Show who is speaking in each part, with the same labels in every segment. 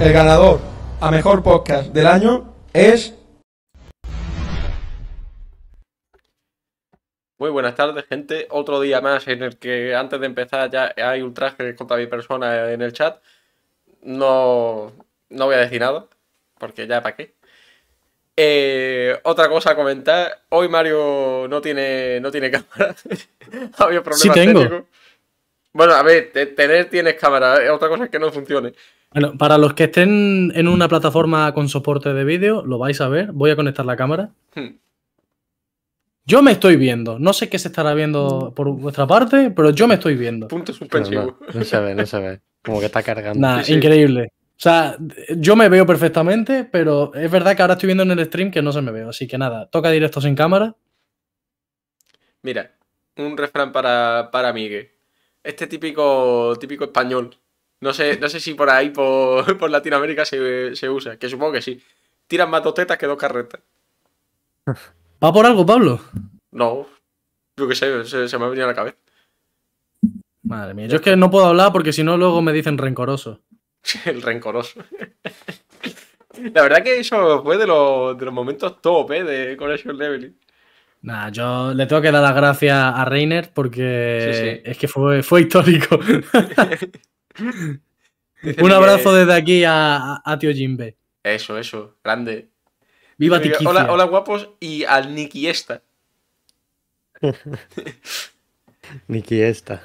Speaker 1: el ganador a mejor podcast del año es.
Speaker 2: Muy buenas tardes, gente. Otro día más en el que antes de empezar ya hay ultraje contra mi persona en el chat. No, no voy a decir nada, porque ya para qué. Eh, otra cosa a comentar. Hoy Mario no tiene, no tiene cámara. Había problemas
Speaker 3: Sí tengo.
Speaker 2: técnicos. Bueno, a ver, te- tener tienes cámara. eh, Otra cosa es que no funcione.
Speaker 3: Bueno, para los que estén en una plataforma con soporte de vídeo, lo vais a ver. Voy a conectar la cámara.
Speaker 2: Hmm.
Speaker 3: Yo me estoy viendo. No sé qué se estará viendo por vuestra parte, pero yo me estoy viendo.
Speaker 2: Punto
Speaker 4: No,
Speaker 2: suspensivo.
Speaker 4: no, no se ve, no se ve. Como que está cargando.
Speaker 3: Nah,
Speaker 2: Sí, sí.
Speaker 3: increíble. O sea, yo me veo perfectamente, pero es verdad que ahora estoy viendo en el stream que no se me veo. Así que nada, toca directo sin cámara.
Speaker 2: Mira, un refrán para, para Miguel. Este típico, típico español. No sé, no sé si por ahí, por, por Latinoamérica, se, se usa. Que supongo que sí. Tiran más dos tetas que dos carretas.
Speaker 3: ¿Va por algo, Pablo?
Speaker 2: No, yo qué sé, se, se me ha venido a la cabeza.
Speaker 3: Madre mía, yo es que no puedo hablar porque si no luego me dicen rencoroso.
Speaker 2: El rencoroso. La verdad que eso fue de los, de los momentos top, ¿eh? De Connection Leveling.
Speaker 3: Nah, yo le tengo que dar las gracias a Reiner porque
Speaker 2: Sí, sí.
Speaker 3: es que fue, fue histórico. Un abrazo desde aquí a, a- tío Jimbe.
Speaker 2: Eso, eso, grande.
Speaker 3: Viva Tiquicia.
Speaker 2: Hola, hola guapos y al Niki esta.
Speaker 4: Niki esta.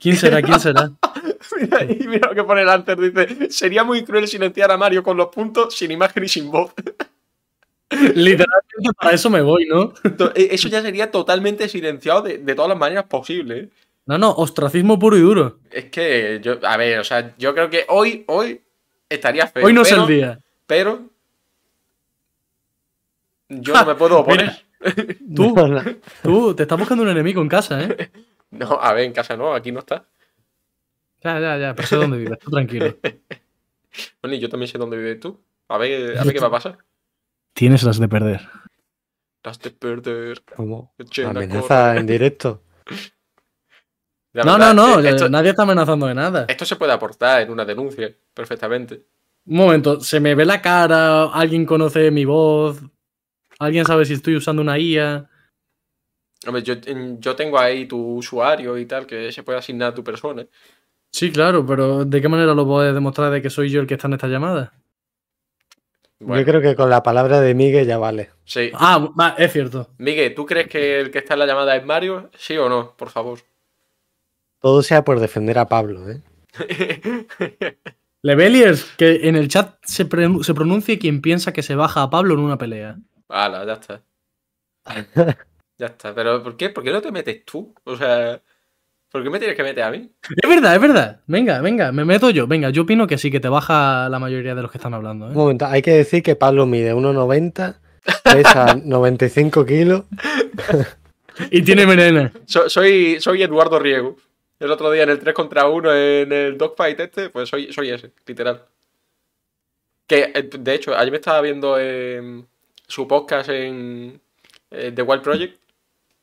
Speaker 3: ¿Quién será? ¿Quién será?
Speaker 2: Mira, y mira lo que pone el Anter, dice, sería muy cruel silenciar a Mario con los puntos sin imagen y sin voz.
Speaker 3: Literalmente para eso me voy, ¿no?
Speaker 2: Eh, Eso ya sería totalmente silenciado de, de todas las maneras posibles. ¿eh?
Speaker 3: No, no, ostracismo puro y duro.
Speaker 2: Es que yo, a ver, o sea, yo creo que hoy, hoy estaría feo.
Speaker 3: Hoy no es el día.
Speaker 2: Pero yo no me puedo oponer.
Speaker 3: Tú, tú, te estás buscando un enemigo en casa, ¿eh?
Speaker 2: No, a ver, en casa no, aquí no está.
Speaker 3: Ya, ya, ya, pero sé dónde vives, tú tranquilo.
Speaker 2: Bueno, y yo también sé dónde vives tú. A ver, a ver qué va a pasar.
Speaker 3: Tienes las de perder.
Speaker 2: Las de perder.
Speaker 4: ¿Cómo? Amenaza en directo.
Speaker 2: La
Speaker 3: No,
Speaker 2: verdad,
Speaker 3: no, no,
Speaker 2: Esto,
Speaker 3: nadie está amenazando de nada.
Speaker 2: esto se puede aportar en una denuncia, perfectamente.
Speaker 3: Un momento, se me ve la cara, alguien conoce mi voz, alguien sabe si estoy usando una IA.
Speaker 2: Hombre, yo, yo tengo ahí tu usuario y tal, que se puede asignar a tu persona.
Speaker 3: Sí, claro, pero ¿de qué manera lo puedes demostrar de que soy yo el que está en esta llamada?
Speaker 2: Bueno,
Speaker 4: Yo creo que con la palabra de Miguel ya vale.
Speaker 2: sí.
Speaker 3: Ah, es cierto.
Speaker 2: Miguel, ¿tú crees que el que está en la llamada es Mario? ¿Sí o no? Por favor.
Speaker 4: Todo sea por defender a Pablo, ¿eh?
Speaker 3: Leveliers, que en el chat se, pronuncie quien piensa que se baja a Pablo en una pelea.
Speaker 2: Hala, ya está. Ya está. Pero ¿por qué? ¿Por qué no te metes tú? O sea, ¿por qué me tienes que meter a mí?
Speaker 3: Es verdad, es verdad. Venga, venga, me meto yo. Venga, yo opino que sí, que te baja la mayoría de los que están hablando.
Speaker 4: Un
Speaker 3: ¿eh?
Speaker 4: momento, hay que decir que Pablo mide 1,90, pesa 95 kilos.
Speaker 3: Y tiene veneno.
Speaker 2: So- soy, soy Eduardo Riego. El otro día en el 3 contra 1 en el dogfight este, pues soy, soy ese, literal. Que, eh, de hecho, ayer me estaba viendo eh, su podcast en eh, The Wild Project.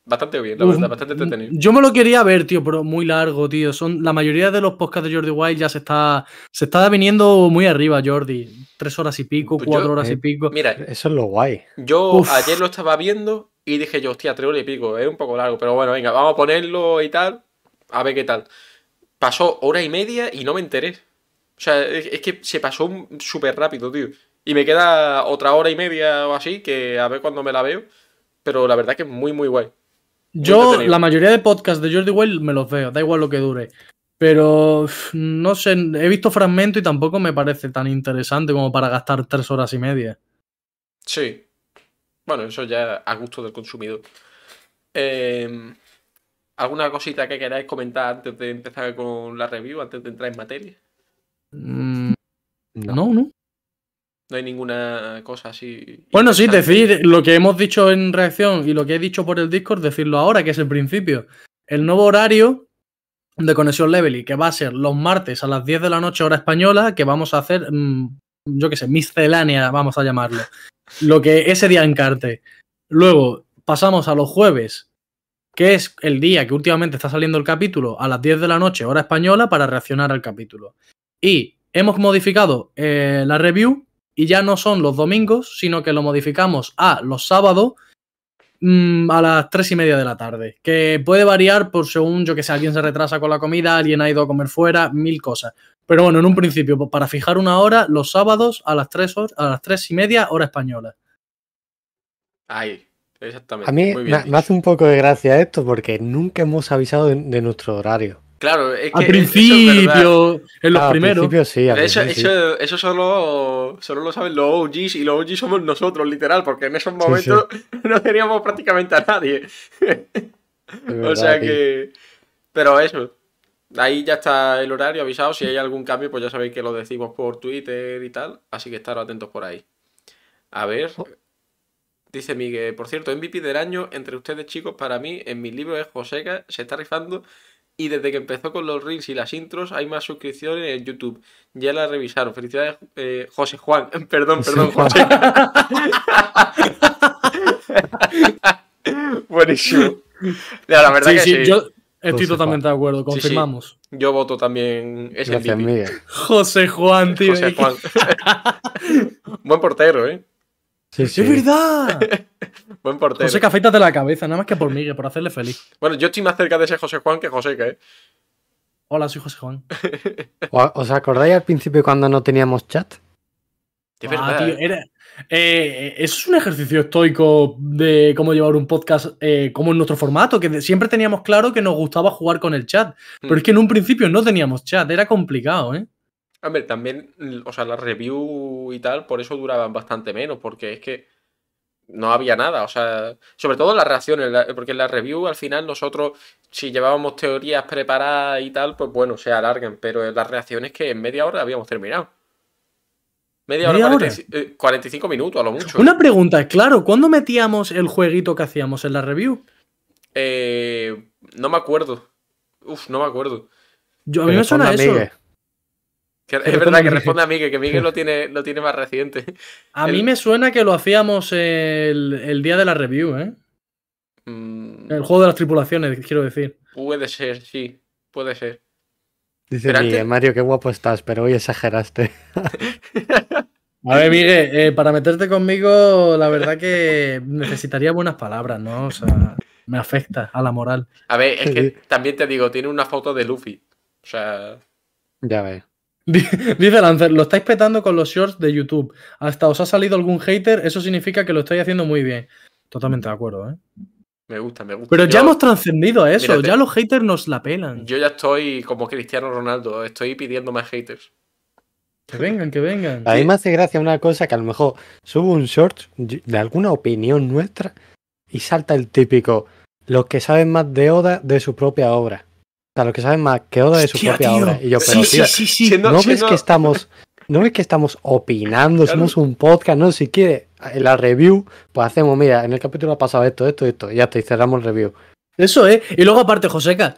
Speaker 2: Bastante bien, la verdad, bastante entretenido.
Speaker 3: Yo me lo quería ver, tío, pero muy largo, tío. Son, la mayoría de los podcasts de Jordi Wild ya se está, se está viniendo muy arriba, Jordi. Tres horas y pico,
Speaker 2: Pues
Speaker 3: cuatro
Speaker 2: yo-
Speaker 3: horas y
Speaker 4: eh,
Speaker 3: pico.
Speaker 2: Mira,
Speaker 4: Eso es lo guay.
Speaker 2: yo
Speaker 3: Uf.
Speaker 2: ayer lo estaba viendo y dije yo, hostia, tres horas y pico, es un poco largo, pero bueno, venga, vamos a ponerlo y tal, a ver qué tal. Pasó hora y media y no me enteré. O sea, es, es que se pasó súper rápido, tío. Y me queda otra hora y media o así, que a ver cuándo me la veo. Pero la verdad que es muy, muy guay.
Speaker 3: Yo, la mayoría de podcasts de Jordi Wild me los veo, da igual lo que dure. Pero no sé, he visto fragmentos y tampoco me parece tan interesante como para gastar tres horas y media.
Speaker 2: Sí. Bueno, eso ya a gusto del consumidor. Eh, ¿Alguna cosita que queráis comentar antes de empezar con la review, antes de entrar en materia?
Speaker 3: Mm,
Speaker 4: No.
Speaker 3: no, no.
Speaker 2: No hay ninguna cosa así.
Speaker 3: Bueno, sí, decir lo que hemos dicho en reacción y lo que he dicho por el Discord, decirlo ahora, que es el principio. El nuevo horario de Conexión Levely, que va a ser los martes a las 10 de la noche, hora española, que vamos a hacer, mm, yo qué sé, miscelánea, vamos a llamarlo. Lo que ese día encarte. Luego pasamos a los jueves, que es el día que últimamente está saliendo el capítulo, a las 10 de la noche, hora española, para reaccionar al capítulo. Y hemos modificado eh, la review y ya no son los domingos, sino que lo modificamos a los sábados mm, a las tres y media de la tarde. Que puede variar por según, yo que sé, alguien se retrasa con la comida, alguien ha ido a comer fuera, mil cosas. Pero bueno, en un principio, pues, para fijar una hora, los sábados a las tres, hor- a las tres y media, hora española.
Speaker 2: Ahí, exactamente.
Speaker 4: A mí
Speaker 2: Muy
Speaker 4: me,
Speaker 2: bien
Speaker 4: me
Speaker 2: dicho.
Speaker 4: hace un poco de gracia esto porque nunca hemos avisado de, de nuestro horario.
Speaker 2: Claro, es que
Speaker 3: Al
Speaker 2: eso es
Speaker 3: principio, en los
Speaker 4: Ah, al
Speaker 3: primeros.
Speaker 4: principio sí, al
Speaker 2: Eso,
Speaker 4: principio sí.
Speaker 2: eso, solo, solo lo saben los OGs y los OGs somos nosotros, literal, porque en esos momentos no teníamos prácticamente a nadie. O sea
Speaker 4: tío.
Speaker 2: que. Pero eso. Ahí ya está el horario avisado. Si hay algún cambio, pues ya sabéis que lo decimos por Twitter y tal. Así que estar atentos por ahí. A ver. Dice Miguel, por cierto, MVP del año entre ustedes chicos, para mí, en mi libro es Joseca, se está rifando. Y desde que empezó con los reels y las intros, hay más suscripciones en YouTube. Ya la revisaron. Felicidades, eh, José Juan. Perdón, perdón,
Speaker 4: Juan.
Speaker 2: José. Buenísimo. Ya, la verdad
Speaker 3: Sí,
Speaker 2: que
Speaker 3: sí,
Speaker 2: sí.
Speaker 3: yo estoy
Speaker 4: José
Speaker 3: totalmente de acuerdo,
Speaker 2: sí.
Speaker 3: confirmamos.
Speaker 2: Yo voto también ese
Speaker 4: Gracias.
Speaker 3: José Juan, tío.
Speaker 2: José Juan. Buen portero, ¿eh?
Speaker 4: Sí, sí.
Speaker 3: ¡Es verdad!
Speaker 2: Buen portero.
Speaker 3: José, que afeítate la cabeza, nada más que por Miguel, por hacerle feliz.
Speaker 2: Bueno, yo estoy más cerca de ese José Juan que José, ¿eh?
Speaker 3: Hola, soy José Juan.
Speaker 4: ¿O- ¿Os acordáis al principio cuando no teníamos chat?
Speaker 3: Ah,
Speaker 2: verdad.
Speaker 3: tío,
Speaker 2: ¿eh?
Speaker 3: era- eh, eso es un ejercicio estoico de cómo llevar un podcast eh, como en nuestro formato, que de- siempre teníamos claro que nos gustaba jugar con el chat, pero
Speaker 2: Mm.
Speaker 3: es que en un principio no teníamos chat, era complicado, ¿eh?
Speaker 2: Hombre, también, o sea, las review y tal, por eso duraban bastante menos, porque es que no había nada, o sea, sobre todo las reacciones, porque en la review al final nosotros, si llevábamos teorías preparadas y tal, pues bueno, se alargan, pero en las reacciones que en media hora habíamos terminado. Media hora,
Speaker 3: ¿Media hora?
Speaker 2: 45, eh, 45 minutos a lo mucho.
Speaker 3: Una pregunta, claro, ¿cuándo metíamos el jueguito que hacíamos en la review?
Speaker 2: Eh, no me acuerdo. Uf, no me acuerdo.
Speaker 3: Yo, a mí me suena
Speaker 4: responda
Speaker 3: eso.
Speaker 2: Que- es verdad que responde a Miguel, que Miguel lo tiene, lo tiene más reciente.
Speaker 3: A
Speaker 2: El-
Speaker 3: mí me suena que lo hacíamos el, el día de la review, ¿eh?
Speaker 2: Mm,
Speaker 3: El juego de las tripulaciones, quiero decir.
Speaker 2: puede ser, sí, puede ser.
Speaker 4: Dice
Speaker 2: Pero
Speaker 4: Miguel,
Speaker 2: antes-
Speaker 4: Mario, qué guapo estás, pero hoy exageraste.
Speaker 3: A ver, Miguel, eh, para meterte conmigo, la verdad que necesitaría buenas palabras, ¿no? O sea, me afecta a la moral.
Speaker 2: A ver, es que
Speaker 4: Sí.
Speaker 2: también te digo, tiene una foto de Luffy. O sea,
Speaker 4: Ya ves.
Speaker 3: Di- Dice Lancer, lo estáis petando con los shorts de YouTube. Hasta os ha salido algún hater, eso significa que lo estáis haciendo muy bien. Totalmente de acuerdo, ¿eh?
Speaker 2: me gusta, me gusta.
Speaker 3: Pero ya
Speaker 2: Yo-
Speaker 3: hemos trascendido a eso,
Speaker 2: Mírate.
Speaker 3: ya los haters nos la pelan.
Speaker 2: Yo ya estoy como Cristiano Ronaldo, estoy pidiendo más haters.
Speaker 3: Que vengan, que vengan.
Speaker 4: A mí me hace gracia una cosa que a lo mejor subo un short de alguna opinión nuestra y salta el típico, los que saben más de Oda de su propia obra. Sea, los que saben más que Oda de su
Speaker 3: Hostia,
Speaker 4: propia
Speaker 3: tío.
Speaker 4: obra. Y yo, pero
Speaker 3: sí,
Speaker 4: tío,
Speaker 3: sí, sí.
Speaker 2: siendo-
Speaker 4: ¿no ves que estamos... ¿No ves que estamos opinando?
Speaker 2: Claro.
Speaker 4: Somos un podcast, ¿no? Si quiere, en la review, pues hacemos, mira, en el capítulo ha pasado esto, esto, esto, y ya y cerramos el review.
Speaker 3: Eso, ¿eh? Y luego aparte, Joseca,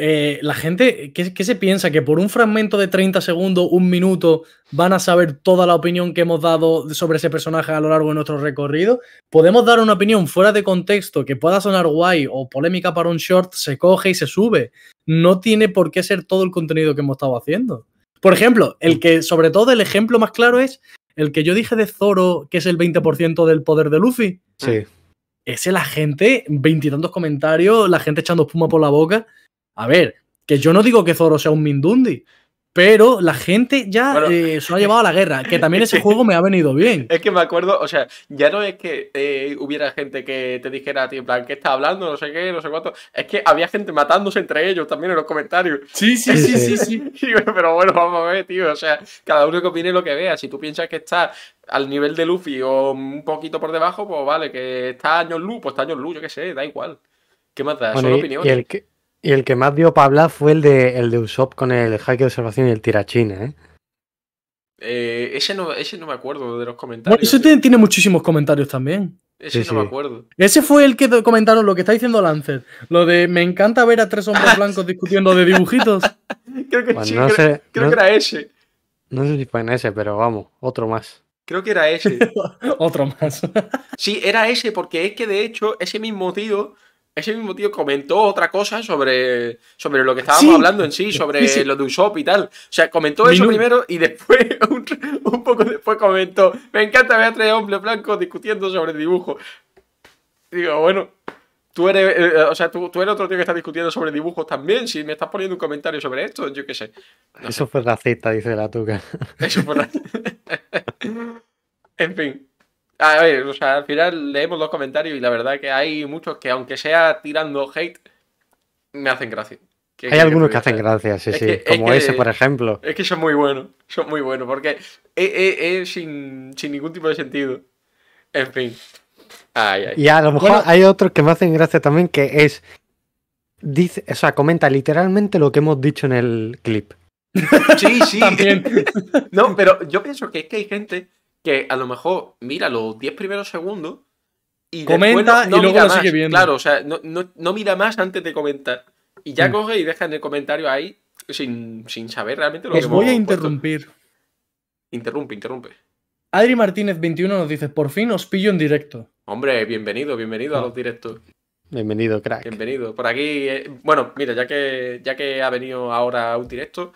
Speaker 3: eh, la gente, ¿qué, qué se piensa? ¿Que por un fragmento de 30 segundos, un minuto, van a saber toda la opinión que hemos dado sobre ese personaje a lo largo de nuestro recorrido? Podemos dar una opinión fuera de contexto que pueda sonar guay o polémica para un short, se coge y se sube. No tiene por qué ser todo el contenido que hemos estado haciendo. Por ejemplo, el que, sobre todo, el ejemplo más claro es el que yo dije de Zoro, que es el 20% del poder de Luffy
Speaker 4: Sí.
Speaker 3: ese la gente, veintitantos comentarios, la gente echando espuma por la boca. A ver, que yo no digo que Zoro sea un Mindundi, pero la gente ya
Speaker 2: Bueno.
Speaker 3: eh, se lo ha llevado a la guerra, que también ese juego me ha venido bien.
Speaker 2: Es que me acuerdo, o sea, ya no es que eh, hubiera gente que te dijera ti, en plan, ¿qué está hablando? No sé qué, no sé cuánto. Es que había gente matándose entre ellos también en los comentarios.
Speaker 3: Sí,
Speaker 4: sí, sí,
Speaker 3: sí.
Speaker 2: Yo, Pero bueno, vamos a ver, tío. O sea, cada uno que opine lo que vea. Si tú piensas que está al nivel de Luffy o un poquito por debajo, pues vale, que está años luz, pues está años luz, yo qué sé, da igual. ¿Qué más da?
Speaker 4: Bueno,
Speaker 2: Son
Speaker 4: y-
Speaker 2: opiniones.
Speaker 4: y, el que, y el que más dio para hablar fue el de, el de Usopp con el hack de observación y el tirachina, ¿eh?
Speaker 2: Eh, ese, no, ese no me acuerdo de los
Speaker 3: Bueno,
Speaker 2: comentarios.
Speaker 3: eso tiene, tiene muchísimos comentarios también.
Speaker 2: Ese
Speaker 4: Sí,
Speaker 2: no me
Speaker 4: sí.
Speaker 2: acuerdo.
Speaker 3: Ese fue el que comentaron lo que está diciendo Lancer. Lo de me encanta ver a tres hombres blancos discutiendo de dibujitos.
Speaker 2: Creo que
Speaker 4: Bueno,
Speaker 2: sí,
Speaker 4: no
Speaker 2: creo,
Speaker 4: sé,
Speaker 2: creo
Speaker 4: no-
Speaker 2: que era ese.
Speaker 4: No sé si fue en ese, pero vamos, otro más.
Speaker 2: Creo que era ese.
Speaker 3: Otro más.
Speaker 2: Sí, era ese, porque es que de hecho, ese mismo tío ese mismo tío comentó otra cosa sobre, sobre lo que estábamos
Speaker 3: Sí.
Speaker 2: hablando en sí, sobre
Speaker 3: Sí, sí.
Speaker 2: lo de Usopp y tal. O sea, comentó eso primero y después, un, un poco después comentó, me encanta ver a tres hombres blancos discutiendo sobre dibujo. Digo, bueno, tú eres, eh, o sea, tú, tú eres otro tío que está discutiendo sobre dibujos también. Si me estás poniendo un comentario sobre esto, yo qué sé. No
Speaker 4: Eso fue racista, dice la tuca.
Speaker 2: Eso fue ra- En fin. A ver, o sea, al final leemos los comentarios y la verdad que hay muchos que, aunque sea tirando hate, me hacen gracia. ¿Qué
Speaker 4: Hay algunos que hacen gracia, sí,
Speaker 2: Es
Speaker 4: sí.
Speaker 2: que- es
Speaker 4: como
Speaker 2: que-
Speaker 4: ese, por ejemplo.
Speaker 2: Es que son muy buenos, son muy buenos, porque es, es- es sin, sin ningún tipo de sentido. En fin. Ay, ay.
Speaker 4: Y a lo mejor
Speaker 3: Bueno.
Speaker 4: hay otros que me hacen gracia también, que es. Dice, o sea, comenta literalmente lo que hemos dicho en el clip.
Speaker 2: Sí, sí.
Speaker 3: También.
Speaker 2: No, pero yo pienso que es que hay gente que a lo mejor mira los 10 primeros segundos y
Speaker 3: Comenta y luego
Speaker 2: mira
Speaker 3: lo sigue
Speaker 2: más.
Speaker 3: viendo.
Speaker 2: Claro, o sea, no, no- no mira más antes de comentar. Y ya
Speaker 3: Mm.
Speaker 2: coge y deja en el comentario ahí sin, sin saber realmente lo
Speaker 3: Os
Speaker 2: que
Speaker 3: voy a
Speaker 2: puesto.
Speaker 3: interrumpir.
Speaker 2: Interrumpe, interrumpe.
Speaker 3: Adri Martínez 21 nos dice, por fin os pillo en directo.
Speaker 2: Hombre, bienvenido, bienvenido a los directos.
Speaker 4: Bienvenido, crack.
Speaker 2: Bienvenido. Por aquí, eh, bueno, mira, ya que, ya que ha venido ahora un directo,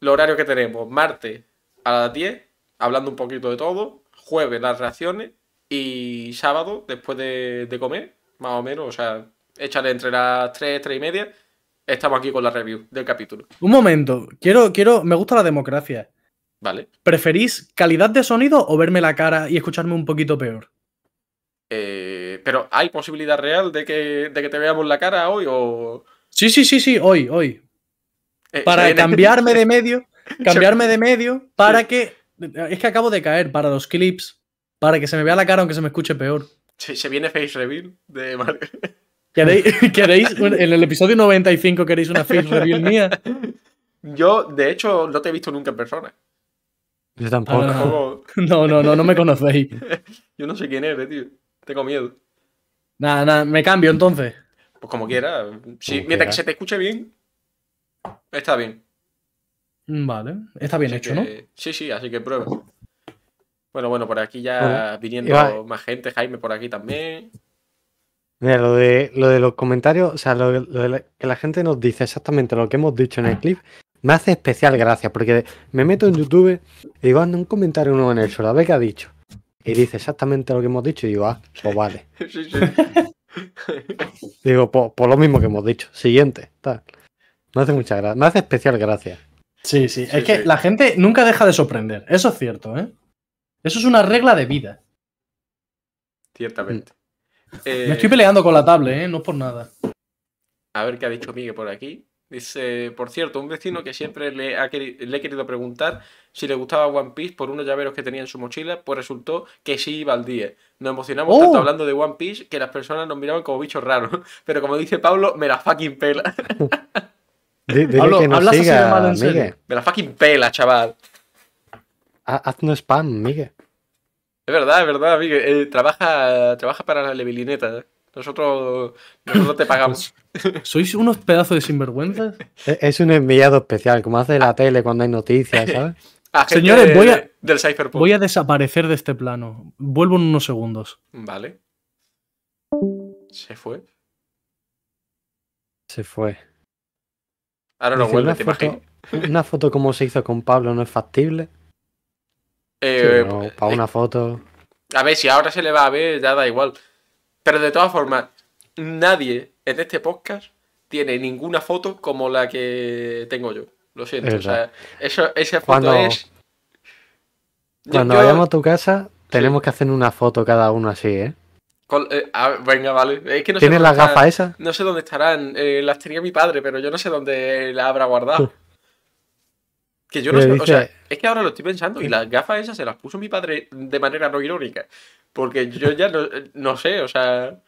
Speaker 2: los horarios que tenemos, martes a las 10, hablando un poquito de todo, jueves las reacciones y sábado, después de, de comer, más o menos, o sea, échale entre las 3, 3 y media, estamos aquí con la review del capítulo,
Speaker 3: Un momento, quiero, quiero, me gusta la democracia.
Speaker 2: ¿vale?
Speaker 3: ¿Preferís calidad de sonido o verme la cara y escucharme un poquito peor?
Speaker 2: Eh, pero ¿hay posibilidad real de que, de que te veamos la cara hoy o...?
Speaker 3: Sí, sí, sí, sí, hoy, hoy.
Speaker 2: eh,
Speaker 3: Para
Speaker 2: viene-
Speaker 3: cambiarme de medio, cambiarme de medio para que... Es que acabo de caer para los clips, para que se me vea la cara aunque se me escuche peor.
Speaker 2: se, se viene face reveal de Mar-
Speaker 3: ¿Queréis, ¿queréis un- en el episodio 95 queréis una face reveal mía?
Speaker 2: Yo, de hecho, no te he visto nunca en persona.
Speaker 4: Yo tampoco.
Speaker 3: Ah.
Speaker 2: Tampoco-
Speaker 3: No, no, no, no me conocéis.
Speaker 2: Yo no sé quién eres, tío. Tengo miedo.
Speaker 3: Nada, nada, me cambio entonces.
Speaker 2: Pues como quiera. Sí,
Speaker 4: Como
Speaker 2: mientras
Speaker 4: quiera.
Speaker 2: que se te escuche bien, está bien.
Speaker 3: Mm, Vale, está bien
Speaker 2: Así
Speaker 3: hecho, ¿no?
Speaker 2: Sí, sí, así que prueba. Bueno, bueno, por aquí ya viniendo
Speaker 4: iba-
Speaker 2: más gente, Jaime por aquí también.
Speaker 4: Mira, lo de, lo de los comentarios, o sea, lo, lo de la- que la gente nos dice exactamente lo que hemos dicho en el clip, me hace especial gracia, porque me meto en YouTube y digo, anda, un comentario nuevo en el suelo, a ver qué ha dicho. Y dice exactamente lo que hemos dicho y digo, ah, pues vale.
Speaker 2: Sí, sí.
Speaker 4: Digo, pues, pues lo mismo que hemos dicho. Siguiente, tal. Me hace mucha gracia, me hace especial gracia.
Speaker 3: Sí, sí.
Speaker 2: Sí,
Speaker 3: Es que
Speaker 2: sí.
Speaker 3: la gente nunca deja de sorprender. Eso es cierto, ¿eh? Eso es una regla de vida.
Speaker 2: Ciertamente. Eh,
Speaker 3: Me estoy peleando con la tablet, ¿eh? No es por nada.
Speaker 2: A ver qué ha dicho Miguel por aquí. Dice, por cierto, un vecino que siempre le, ha le he querido preguntar si le gustaba One Piece por unos llaveros que tenía en su mochila, pues resultó que sí iba al día. Nos emocionamos
Speaker 3: ¡Oh!
Speaker 2: tanto hablando de One Piece que las personas nos miraban como bichos raros. Pero como dice Pablo, me la fucking pela.
Speaker 4: Di- Dile
Speaker 3: Hablo-
Speaker 4: que nos
Speaker 3: hablas así de
Speaker 4: siga,
Speaker 3: mal en serio.
Speaker 4: Miguel.
Speaker 2: Me la fucking pela, chaval.
Speaker 4: Ha- Haz no spam, Miguel.
Speaker 2: Es verdad, es verdad, Miguel. Eh, trabaja, trabaja para la levilineta. ¿eh? Nosotros, nosotros te pagamos.
Speaker 3: ¿Sois unos pedazos de sinvergüenzas?
Speaker 4: E- Es un enviado especial, como hace la tele cuando hay noticias, ¿sabes?
Speaker 3: Señores, voy a-
Speaker 2: del Cypherpunk.
Speaker 3: Voy a desaparecer de este plano. Vuelvo en unos segundos.
Speaker 2: Vale. Se fue.
Speaker 4: Se fue.
Speaker 2: Ahora no vuelve,
Speaker 4: una,
Speaker 2: te
Speaker 4: foto,
Speaker 2: imaginas.
Speaker 4: una foto como se hizo con Pablo no es factible.
Speaker 2: Eh,
Speaker 4: Sí,
Speaker 2: eh,
Speaker 4: para una foto.
Speaker 2: A ver, si ahora se le va a ver, ya da igual. Pero de todas formas, nadie en este podcast tiene ninguna foto como la que tengo yo. Lo siento. O sea, eso, esa foto
Speaker 4: Cuando-
Speaker 2: es.
Speaker 4: Cuando
Speaker 2: yo-
Speaker 4: vayamos a tu casa, tenemos que hacer una foto cada uno así, ¿eh?
Speaker 2: Eh, venga, vale. Es que no sé
Speaker 4: ¿Tienes las gafas esas?
Speaker 2: No sé dónde estarán. eh, las tenía mi padre, pero yo no sé dónde las habrá guardado. Que yo no sé. O sea, es que ahora lo estoy pensando. Y las gafas esas se las puso mi padre de manera no irónica. Porque yo ya no, no sé, o sea.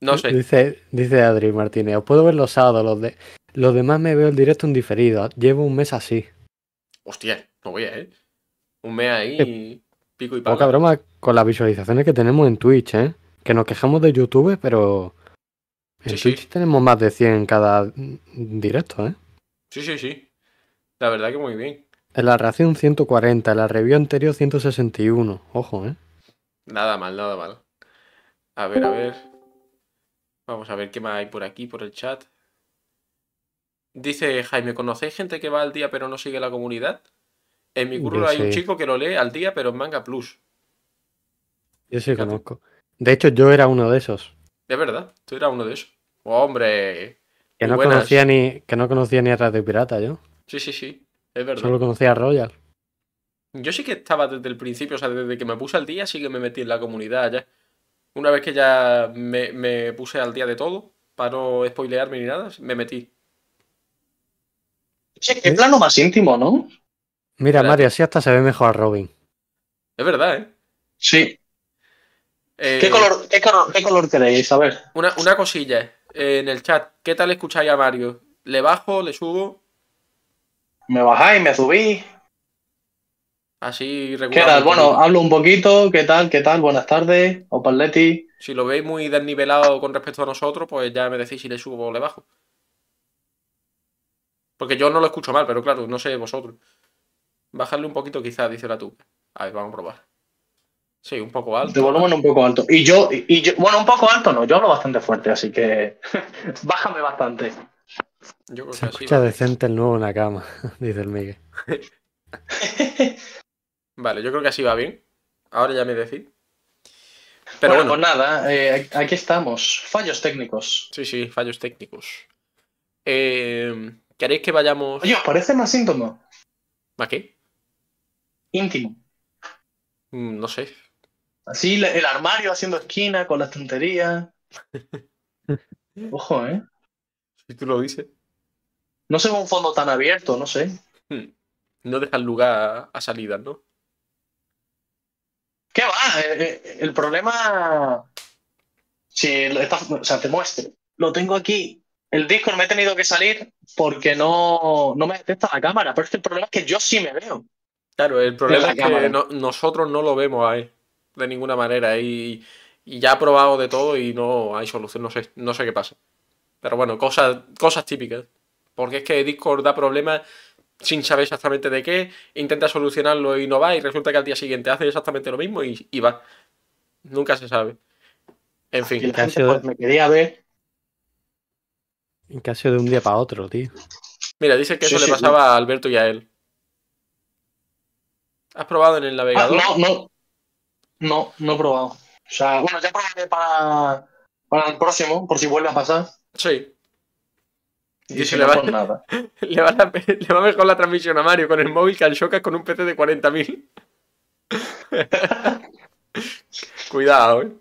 Speaker 2: No sé.
Speaker 4: Dice, dice Adri Martínez, os puedo ver los sábados, los de los demás me veo el directo en diferido. Llevo un mes así.
Speaker 2: Hostia, no voy a, ¿eh? Un mes ahí, pico y pala.
Speaker 4: Poca broma con las visualizaciones que tenemos en Twitch, ¿eh? Que nos quejamos de YouTube, pero en
Speaker 2: Sí, sí.
Speaker 4: Twitch tenemos más de 100 en cada directo, ¿eh?
Speaker 2: Sí, sí, sí. La verdad que muy bien.
Speaker 4: En la reacción 140, en la review anterior 161. Ojo, ¿eh?
Speaker 2: Nada mal, nada mal. A ver, a ver. Vamos a ver qué más hay por aquí, por el chat. Dice Jaime, ¿conocéis gente que va al día pero no sigue la comunidad? En mi curro hay un
Speaker 4: sí.
Speaker 2: chico que lo lee al día pero en Manga Plus.
Speaker 4: Yo sí
Speaker 2: Fíjate.
Speaker 4: conozco. De hecho, yo era uno de esos.
Speaker 2: Es verdad, tú eras uno de esos. ¡Hombre!
Speaker 4: Que no,
Speaker 2: buenas.
Speaker 4: conocía ni, que no conocía ni a Radio Pirata yo.
Speaker 2: Sí, sí, sí. Es verdad.
Speaker 4: Solo conocía a Royal.
Speaker 2: Yo sí que estaba desde el principio, o sea, desde que me puse al día, sí que me metí en la comunidad ya. Una vez que ya me, me puse al día de todo, para no spoilearme ni nada, me metí.
Speaker 3: Che, qué plano más íntimo, ¿no?
Speaker 4: Mira. Mario, así hasta se ve mejor a Robin.
Speaker 2: Es verdad, ¿eh?
Speaker 3: Sí.
Speaker 2: Eh,
Speaker 3: ¿Qué color, qué color, qué color queréis? A ver.
Speaker 2: Una, una cosilla eh, en el chat. ¿Qué tal escucháis a Mario? ¿Le bajo? ¿Le subo?
Speaker 3: Me bajáis, me subís.
Speaker 2: Así
Speaker 3: ¿Qué
Speaker 2: regular.
Speaker 3: tal?
Speaker 2: un
Speaker 3: Bueno, hablo un poquito. ¿Qué tal? ¿Qué tal? Buenas tardes. Opaletti.
Speaker 2: Si lo veis muy desnivelado con respecto a nosotros, pues ya me decís si le subo o le bajo. Porque yo no lo escucho mal, pero claro, no sé vosotros. Bajarle un poquito quizás, dice la tú. A ver, vamos a probar. Sí, un poco alto.
Speaker 3: De volumen un poco alto. Y yo, y y yo, bueno, un poco alto no, yo hablo bastante fuerte, así que bájame bastante.
Speaker 2: Yo creo
Speaker 4: Se
Speaker 2: que así
Speaker 4: escucha decente el nuevo en la cama, dice el Miguel.
Speaker 2: Vale, yo creo que así va bien. Ahora ya me decís. Pero
Speaker 3: bueno,
Speaker 2: bueno,
Speaker 3: pues nada, eh, aquí estamos. Fallos técnicos.
Speaker 2: sí, sí, fallos técnicos. Eh, ¿Queréis que vayamos
Speaker 3: Oye, ¿os parece más íntimo?
Speaker 2: a qué?
Speaker 3: Íntimo.
Speaker 2: Mm, No sé.
Speaker 3: Así el armario haciendo esquina con las tonterías. Ojo, ¿eh?
Speaker 2: Si tú lo dices.
Speaker 3: No se ve un fondo tan abierto, no sé.
Speaker 2: Hmm. No dejan lugar a, salidas, ¿no?
Speaker 3: ¿Qué va? Eh, eh, el problema. Si lo estás- o sea, te muestro. Lo tengo aquí. El Discord me he tenido que salir porque no, no me detecta la cámara. Pero es que el problema es que yo sí me veo.
Speaker 2: Claro, el problema es que
Speaker 3: cámara.
Speaker 2: no- nosotros no lo vemos ahí. De ninguna manera. Y, y ya he probado de todo y no hay solución. No sé, no sé qué pasa. Pero bueno, cosas, cosas típicas. Porque es que Discord da problemas sin saber exactamente de qué. Intenta solucionarlo y no va. Y resulta que al día siguiente hace exactamente lo mismo y, y va. Nunca se sabe. En fin.
Speaker 3: pues, me quería ver.
Speaker 4: En caso de un día para otro, tío.
Speaker 2: Mira, dice que
Speaker 3: Sí,
Speaker 2: eso
Speaker 3: sí,
Speaker 2: le pasaba a Alberto y a él. ¿Has probado en el
Speaker 3: Ah,
Speaker 2: navegador?
Speaker 3: no, no. No, no he probado. O sea, bueno, ya probaré para, para el próximo, por si vuelve a pasar.
Speaker 2: Sí.
Speaker 3: Y si
Speaker 2: le
Speaker 3: no,
Speaker 2: va-
Speaker 3: pues nada.
Speaker 2: Le va, la- le va mejor la transmisión a Mario con el móvil que al Shocas con un PC de 40.000. Cuidado, ¿eh?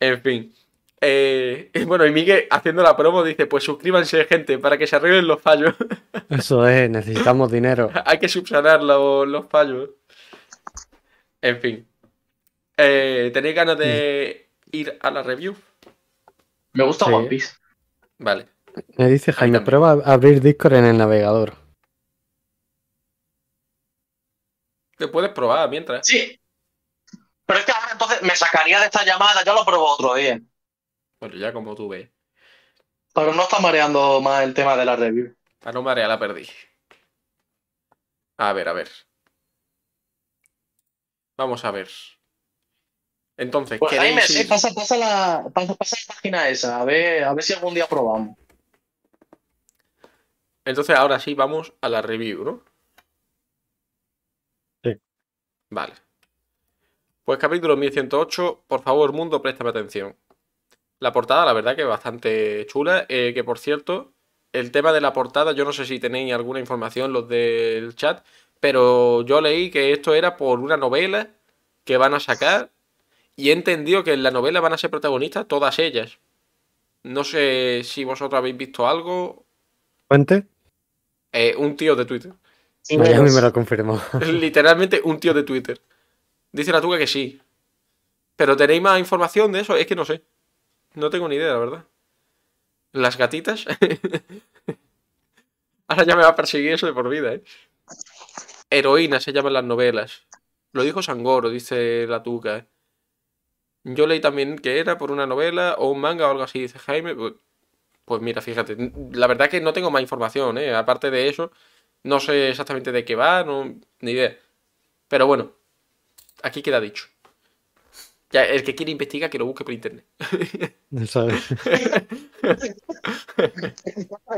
Speaker 2: En fin. Eh, y bueno, y Miguel haciendo la promo dice, pues suscríbanse gente para que se arreglen los fallos.
Speaker 4: Eso es, necesitamos dinero.
Speaker 2: Hay que subsanar los, los fallos. En fin. Eh, ¿Tenéis ganas de ir a la review?
Speaker 3: Me gusta
Speaker 4: Sí.
Speaker 3: One Piece.
Speaker 2: Vale.
Speaker 4: Me dice Jaime, prueba a abrir Discord en el navegador.
Speaker 2: Te puedes probar mientras.
Speaker 3: Sí. Pero es que ahora entonces me sacaría de esta llamada, yo lo pruebo otro día.
Speaker 2: Bueno, ya como tú ves.
Speaker 3: Pero no está mareando más el tema de la review.
Speaker 2: Para no marear la perdí. A ver, a ver. Vamos a ver. Entonces,
Speaker 3: Pues
Speaker 2: ¿queréis
Speaker 3: Jaime,
Speaker 2: ir-
Speaker 3: sí, pasa, pasa, la, pasa, pasa la página esa, a ver, a ver si algún día probamos.
Speaker 2: Entonces, ahora sí, vamos a la review, ¿no?
Speaker 4: Sí.
Speaker 2: Vale. Pues capítulo 1108, por favor, mundo, préstame atención. La portada, la verdad que es bastante chula. eh, que por cierto, el tema de la portada, yo no sé si tenéis alguna información los del chat, pero yo leí que esto era por una novela que van a sacar y he entendido que en la novela van a ser protagonistas todas ellas. No sé si vosotros habéis visto algo.
Speaker 4: ¿Fuente?
Speaker 2: Eh, un tío de Twitter.
Speaker 4: Miami me lo confirmó.
Speaker 2: Literalmente un tío de Twitter. Dice la tuga que sí. Pero ¿tenéis más información de eso? Es que no sé. No tengo ni idea, la verdad. Las gatitas. Ahora ya me va a perseguir eso de por vida, ¿eh? Heroína se llaman las novelas. Lo dijo Sangoro, dice la tuca. ¿eh? Yo leí también que era por una novela o un manga o algo así, dice Jaime. Pues- Pues mira, fíjate. La verdad que no tengo más información, ¿eh? Aparte de eso, no sé exactamente de qué va, no, ni idea. Pero bueno, aquí queda dicho. Ya, el que quiere investigar, que lo busque por internet.
Speaker 4: ¿sabes?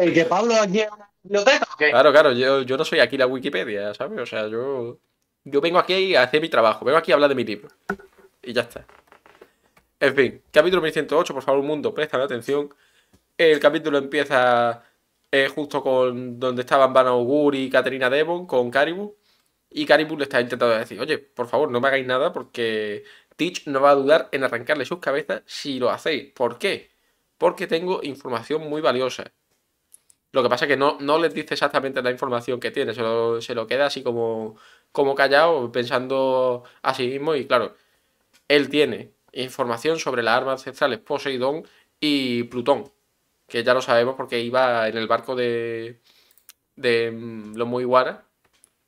Speaker 3: ¿Y que Pablo aquí en una biblioteca o qué?
Speaker 2: Claro, claro, yo, yo no soy aquí la Wikipedia, ¿sabes? O sea, yo, yo vengo aquí a hacer mi trabajo, vengo aquí a hablar de mi libro. Y ya está. En fin, capítulo 1108, por favor, mundo, presta atención. El capítulo empieza eh, justo con donde estaban Van y Caterina Devon, con Caribou. Y Caribou le está intentando decir, oye, por favor, no me hagáis nada porque Teach no va a dudar en arrancarle sus cabezas si lo hacéis. ¿Por qué? Porque tengo información muy valiosa. Lo que pasa es que no, no les dice exactamente la información que tiene, se lo, se lo queda así como, como callado, pensando a sí mismo. Y claro, él tiene información sobre las armas ancestrales Poseidón y Plutón, que ya lo sabemos porque iba en el barco de, de mm, los Mugiwara,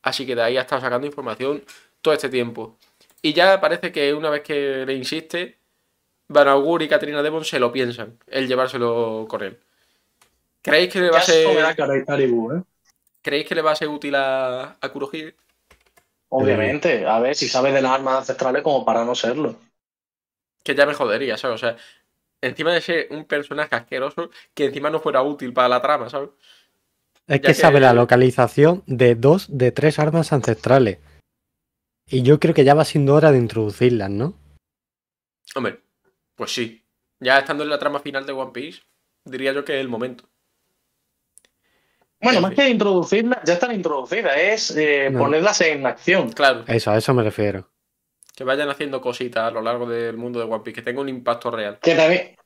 Speaker 2: así que de ahí ha estado sacando información todo este tiempo. Y ya parece que una vez que le insiste, Van Augur y Katrina Devon se lo piensan, el llevárselo con él. ¿Creéis que le va a ser,
Speaker 3: ¿eh?
Speaker 2: ¿creéis que le va a ser útil a, a Kurohige?
Speaker 3: Obviamente, a ver si sabe de las armas ancestrales como para no serlo.
Speaker 2: que ya me jodería, ¿sabes? O sea, encima de ser un personaje asqueroso, que encima no fuera útil para la trama, ¿sabes?
Speaker 4: Es que sabe la localización de dos de tres armas ancestrales. Y yo creo que ya va siendo hora de introducirlas, ¿no?
Speaker 2: Hombre, pues sí. Ya estando en la trama final de One Piece, diría yo que es el momento.
Speaker 3: Bueno,
Speaker 2: En
Speaker 3: más
Speaker 2: fin.
Speaker 3: que introducirlas, ya están introducidas, es eh,
Speaker 4: No.
Speaker 3: ponerlas en acción.
Speaker 2: Claro,
Speaker 4: Eso, a eso me refiero.
Speaker 2: que vayan haciendo cositas a lo largo del mundo de One Piece, que tenga un impacto real.
Speaker 3: Que también,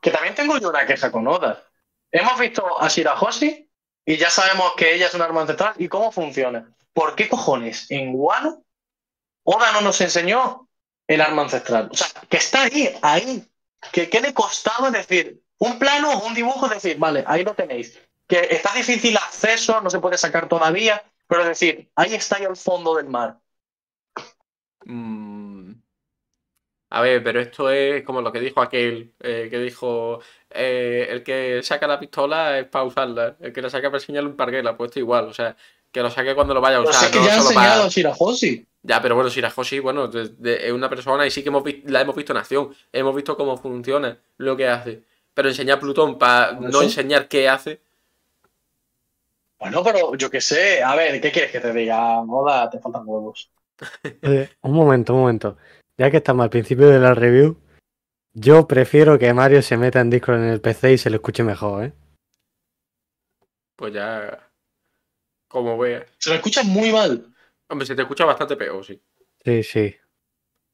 Speaker 3: que también tengo yo una queja con Oda. Hemos visto a Shirahoshi y ya sabemos que ella es un arma ancestral y cómo funciona. ¿Por qué cojones en Wano Oda no nos enseñó el arma ancestral? O sea, que está ahí, ahí. ¿Qué, qué le costaba decir? Un plano o un dibujo, decir, vale, ahí lo tenéis. Que está difícil acceso, no se puede sacar todavía, pero es decir, ahí está ahí al fondo del mar.
Speaker 2: Mm. A ver, pero esto es como lo que dijo aquel, eh, que dijo, eh, el que saca la pistola es para usarla, el que la saca para enseñarle un parguela, pues esto igual, o sea, que lo saque cuando lo vaya a
Speaker 3: Pero
Speaker 2: usar,
Speaker 3: sé que
Speaker 2: no
Speaker 3: ya ha enseñado
Speaker 2: para...
Speaker 3: a Shirahoshi.
Speaker 2: Ya, pero bueno, Shirahoshi, bueno, de- de- es una persona y sí que hemos la hemos visto en acción, hemos visto cómo funciona lo que hace. Pero enseñar Plutón para
Speaker 3: ¿Por
Speaker 2: no
Speaker 3: eso?
Speaker 2: enseñar qué hace,
Speaker 3: Bueno, pero yo qué sé. A ver, ¿qué quieres que te diga? Oda, te faltan huevos.
Speaker 4: Eh, un momento, un momento. Ya que estamos al principio de la review, yo prefiero que Mario se meta en Discord en el PC y se lo escuche mejor, ¿eh?
Speaker 2: pues ya. Como veas.
Speaker 3: Se lo escucha muy mal.
Speaker 2: Hombre, se te escucha bastante peor, sí.
Speaker 4: Sí, sí.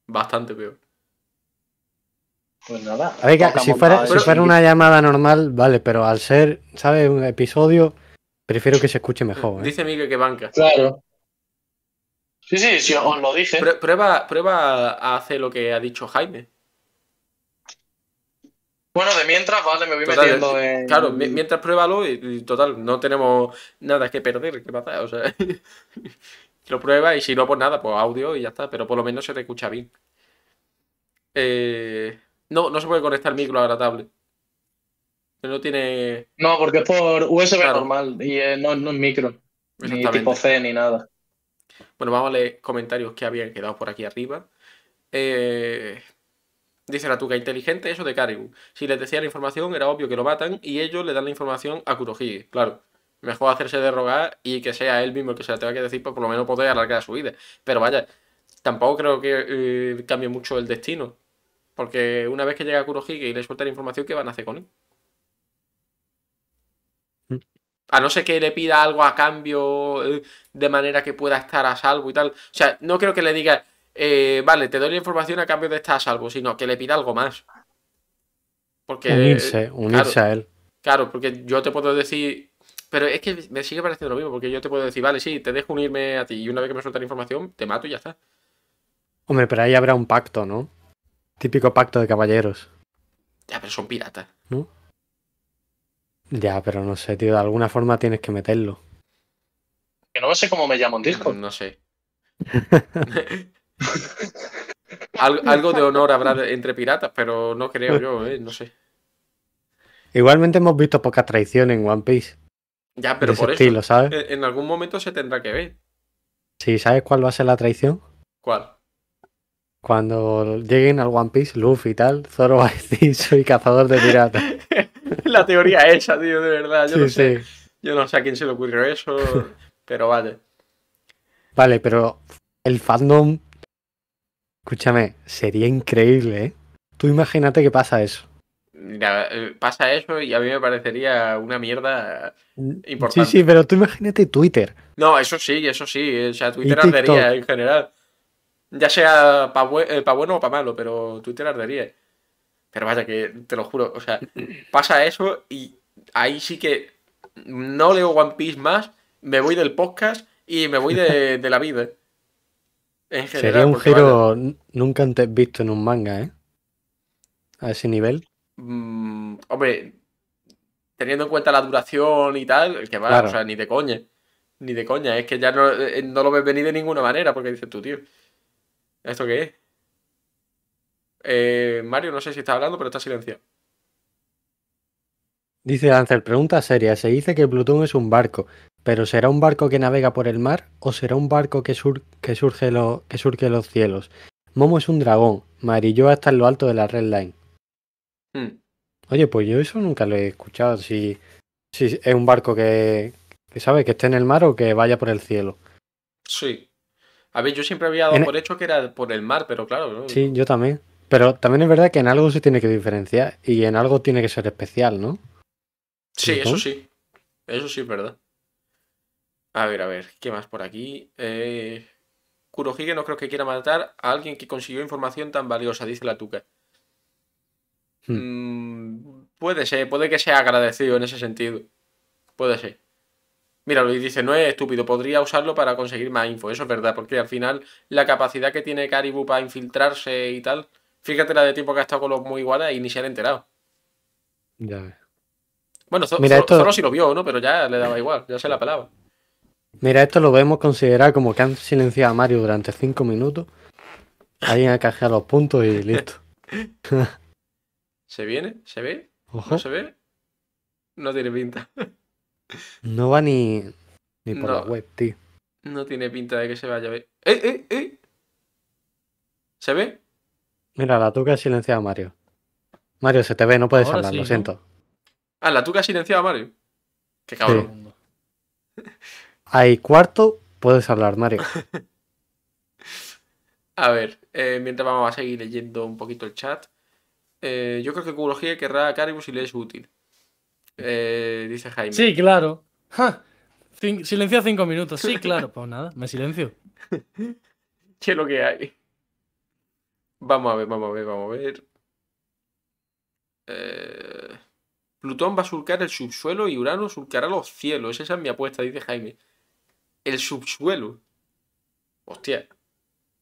Speaker 2: Bastante peor.
Speaker 3: Pues nada.
Speaker 4: A ver, si fuera, si fuera una llamada normal, vale, pero al ser, ¿sabes? Un episodio, prefiero que se escuche mejor, ¿eh?
Speaker 2: Dice Miguel que banca.
Speaker 3: Claro. Sí, sí, sí, os lo dije.
Speaker 2: Prue- Prueba, prueba a hacer lo que ha dicho Jaime.
Speaker 3: Bueno, de mientras, vale, me voy
Speaker 2: Total,
Speaker 3: metiendo en.
Speaker 2: Claro, mi- mientras pruébalo y, y total, no tenemos nada que perder, que pasar, o sea. lo prueba y si no, pues nada, pues audio y ya está, pero por lo menos se te escucha bien. Eh, no, no se puede conectar el micro a la tablet. No tiene.
Speaker 3: No, porque es por USB
Speaker 2: Claro.
Speaker 3: normal y eh, no, no es micro. Ni tipo C ni nada.
Speaker 2: Bueno, vamos a leer comentarios que habían quedado por aquí arriba. Eh, dice la tuca inteligente eso de Caribou. Si les decía la información, era obvio que lo matan y ellos le dan la información a Kurohige. Claro, mejor hacerse de rogar y que sea él mismo el que se la tenga que decir para por lo menos poder alargar su vida. Pero vaya, tampoco creo que eh, cambie mucho el destino. Porque una vez que llega Kurohige y le suelta la información, ¿qué van a hacer con él?
Speaker 4: Mm.
Speaker 2: A no ser que le pida algo a cambio eh, de manera que pueda estar a salvo y tal. O sea, no creo que le diga, eh, vale, te doy la información a cambio de estar a salvo, sino que le pida algo más. Porque.
Speaker 4: Unirse, unirse
Speaker 2: claro,
Speaker 4: a él.
Speaker 2: Claro, porque yo te puedo decir. Pero es que me sigue pareciendo lo mismo, porque yo te puedo decir, vale, sí, te dejo unirme a ti, y una vez que me suelta la información, te mato y ya está.
Speaker 4: Hombre, pero ahí habrá un pacto, ¿no? Típico pacto de caballeros.
Speaker 2: Ya, pero son piratas.
Speaker 4: Ya, pero no sé, tío, de alguna forma tienes que meterlo.
Speaker 3: Que no sé cómo me llamo en Discord.
Speaker 2: No sé. Al- algo de honor habrá entre piratas, pero no creo yo, ¿eh? No sé.
Speaker 4: Igualmente hemos visto poca traición en One Piece.
Speaker 2: Ya, pero
Speaker 4: de
Speaker 2: por
Speaker 4: ese
Speaker 2: eso.
Speaker 4: estilo, ¿sabes?
Speaker 2: En, en algún momento se tendrá que ver.
Speaker 4: Sí, ¿sabes cuál va a ser la traición?
Speaker 2: ¿Cuál?
Speaker 4: Cuando lleguen al One Piece, Luffy y tal, Zoro va a decir soy cazador de piratas.
Speaker 2: La teoría esa, tío, de verdad. Yo
Speaker 4: Sí,
Speaker 2: no sé.
Speaker 4: sí.
Speaker 2: Yo no sé a quién se le ocurrió eso. pero vale.
Speaker 4: Vale, pero el fandom. Escúchame, sería increíble, ¿eh? Tú imagínate que pasa eso.
Speaker 2: Mira, eh, pasa eso y a mí me parecería una mierda
Speaker 4: Sí,
Speaker 2: importante.
Speaker 4: sí, pero tú imagínate Twitter.
Speaker 2: No, eso sí, eso sí. O sea, Twitter ardería en general. Ya sea para bueno o para malo, pero Twitter ardería. Pero vaya, que te lo juro. O sea, pasa eso y ahí sí que no leo One Piece más, me voy del podcast y me voy de, de la vida. En general.
Speaker 4: Sería un
Speaker 2: vaya,
Speaker 4: giro nunca antes visto en un manga, ¿eh? A ese nivel.
Speaker 2: Mm, hombre, teniendo en cuenta la duración y tal, que va,
Speaker 4: Claro.
Speaker 2: o sea, ni de coña. Ni de coña. Es que ya no, eh, no lo ves venir de ninguna manera, porque dices tú, tío. ¿Esto qué es? Eh, Mario, no sé si está hablando, pero está silenciado.
Speaker 4: Dice Ansel, pregunta seria. Se dice que Plutón es un barco, pero ¿será un barco que navega por el mar o será un barco que, sur- que, surge lo- que surque los cielos? Momo es un dragón, Marilloa está en lo alto de la Red Line.
Speaker 2: Hmm.
Speaker 4: Oye, pues yo eso nunca lo he escuchado. Si, si es un barco que, que sabe que esté en el mar o que vaya por el cielo.
Speaker 2: Sí. A ver, yo siempre había dado
Speaker 4: En-
Speaker 2: por hecho que era por el mar, pero claro, ¿no?
Speaker 4: Sí, yo también. Pero también es verdad que en algo se tiene que diferenciar y en algo tiene que ser especial, ¿no?
Speaker 2: Sí, eso sí. Eso sí es verdad. A ver, a ver, ¿qué más por aquí? Eh... Kurohige no creo que quiera matar a alguien que consiguió información tan valiosa, dice la tuca. Mm, puede ser, puede que sea agradecido en ese sentido. Puede ser. Mira, Luis dice, no es estúpido, podría usarlo para conseguir más info. Eso es verdad, porque al final la capacidad que tiene Caribou para infiltrarse y tal, fíjate la de tiempo que ha estado con los muy iguales y ni se ha enterado.
Speaker 4: Ya ves.
Speaker 2: Bueno,
Speaker 4: esto-
Speaker 2: Zoro sí lo vio, ¿no? Pero ya le daba igual, ya se la pelaba.
Speaker 4: Mira, esto lo podemos considerar como que han silenciado a Mario durante cinco minutos. Alguien ha canjeado los puntos y listo.
Speaker 2: ¿Se viene? ¿Se ve?
Speaker 4: Ojo,
Speaker 2: ¿No se ve? No tiene pinta.
Speaker 4: no va ni, ni por la web, tío.
Speaker 2: No tiene pinta de que se vaya a ver. ¡Eh, eh, eh! ¿Se ve?
Speaker 4: Mira, la tuca ha silenciado a Mario. Mario, se te ve, no puedes
Speaker 3: Ahora
Speaker 4: hablar,
Speaker 3: sí,
Speaker 4: lo
Speaker 3: ¿no?
Speaker 4: siento.
Speaker 2: Ah, la tuca ha silenciado a Mario. Qué cabrón.
Speaker 4: Hay cuarto, puedes hablar, Mario.
Speaker 2: A ver, eh, mientras vamos a seguir leyendo un poquito el chat. Eh, yo creo que Kurohige querrá a Caribou si le es útil. Eh, dice Jaime.
Speaker 3: Sí, claro. Ja. Cin- silencio cinco minutos. Sí, claro. Pues nada, me silencio.
Speaker 2: ¿Qué es lo que hay? Vamos a ver, vamos a ver, vamos a ver. Eh, Plutón va a surcar el subsuelo y Urano surcará los cielos. Esa es mi apuesta, dice Jaime. El subsuelo. Hostia.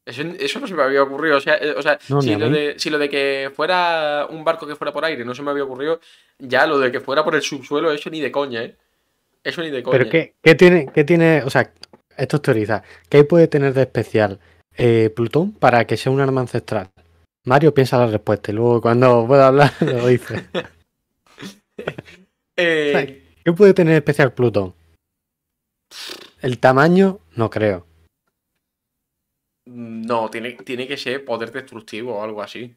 Speaker 2: Eso, eso no se me había ocurrido. O sea, eh, o sea,
Speaker 4: No,
Speaker 2: si, lo de, si lo de que fuera un barco que fuera por aire no se me había ocurrido, ya lo de que fuera por el subsuelo, eso ni de coña, ¿eh? Eso ni de coña.
Speaker 4: Pero ¿qué, qué tiene, qué tiene, o sea, esto es teorizar. ¿Qué puede tener de especial eh, Plutón para que sea un arma ancestral? Mario piensa la respuesta y luego cuando pueda hablar lo dice.
Speaker 2: Eh,
Speaker 4: ¿Qué puede tener de especial Plutón? El tamaño, no creo.
Speaker 2: No, tiene, tiene que ser poder destructivo o algo así.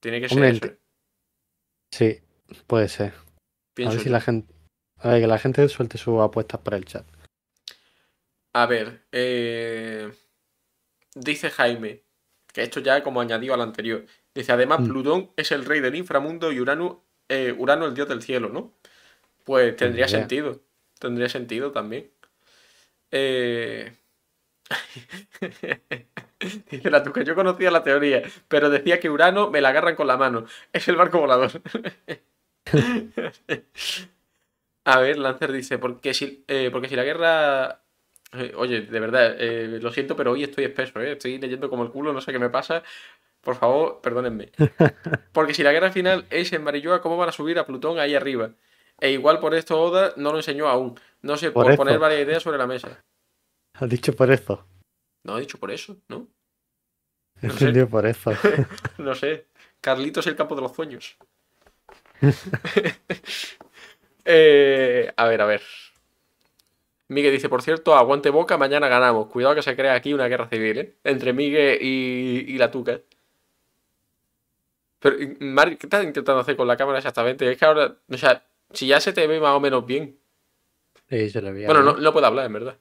Speaker 2: Tiene que ser eso,
Speaker 4: Sí, puede ser. A ver si
Speaker 2: yo.
Speaker 4: la gente. A ver, que la gente suelte sus apuestas por el chat.
Speaker 2: A ver, eh, dice Jaime, que esto ya como añadido al anterior. Dice, además,
Speaker 4: Mm.
Speaker 2: Plutón es el rey del inframundo y Urano, eh, Urano el dios del cielo, ¿no? Pues tendría sentido. Tendría sentido también. Eh... Dice la tuca, yo conocía la teoría, pero decía que Urano me la agarran con la mano. Es el barco volador. A ver, Lancer dice, porque si, eh, porque si la guerra... eh, oye, de verdad, eh, lo siento, pero hoy estoy espeso. Estoy leyendo como el culo, no sé qué me pasa. Por favor, perdónenme. Porque si la guerra final es en Marilloa, ¿cómo van a subir a Plutón ahí arriba? E igual por esto Oda no lo enseñó aún. No sé,
Speaker 4: Por
Speaker 2: poner varias ideas sobre la mesa.
Speaker 4: Has dicho por eso.
Speaker 2: No, he dicho por eso, ¿no?
Speaker 4: He
Speaker 2: No sé.
Speaker 4: entendido por eso.
Speaker 2: No sé. Carlitos el campo de los sueños. Eh, a ver, a ver. Miguel dice, por cierto, aguante boca, mañana ganamos. Cuidado que se crea aquí una guerra civil, ¿eh? Entre Miguel y, y la tuca. Pero, y, Mario, ¿qué estás intentando hacer con la cámara exactamente? Es que ahora, o sea, si ya se te ve más o menos bien.
Speaker 4: Sí, se
Speaker 2: Bueno, no, no puedo hablar, en verdad.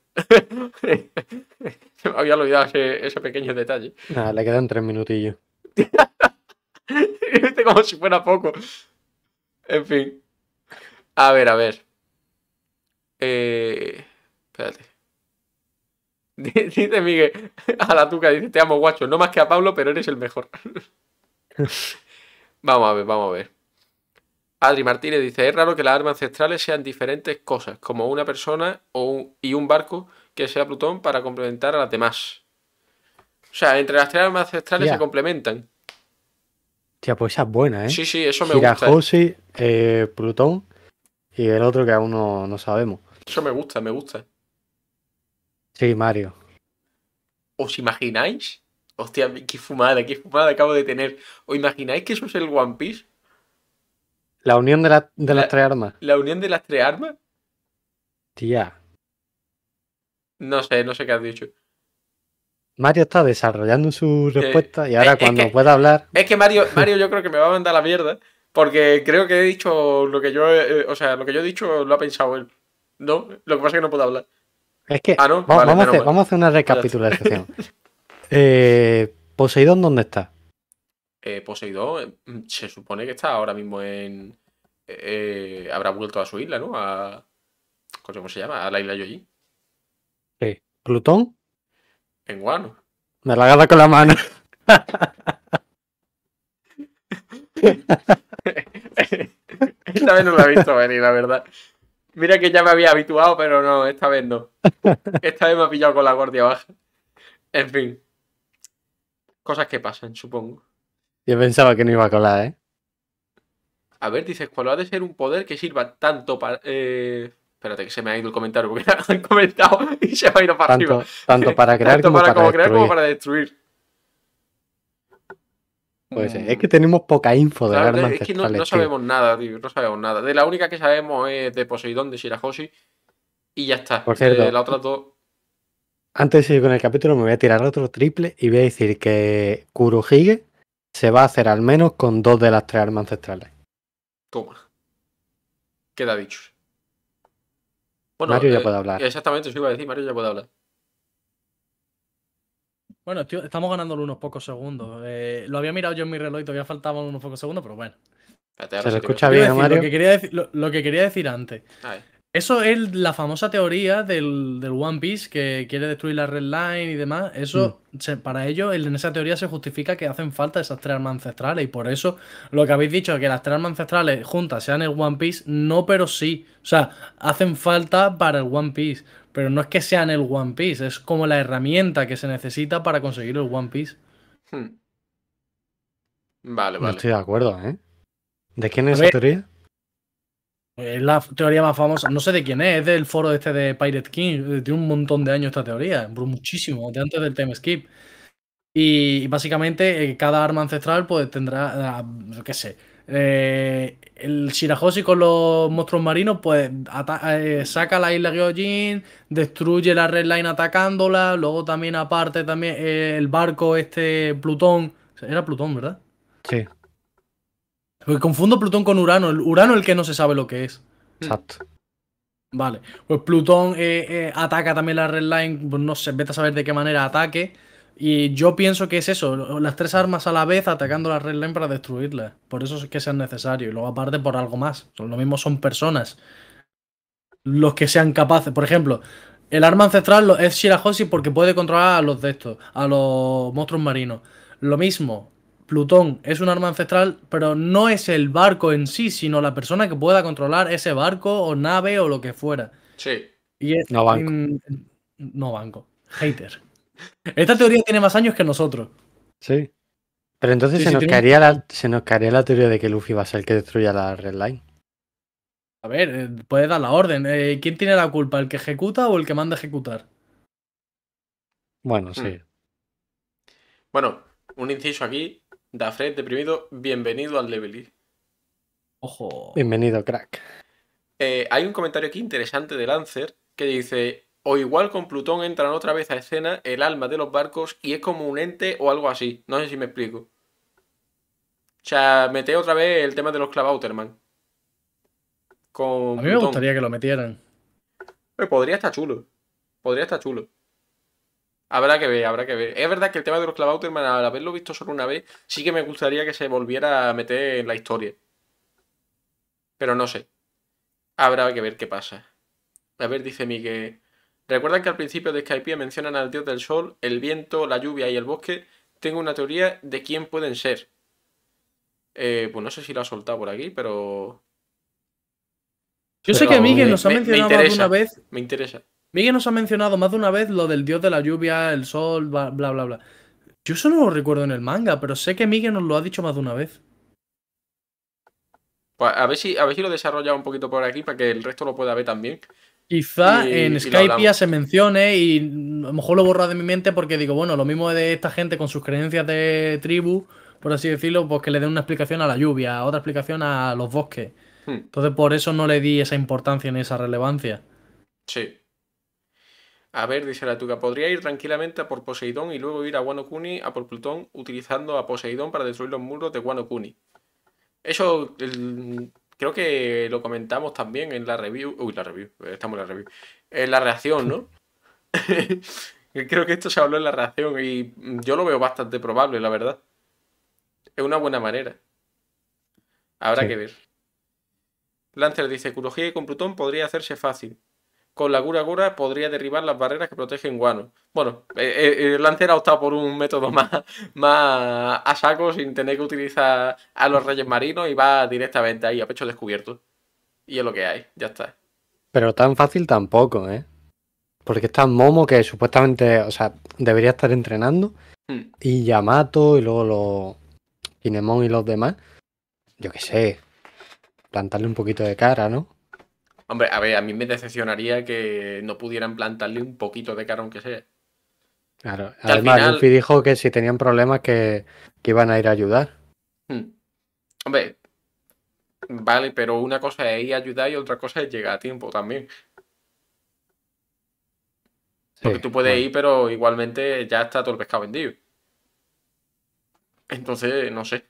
Speaker 2: Se me había olvidado ese, ese pequeño detalle.
Speaker 4: Nada, le quedan tres minutillos.
Speaker 2: Viste como si fuera poco. En fin. A ver, a ver. Eh, espérate. Dice Miguel a la tuca, dice, te amo guacho, no más que a Pablo, pero eres el mejor. vamos a ver, vamos a ver. Adri Martínez dice, es raro que las armas ancestrales sean diferentes cosas, como una persona o un- y un barco que sea Plutón para complementar a las demás. O sea, entre las tres armas ancestrales se complementan.
Speaker 4: Tía, pues esa es buena, ¿eh?
Speaker 2: Sí, sí, eso me gusta.
Speaker 4: Shirahoshi, eh, Plutón y el otro que aún no, no sabemos.
Speaker 2: Eso me gusta, me gusta.
Speaker 4: Sí, Mario.
Speaker 2: ¿Os imagináis? Hostia, qué fumada, qué fumada acabo de tener. ¿Os imagináis que eso es el One Piece?
Speaker 4: La unión de, la- de las
Speaker 2: La-
Speaker 4: tres armas.
Speaker 2: ¿La unión de las tres armas?
Speaker 4: Tía.
Speaker 2: No sé, no sé qué has dicho.
Speaker 4: Mario está desarrollando su respuesta y ahora
Speaker 2: es
Speaker 4: cuando
Speaker 2: que-
Speaker 4: pueda hablar.
Speaker 2: Es que Mario, Mario yo creo que me va a mandar a la mierda. Porque creo que he dicho lo que yo he, eh, o sea, lo que yo he dicho lo ha pensado él. No, lo que pasa es que no puedo hablar.
Speaker 4: Es que
Speaker 2: Ah, ¿no? Vale,
Speaker 4: vamos, a hacer, vamos a hacer una recapitulación. eh, Poseidón, ¿dónde está?
Speaker 2: Eh, Poseidón eh, se supone que está ahora mismo en. eh, habrá vuelto a su isla, ¿no? A. ¿Cómo se llama? A la isla Yoji.
Speaker 4: Sí. Plutón,
Speaker 2: En Guano.
Speaker 4: me la agarra con la mano.
Speaker 2: esta vez no la he visto venir, la verdad. Mira que ya me había habituado, pero no, esta vez no. Esta vez me ha pillado con la guardia baja. En fin. Cosas que pasan, supongo.
Speaker 4: Yo pensaba que no iba a colar, ¿eh?
Speaker 2: A ver, dices, ¿cuál ha de ser un poder que sirva tanto para. Eh... Espérate, que se me ha ido el comentario porque han comentado y se me ha ido para
Speaker 4: Tanto,
Speaker 2: arriba.
Speaker 4: tanto para crear
Speaker 2: Tanto
Speaker 4: como
Speaker 2: para,
Speaker 4: para,
Speaker 2: como crear como
Speaker 4: destruir.
Speaker 2: para destruir.
Speaker 4: Puede ser.
Speaker 2: Mm,
Speaker 4: Es que tenemos poca info de
Speaker 2: claro,
Speaker 4: armas
Speaker 2: es que no, sabemos nada, tío. No sabemos nada. De la única que sabemos es de Poseidón, de Shirahoshi. Y ya está.
Speaker 4: Por cierto.
Speaker 2: De las otras dos.
Speaker 4: Antes de seguir con el capítulo, me voy a tirar otro triple y voy a decir que Kurohige se va a hacer al menos con dos de las tres armas ancestrales.
Speaker 2: Toma. Queda dicho. Bueno,
Speaker 4: Mario ya
Speaker 2: eh,
Speaker 4: puede hablar.
Speaker 2: Exactamente, eso iba a decir, Mario ya puede hablar.
Speaker 3: Bueno, estoy- estamos ganándole unos pocos segundos. Eh, lo había mirado yo en mi reloj y todavía faltaban unos pocos segundos, pero bueno.
Speaker 4: ¿Se lo escucha bien
Speaker 3: decir,
Speaker 4: Mario?
Speaker 3: Lo que, quería decir, lo, lo que quería decir antes. Eso es la famosa teoría del, del One Piece que quiere destruir la Red Line y demás. Eso,
Speaker 4: Mm.
Speaker 3: se- para ello, en esa teoría se justifica que hacen falta esas tres armas ancestrales. Y por eso, lo que habéis dicho, que las tres armas ancestrales juntas sean el One Piece, no, pero sí. O sea, hacen falta para el One Piece. Pero no es que sean el One Piece, es como la herramienta que se necesita para conseguir el One Piece.
Speaker 2: Hmm. Vale,
Speaker 4: No
Speaker 2: vale.
Speaker 4: estoy de acuerdo, ¿eh? ¿De quién es
Speaker 3: A
Speaker 4: esa
Speaker 3: ver.
Speaker 4: teoría?
Speaker 3: Es la teoría más famosa, no sé de quién es, es del foro este de Pirate King, eh, tiene un montón de años esta teoría, muchísimo, de antes del time skip. Y básicamente eh, cada arma ancestral pues tendrá, ah, yo qué sé, eh, el Shirahoshi con los monstruos marinos pues eh, saca la isla Gyojin, destruye la Red Line atacándola, luego también aparte también el barco este Plutón, era Plutón, ¿verdad?
Speaker 4: Sí,
Speaker 3: Porque confundo Plutón con Urano, el Urano es el que no se sabe lo que es.
Speaker 4: exacto.
Speaker 3: Vale, pues Plutón eh, eh, ataca también la Red Line, pues no sé, vete a saber de qué manera ataque. Y yo pienso que es eso, las tres armas a la vez atacando la Red Line para destruirla. Por eso es que sean necesarios. Y luego aparte por algo más. Lo mismo son personas. Los que sean capaces. Por ejemplo, el arma ancestral es Shirahoshi porque puede controlar a los de estos, a los monstruos marinos. Lo mismo, Plutón es un arma ancestral, pero no es el barco en sí, sino la persona que pueda controlar ese barco o nave o lo que fuera.
Speaker 2: Sí.
Speaker 3: Y es-
Speaker 4: No banco.
Speaker 3: mm, no banco. Hater. Esta teoría tiene más años que nosotros.
Speaker 4: Sí. Pero entonces
Speaker 3: Sí,
Speaker 4: se,
Speaker 3: sí,
Speaker 4: nos
Speaker 3: tiene-
Speaker 4: caería la, se nos caería la teoría de que Luffy va a ser el que destruya la Red Line.
Speaker 3: A ver, eh, puede dar la orden. Eh, ¿Quién tiene la culpa? ¿El que ejecuta o el que manda a ejecutar?
Speaker 4: Bueno,
Speaker 2: Hmm.
Speaker 4: sí.
Speaker 2: Bueno, un inciso aquí. Dafred deprimido, bienvenido al Level
Speaker 3: Ojo.
Speaker 4: Bienvenido, crack.
Speaker 2: Eh, hay un comentario aquí interesante de Lancer que dice, o igual con Plutón entran otra vez a escena el alma de los barcos y es como un ente o algo así. No sé si me explico. O sea, mete otra vez el tema de los Clavauterman. Con
Speaker 3: A mí me
Speaker 2: Plutón.
Speaker 3: gustaría que lo metieran.
Speaker 2: Podría estar chulo. Podría estar chulo. Habrá que ver, habrá que ver. Es verdad que el tema de los Clavauterman, al haberlo visto solo una vez, sí que me gustaría que se volviera a meter en la historia. Pero no sé. Habrá que ver qué pasa. A ver, dice Miguel. ¿Recuerdan que al principio de Skypiea mencionan al dios del sol, el viento, la lluvia y el bosque? Tengo una teoría de quién pueden ser. Eh, pues no sé si lo ha soltado por aquí, pero
Speaker 3: Yo sé que Miguel
Speaker 2: me-
Speaker 3: nos ha
Speaker 2: me- me
Speaker 3: mencionado de
Speaker 2: interesa.
Speaker 3: una vez.
Speaker 2: me interesa.
Speaker 3: Miguel nos ha mencionado más de una vez lo del dios de la lluvia, el sol, bla, bla, bla, bla. Yo eso no lo recuerdo en el manga, pero sé que Miguel nos lo ha dicho más de una vez.
Speaker 2: Pues a ver si, a ver si lo desarrolla un poquito por aquí para que el resto lo pueda ver también.
Speaker 3: Quizá
Speaker 2: Y-
Speaker 3: en Skype ya se mencione y a lo mejor lo borra de mi mente porque digo, bueno, lo mismo de esta gente con sus creencias de tribu, por así decirlo, pues que le den una explicación a la lluvia, otra explicación a los bosques.
Speaker 2: Hmm,
Speaker 3: Entonces por eso no le di esa importancia ni esa relevancia.
Speaker 2: sí. A ver, dice la Tuca, podría ir tranquilamente a por Poseidón y luego ir a Wano Kuni a por Plutón utilizando a Poseidón para destruir los muros de Wano Kuni. Eso el- creo que lo comentamos también en la review. Uy, la review, estamos en la review. En la reacción, ¿no? creo que esto se habló en la reacción y yo lo veo bastante probable, la verdad. Es una buena manera. Habrá
Speaker 4: Sí.
Speaker 2: que ver. Lancer dice, Kurohige con Plutón podría hacerse fácil. Con la Gura Gura podría derribar las barreras que protegen Guano. Bueno, eh, eh, eh, Lancer ha optado por un método más, más a saco sin tener que utilizar a los Reyes Marinos y va directamente ahí a pecho descubierto. Y es lo que hay, ya está.
Speaker 4: Pero tan fácil tampoco, ¿eh? Porque está Momo, que supuestamente, o sea, debería estar entrenando.
Speaker 2: Hmm.
Speaker 4: Y Yamato y luego los Kinemon y los demás. Yo qué sé. Plantarle un poquito de cara, ¿no?
Speaker 2: Hombre, a ver, a mí me decepcionaría que no pudieran plantarle un poquito de cara aunque sea.
Speaker 4: Claro.
Speaker 2: Que
Speaker 4: Además,
Speaker 2: final-
Speaker 4: Luffy dijo que si tenían problemas que, que iban a ir a ayudar.
Speaker 2: Hmm. Hombre, vale, pero una cosa es ir a ayudar y otra cosa es llegar a tiempo también. Porque tú puedes
Speaker 4: bueno.
Speaker 2: ir, pero igualmente ya está todo el pescado vendido. Entonces, no sé.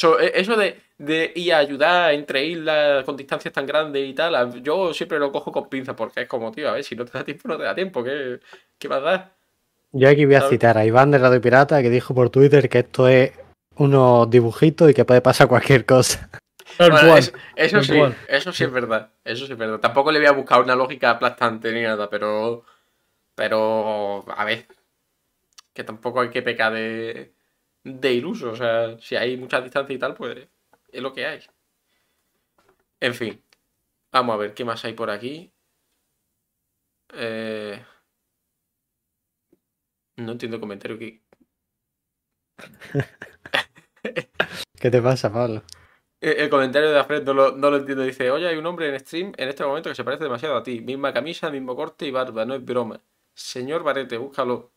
Speaker 2: So, e- eso de, de ir a ayudar entre islas con distancias tan grandes y tal, yo siempre lo cojo con pinzas porque es como, tío, a ver, si no te da tiempo, no te da tiempo. ¿Qué, qué vas a dar?
Speaker 4: Yo aquí voy a
Speaker 2: ¿sabes?
Speaker 4: citar a Iván de Radio Pirata que dijo por Twitter que esto es unos dibujitos y que puede pasar cualquier cosa.
Speaker 2: Bueno, es- eso sí, eso sí es verdad. Eso sí es verdad. Tampoco le voy a buscar una lógica aplastante ni nada, pero. Pero. A ver. Que tampoco hay que pecar de. De iluso. O sea, si hay mucha distancia y tal, pues. Es lo que hay. En fin. Vamos a ver qué más hay por aquí. Eh, No entiendo el comentario que.
Speaker 4: ¿Qué te pasa, Pablo?
Speaker 2: El el comentario de Alfred no lo, no lo entiendo. Dice, oye, hay un hombre en stream en este momento que se parece demasiado a ti. Misma camisa, mismo corte y barba. No es broma. Señor Barete, búscalo.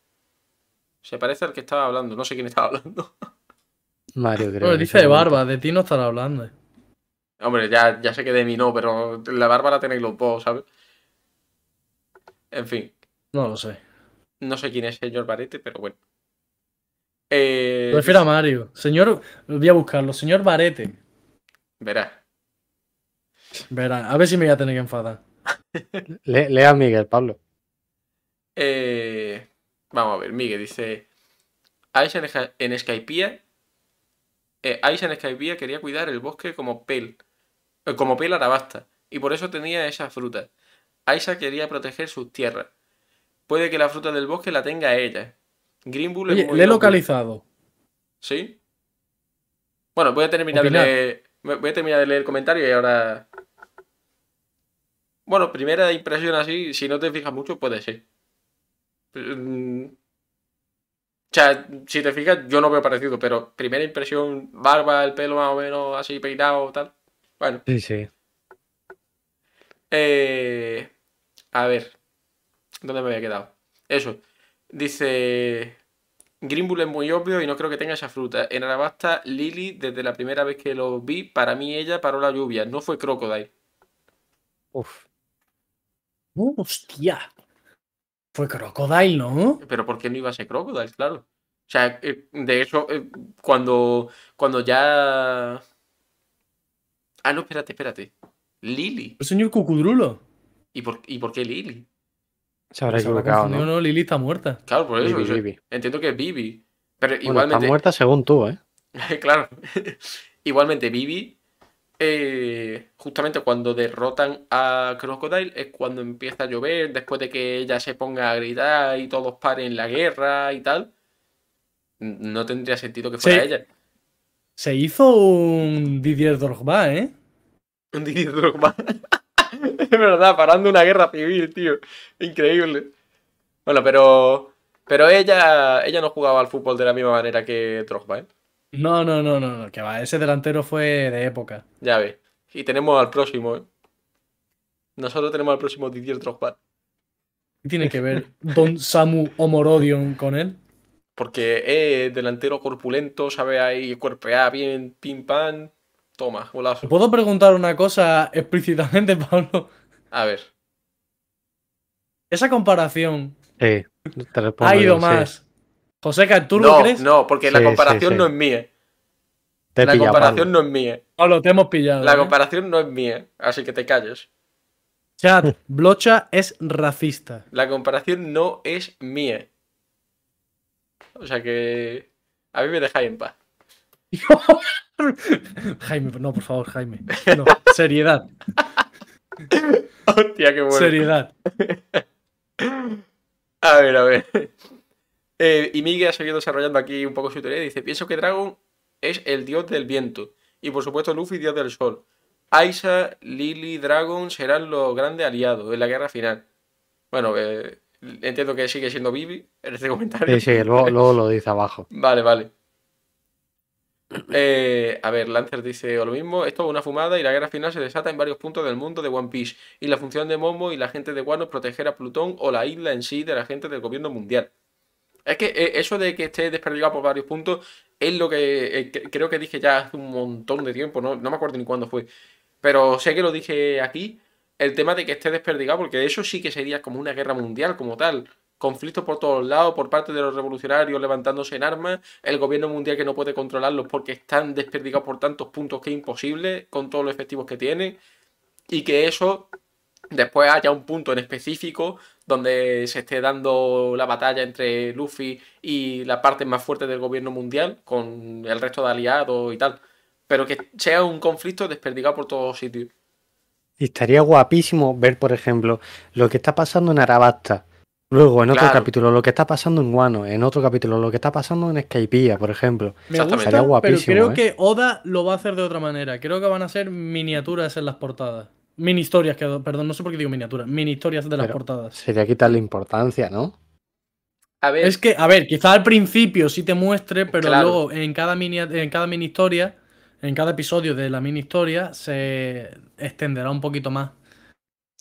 Speaker 2: Se parece al que estaba hablando. No sé quién estaba hablando.
Speaker 4: Mario, creo.
Speaker 3: Dice de
Speaker 4: momento.
Speaker 3: barba, de ti no estará hablando.
Speaker 2: Hombre, ya, ya sé que de mí no, pero la barba la tenéis los dos, ¿sabes? En fin.
Speaker 3: No lo sé.
Speaker 2: No sé quién es señor Barete, pero bueno. Eh,
Speaker 3: Prefiero a Mario. Señor, voy a buscarlo. Señor Barete.
Speaker 2: verá.
Speaker 3: Verá, a ver si me voy a tener que enfadar.
Speaker 4: Le- lea a Miguel, Pablo.
Speaker 2: Eh, vamos a ver, Miguel dice. Aisha en, Skypiea. eh, Aisha en Skypiea quería cuidar el bosque como pel. eh, como pel arabasta. Y por eso tenía esa fruta. Aisha quería proteger sus tierras. Puede que la fruta del bosque la tenga ella. Green Bull es
Speaker 3: Oye,
Speaker 2: muy
Speaker 3: le he localizado.
Speaker 2: ¿Sí? Bueno, voy a terminar de
Speaker 3: Opinar.
Speaker 2: leer. Voy a terminar de leer el comentario y ahora. Bueno, primera impresión así, si no te fijas mucho, puede ser. Mm, O sea, si te fijas, yo no veo parecido, pero primera impresión, barba, el pelo más o menos así peinado, tal. Bueno,
Speaker 4: Sí, sí.
Speaker 2: eh, a ver, ¿dónde me había quedado? Eso, dice, Green Bull es muy obvio y no creo que tenga esa fruta. En Arabasta, Lily, desde la primera vez que lo vi, para mí ella paró la lluvia, no fue Crocodile.
Speaker 4: Uf.
Speaker 3: Oh, hostia. Fue Crocodile, ¿no?
Speaker 2: Pero ¿por qué no iba a ser Crocodile? Claro. O sea, eh, de hecho, eh, cuando, cuando ya... Ah, no, espérate, espérate. Lily.
Speaker 3: El señor Cucudrulo.
Speaker 2: ¿Y por, ¿Y por qué Lily?
Speaker 4: Se habrá
Speaker 3: habrá
Speaker 4: equivocado,
Speaker 3: confundido,
Speaker 4: ¿no?
Speaker 3: no, Lily está muerta.
Speaker 2: Claro, por eso.
Speaker 4: Bibi,
Speaker 2: o sea,
Speaker 4: Bibi.
Speaker 2: Entiendo que es Bibi. Pero
Speaker 4: Bueno,
Speaker 2: igualmente...
Speaker 4: está muerta según tú, ¿eh?
Speaker 2: claro. Igualmente, Bibi, eh, justamente cuando derrotan a Crocodile, es cuando empieza a llover, después de que ella se ponga a gritar y todos paren la guerra y tal. No tendría sentido que fuera
Speaker 3: Sí.
Speaker 2: ella.
Speaker 3: Se hizo un Didier Drogba, ¿eh?
Speaker 2: Un Didier Drogba. es verdad, parando una guerra civil, tío. Increíble. Bueno, pero. Pero ella, ella no jugaba al fútbol de la misma manera que Drogba, ¿eh?
Speaker 3: No, no, no, no, no, que va. Ese delantero fue de época.
Speaker 2: Ya ves. Y tenemos al próximo, ¿eh? Nosotros tenemos al próximo Didier Drogba.
Speaker 3: ¿Qué tiene que ver Don Samu Omorodion con él?
Speaker 2: Porque es delantero corpulento, sabe ahí cuerpear bien, pim pam. Toma,
Speaker 3: ¿Te
Speaker 2: golazo.
Speaker 3: puedo preguntar una cosa explícitamente, Pablo?
Speaker 2: A ver.
Speaker 3: Esa comparación
Speaker 4: Sí. Te respondo
Speaker 3: ha ido
Speaker 4: yo,
Speaker 3: más. ¿Tú lo
Speaker 2: No,
Speaker 3: crees?
Speaker 2: no, porque la comparación
Speaker 4: sí, sí.
Speaker 2: no es mía.
Speaker 4: Te
Speaker 2: La
Speaker 4: pillado,
Speaker 2: comparación
Speaker 4: Pablo.
Speaker 2: no es mía.
Speaker 3: Pablo, te hemos pillado.
Speaker 2: La
Speaker 3: ¿eh?
Speaker 2: comparación no es mía, así que te calles.
Speaker 3: Chat, Blocha es racista.
Speaker 2: La comparación no es mía. O sea que. A mí me dejáis en paz.
Speaker 3: Jaime, no, por favor, Jaime. No, seriedad,
Speaker 2: Hostia, qué bueno.
Speaker 3: seriedad.
Speaker 2: A ver, a ver. Eh, y Miguel ha seguido desarrollando aquí un poco su teoría. Dice: Pienso que Dragon es el dios del viento. Y por supuesto, Luffy, dios del sol. Aisa, Lily, Dragon serán los grandes aliados en la guerra final. Bueno, eh, entiendo que sigue siendo Vivi en este comentario.
Speaker 4: Sí, sí, luego, luego lo dice abajo.
Speaker 2: Vale, vale. Eh, a ver, Lancer dice lo mismo. Esto es una fumada y la guerra final se desata en varios puntos del mundo de One Piece. Y la función de Momo y la gente de Wano es proteger a Plutón o la isla en sí de la gente del gobierno mundial. Es que eh, eso de que esté desperdigado por varios puntos es lo que eh, que- creo que dije ya hace un montón de tiempo, no, no me acuerdo ni cuándo fue. Pero sé que lo dije aquí, el tema de que esté desperdigado, porque eso sí que sería como una guerra mundial como tal. Conflictos por todos lados, por parte de los revolucionarios levantándose en armas, el gobierno mundial que no puede controlarlos porque están desperdigados por tantos puntos que es imposible, con todos los efectivos que tienen, y que eso después haya un punto en específico donde se esté dando la batalla entre Luffy y la parte más fuerte del gobierno mundial con el resto de aliados y tal. Pero que sea un conflicto desperdigado por todos sitios.
Speaker 4: Y estaría guapísimo ver, por ejemplo, lo que está pasando en Arabasta. Luego, en otro
Speaker 2: Claro.
Speaker 4: capítulo, lo que está pasando en Wano. En otro capítulo, lo que está pasando en Skypiea, por ejemplo.
Speaker 3: Me
Speaker 2: Exactamente.
Speaker 3: gusta, pero creo
Speaker 4: ¿eh?
Speaker 3: que Oda lo va a hacer de otra manera. Creo que van a ser miniaturas en las portadas. Mini historias, que, perdón, no sé por qué digo miniaturas. Mini historias de las
Speaker 4: Pero-
Speaker 3: portadas.
Speaker 4: Sería quitarle importancia, ¿no?
Speaker 2: A ver,
Speaker 3: Es que, a ver, quizá al principio sí te muestre, pero
Speaker 2: Claro.
Speaker 3: luego en cada mini, en cada mini historia, en cada episodio de la mini historia, se extenderá un poquito más.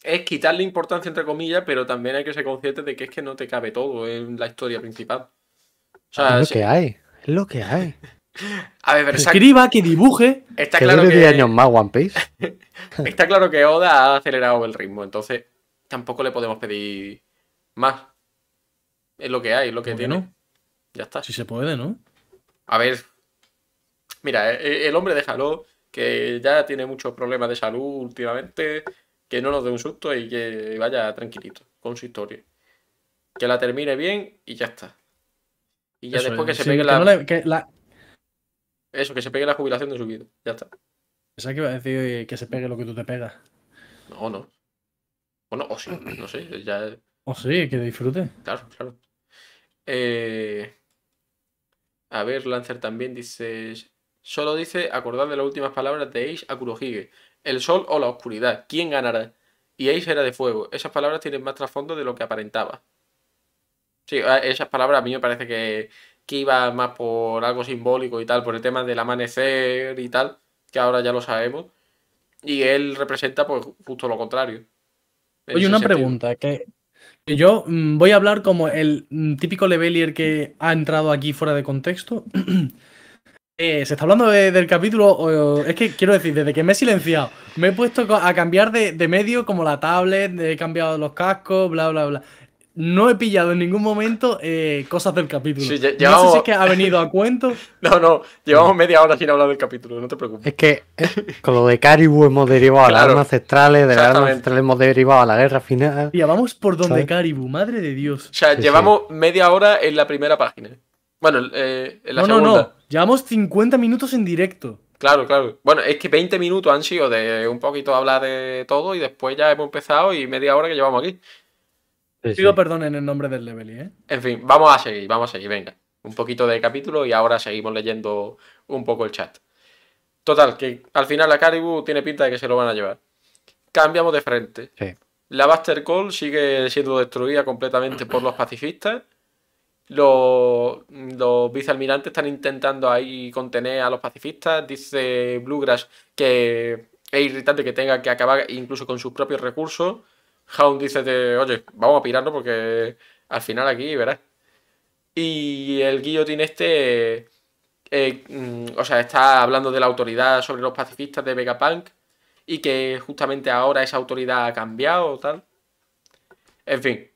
Speaker 2: es quitarle importancia entre comillas, pero también hay que ser consciente de que es que no te cabe todo en la historia principal. O sea,
Speaker 4: es lo
Speaker 2: sí-
Speaker 4: que hay. Es lo que hay.
Speaker 2: a ver, pero
Speaker 3: Escriba, que dibuje.
Speaker 2: está
Speaker 4: que
Speaker 2: claro
Speaker 4: dure 10 años
Speaker 2: que,
Speaker 4: más One Piece.
Speaker 2: está claro que Oda ha acelerado el ritmo, entonces tampoco le podemos pedir más. Es lo que hay, es lo que
Speaker 3: ¿Por qué
Speaker 2: tiene.
Speaker 3: no?
Speaker 2: Ya está.
Speaker 3: Si se puede, ¿no?
Speaker 2: A ver, mira, e- el hombre déjalo, que ya tiene muchos problemas de salud últimamente, que no nos dé un susto y que vaya tranquilito con su historia. Que la termine bien y ya está. Y ya
Speaker 3: Eso
Speaker 2: después que se
Speaker 3: sí,
Speaker 2: pegue
Speaker 3: que
Speaker 2: la...
Speaker 3: no le- que la-
Speaker 2: Eso, que se pegue la jubilación de su vida. Ya está.
Speaker 3: Pensaba que iba a decir que se pegue lo que tú te pegas.
Speaker 2: No, no. Bueno, o sí, no sé, ya...
Speaker 3: O sí, que disfrute.
Speaker 2: Claro, claro. Eh, a ver, Lancer también dice. Solo dice acordar de las últimas palabras de Ace a Kurohige. El sol o la oscuridad. ¿Quién ganará? Y Ace era de fuego. Esas palabras tienen más trasfondo de lo que aparentaba. Sí, a- esas palabras a mí me parece que, que iba más por algo simbólico y tal, por el tema del amanecer y tal, que ahora ya lo sabemos. Y él representa pues justo lo contrario.
Speaker 3: Oye, una
Speaker 2: sentido.
Speaker 3: pregunta, que, que yo mm, voy a hablar como el mm, típico levelier que ha entrado aquí fuera de contexto. Eh, se está hablando de- del capítulo. o- es que quiero decir, desde que me he silenciado, me he puesto a cambiar de, de medio como la tablet, he cambiado los cascos, bla, bla, bla. No he pillado en ningún momento eh, cosas del capítulo.
Speaker 2: Sí,
Speaker 3: No sé si es que ha venido a cuento.
Speaker 2: No, no, llevamos media hora sin hablar del capítulo, no te preocupes.
Speaker 4: Es que con lo de Caribou hemos derivado a las armas ancestrales, de las armas ancestrales hemos derivado a la guerra final.
Speaker 3: Tía, vamos por donde
Speaker 4: ¿Sabes?
Speaker 3: Caribou, madre de Dios.
Speaker 2: O sea,
Speaker 4: Sí,
Speaker 2: llevamos media hora en la primera página. Bueno, eh, en la
Speaker 3: No, no,
Speaker 2: segunda.
Speaker 3: no. Llevamos 50 minutos en directo.
Speaker 2: Claro, claro. Bueno, es que 20 minutos han sido de un poquito hablar de todo y después ya hemos empezado y media hora que llevamos aquí.
Speaker 4: Sí, sí.
Speaker 3: Pido perdón en el nombre del Levely, ¿eh?
Speaker 2: En fin, vamos a seguir, vamos a seguir, venga. Un poquito de capítulo y ahora seguimos leyendo un poco el chat. Total, que al final la Caribou tiene pinta de que se lo van a llevar. Cambiamos de frente.
Speaker 4: Sí.
Speaker 2: La Buster Call sigue siendo destruida completamente por los pacifistas. Los, los vicealmirantes están intentando ahí contener a los pacifistas. Dice Bluegrass que es irritante que tenga que acabar incluso con sus propios recursos. Hound dice de, oye, vamos a pirarnos porque al final aquí verás. Y el guillotín este, eh, mm, o sea, está hablando de la autoridad sobre los pacifistas de Vegapunk y que justamente ahora esa autoridad ha cambiado tal. En fin.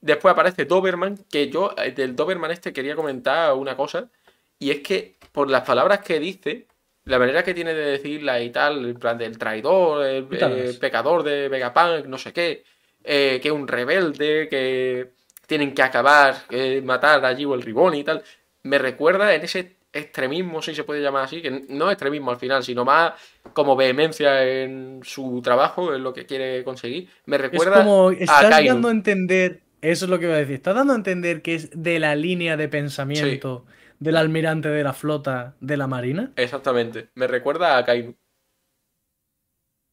Speaker 2: Después aparece Doberman, que yo eh, del Doberman este quería comentar una cosa, y es que por las palabras que dice, la manera que tiene de decirla y tal, en plan del traidor, el, eh, pecador de Vegapunk, no sé qué, eh, que es un rebelde, que tienen que acabar, eh, matar a Jibo el Ribón y tal, me recuerda en ese extremismo, si se puede llamar así, que no es extremismo al final, sino más como vehemencia en su trabajo, en lo que quiere conseguir. Me
Speaker 3: Es
Speaker 2: recuerda
Speaker 3: como,
Speaker 2: a
Speaker 3: estás dando a entender, eso es lo que iba a decir, estás dando a entender que es de la línea de pensamiento del almirante de la flota de la marina.
Speaker 2: Exactamente. Me recuerda a Kainu. O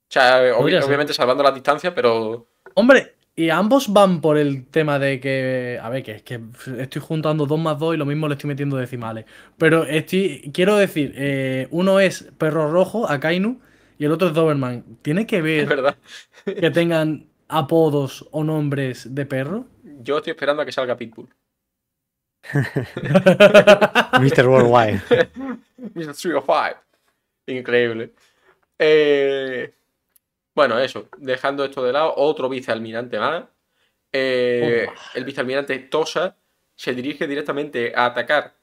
Speaker 2: sea, obvi-
Speaker 3: Podría ser.
Speaker 2: obviamente salvando la distancia, pero.
Speaker 3: Hombre, y ambos van por el tema de que, a ver, que es que estoy juntando 2 más 2 y lo mismo le estoy metiendo decimales. Pero estoy, quiero decir, eh, uno es perro rojo, Akainu, y el otro es Doberman. ¿Tiene que
Speaker 2: Es
Speaker 3: ver
Speaker 2: verdad.
Speaker 3: que tengan apodos o nombres de perro?
Speaker 2: Yo estoy esperando a que salga Pitbull.
Speaker 4: Mr. Worldwide.
Speaker 2: Mr. 305. Increíble. Eh, Bueno, eso. Dejando esto de lado, otro vicealmirante más. Eh, el vicealmirante Tosa se dirige directamente a atacar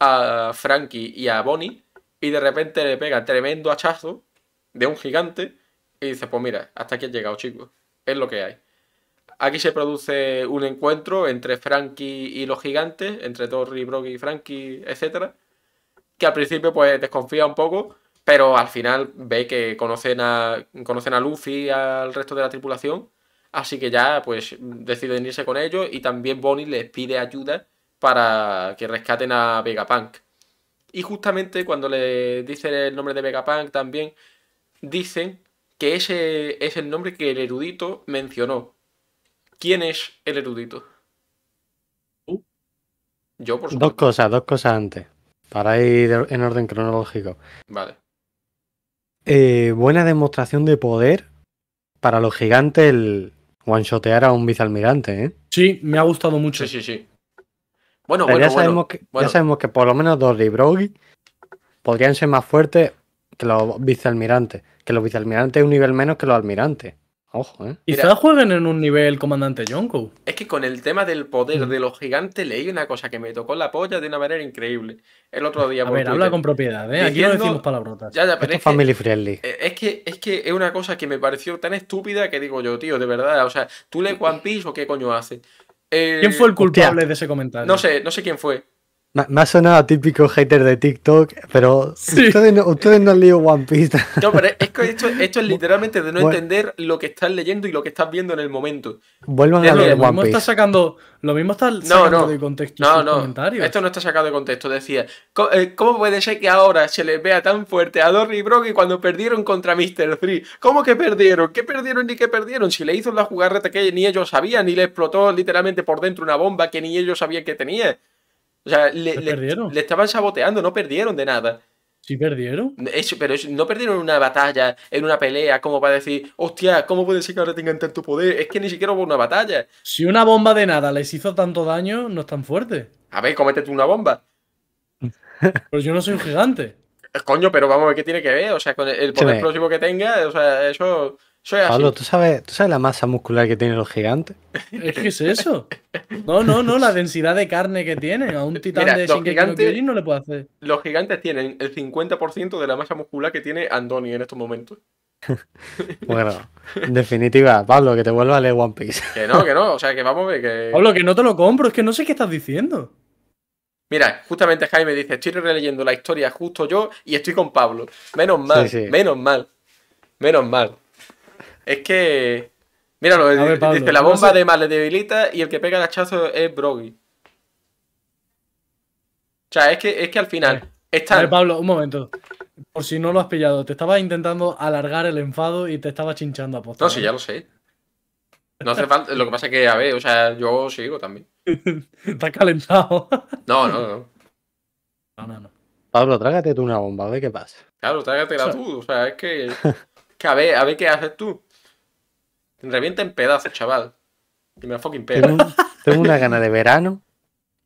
Speaker 2: a Frankie y a Bonnie. Y de repente le pega tremendo hachazo de un gigante. Y dice: Pues mira, hasta aquí he llegado, chicos. Es lo que hay. Aquí se produce un encuentro entre Frankie y los gigantes, entre Torri, Brock y Frankie, etcétera que al principio pues desconfía un poco, pero al final ve que conocen a, conocen a Luffy y al resto de la tripulación, así que ya pues deciden irse con ellos y también Bonnie les pide ayuda para que rescaten a Vegapunk. Y justamente cuando le dicen el nombre de Vegapunk también dicen que ese es el nombre que el erudito mencionó. ¿Quién es el erudito? Yo, por
Speaker 4: Dos
Speaker 2: supuesto.
Speaker 4: cosas, dos cosas antes. Para ir en orden cronológico.
Speaker 2: Vale.
Speaker 4: Eh, buena demostración de poder para los gigantes el one-shotear a un vicealmirante, ¿eh?
Speaker 3: Sí, me ha gustado mucho.
Speaker 2: Sí, sí, sí. Bueno, bueno,
Speaker 4: ya, sabemos
Speaker 2: bueno.
Speaker 4: que,
Speaker 2: bueno.
Speaker 4: ya sabemos que por lo menos y Brogy podrían ser más fuertes que los vicealmirantes. Que los vicealmirantes es un nivel menos que los almirantes. Ojo, ¿eh?
Speaker 3: Quizás
Speaker 2: Mira.
Speaker 3: jueguen en un nivel comandante Yonko.
Speaker 2: Es que con el tema del poder
Speaker 3: Mm.
Speaker 2: de los gigantes leí una cosa que me tocó la polla de una manera increíble. El otro día
Speaker 3: A
Speaker 2: por
Speaker 3: ver, habla con propiedad, ¿eh? Aquí no
Speaker 2: Diciendo-
Speaker 3: decimos palabrotas.
Speaker 2: Ya, ya, pero
Speaker 4: Esto
Speaker 2: es que,
Speaker 4: family friendly.
Speaker 2: eh, es que es que es una cosa que me pareció tan estúpida que digo yo, tío, de verdad. O sea, ¿tú lees One Piece o qué coño haces? Eh,
Speaker 3: ¿Quién fue el
Speaker 4: hostia.
Speaker 3: culpable de ese comentario?
Speaker 2: No sé, no sé quién fue.
Speaker 4: Me, me ha sonado a típico hater de TikTok, pero
Speaker 3: Sí.
Speaker 4: ustedes, no, ustedes no han leído One Piece.
Speaker 2: No, pero es que esto, esto es literalmente de no
Speaker 4: Bueno.
Speaker 2: entender lo que estás leyendo y lo que estás viendo en el momento.
Speaker 4: Vuelvan a leer
Speaker 3: lo
Speaker 4: One
Speaker 3: mismo está
Speaker 4: Piece.
Speaker 3: sacando, lo mismo está sacando
Speaker 2: no.
Speaker 3: de contexto
Speaker 2: No,
Speaker 3: sus
Speaker 2: no,
Speaker 3: comentarios.
Speaker 2: esto no está sacado de contexto. Decía, "Co- eh, ¿cómo puede ser que ahora se les vea tan fuerte a Dory y Brogy cuando perdieron contra Mr. Free? ¿Cómo que perdieron? ¿Qué perdieron ni qué perdieron? Si le hizo la jugarreta que ni ellos sabían, ni le explotó literalmente por dentro una bomba que ni ellos sabían que tenía. O sea, le,
Speaker 3: Pues
Speaker 2: le-
Speaker 3: perdieron.
Speaker 2: le estaban saboteando, no perdieron de nada.
Speaker 3: ¿Sí perdieron?
Speaker 2: Es- pero es- no perdieron en una batalla, en una pelea, como para decir, hostia, ¿cómo puede ser que ahora tengan tanto poder? Es que ni siquiera hubo una batalla.
Speaker 3: Si una bomba de nada les hizo tanto daño, no es tan fuerte.
Speaker 2: A ver, cómete tú una bomba.
Speaker 3: Pero yo no soy un gigante.
Speaker 2: Eh, Coño, pero vamos a ver qué tiene que ver. O sea, con el- poder
Speaker 4: Escúchame.
Speaker 2: explosivo que tenga, o sea, eso, así.
Speaker 4: Pablo, ¿tú sabes, ¿tú sabes la masa muscular que tienen los gigantes?
Speaker 3: Es que es eso. No, no, no, la densidad de carne que tiene. A un titán
Speaker 2: Mira,
Speaker 3: de no
Speaker 2: gigantes-
Speaker 3: no le puede hacer.
Speaker 2: Los gigantes tienen el 50% de la masa muscular que tiene Andoni en estos momentos.
Speaker 4: Bueno, en definitiva, Pablo, que te vuelva a leer One Piece.
Speaker 2: Que no, que no. O sea, que vamos a ver que.
Speaker 3: Pablo, que no te lo compro, es que no sé qué estás diciendo.
Speaker 2: Mira, justamente Jaime dice, estoy releyendo la historia justo yo y estoy con Pablo. Menos mal,
Speaker 4: Sí, sí.
Speaker 2: menos mal. Menos mal. Es que... Míralo,
Speaker 3: ver, Pablo,
Speaker 2: dice, la
Speaker 3: no
Speaker 2: bomba
Speaker 3: sé-
Speaker 2: de mal le debilita y el que pega el hachazo es Brogy. O sea, es que, es que al final
Speaker 3: A ver. Pablo, un momento. Por si no lo has pillado, te estaba intentando alargar el enfado y te estaba chinchando a posta.
Speaker 2: No, sí, ya lo sé. No hace falta... Lo que pasa es que, a ver, o sea, yo sigo también.
Speaker 3: Estás calentado.
Speaker 2: No, no, no.
Speaker 3: No, no, no.
Speaker 4: Pablo, trágate tú una bomba, a ver qué pasa.
Speaker 2: Claro, trágatela
Speaker 3: O sea-
Speaker 2: tú. O sea, es que... que a ver, a ver qué haces tú. Revienta en pedazos, chaval. Y me fucking pega.
Speaker 4: Tengo, un- tengo una gana de verano.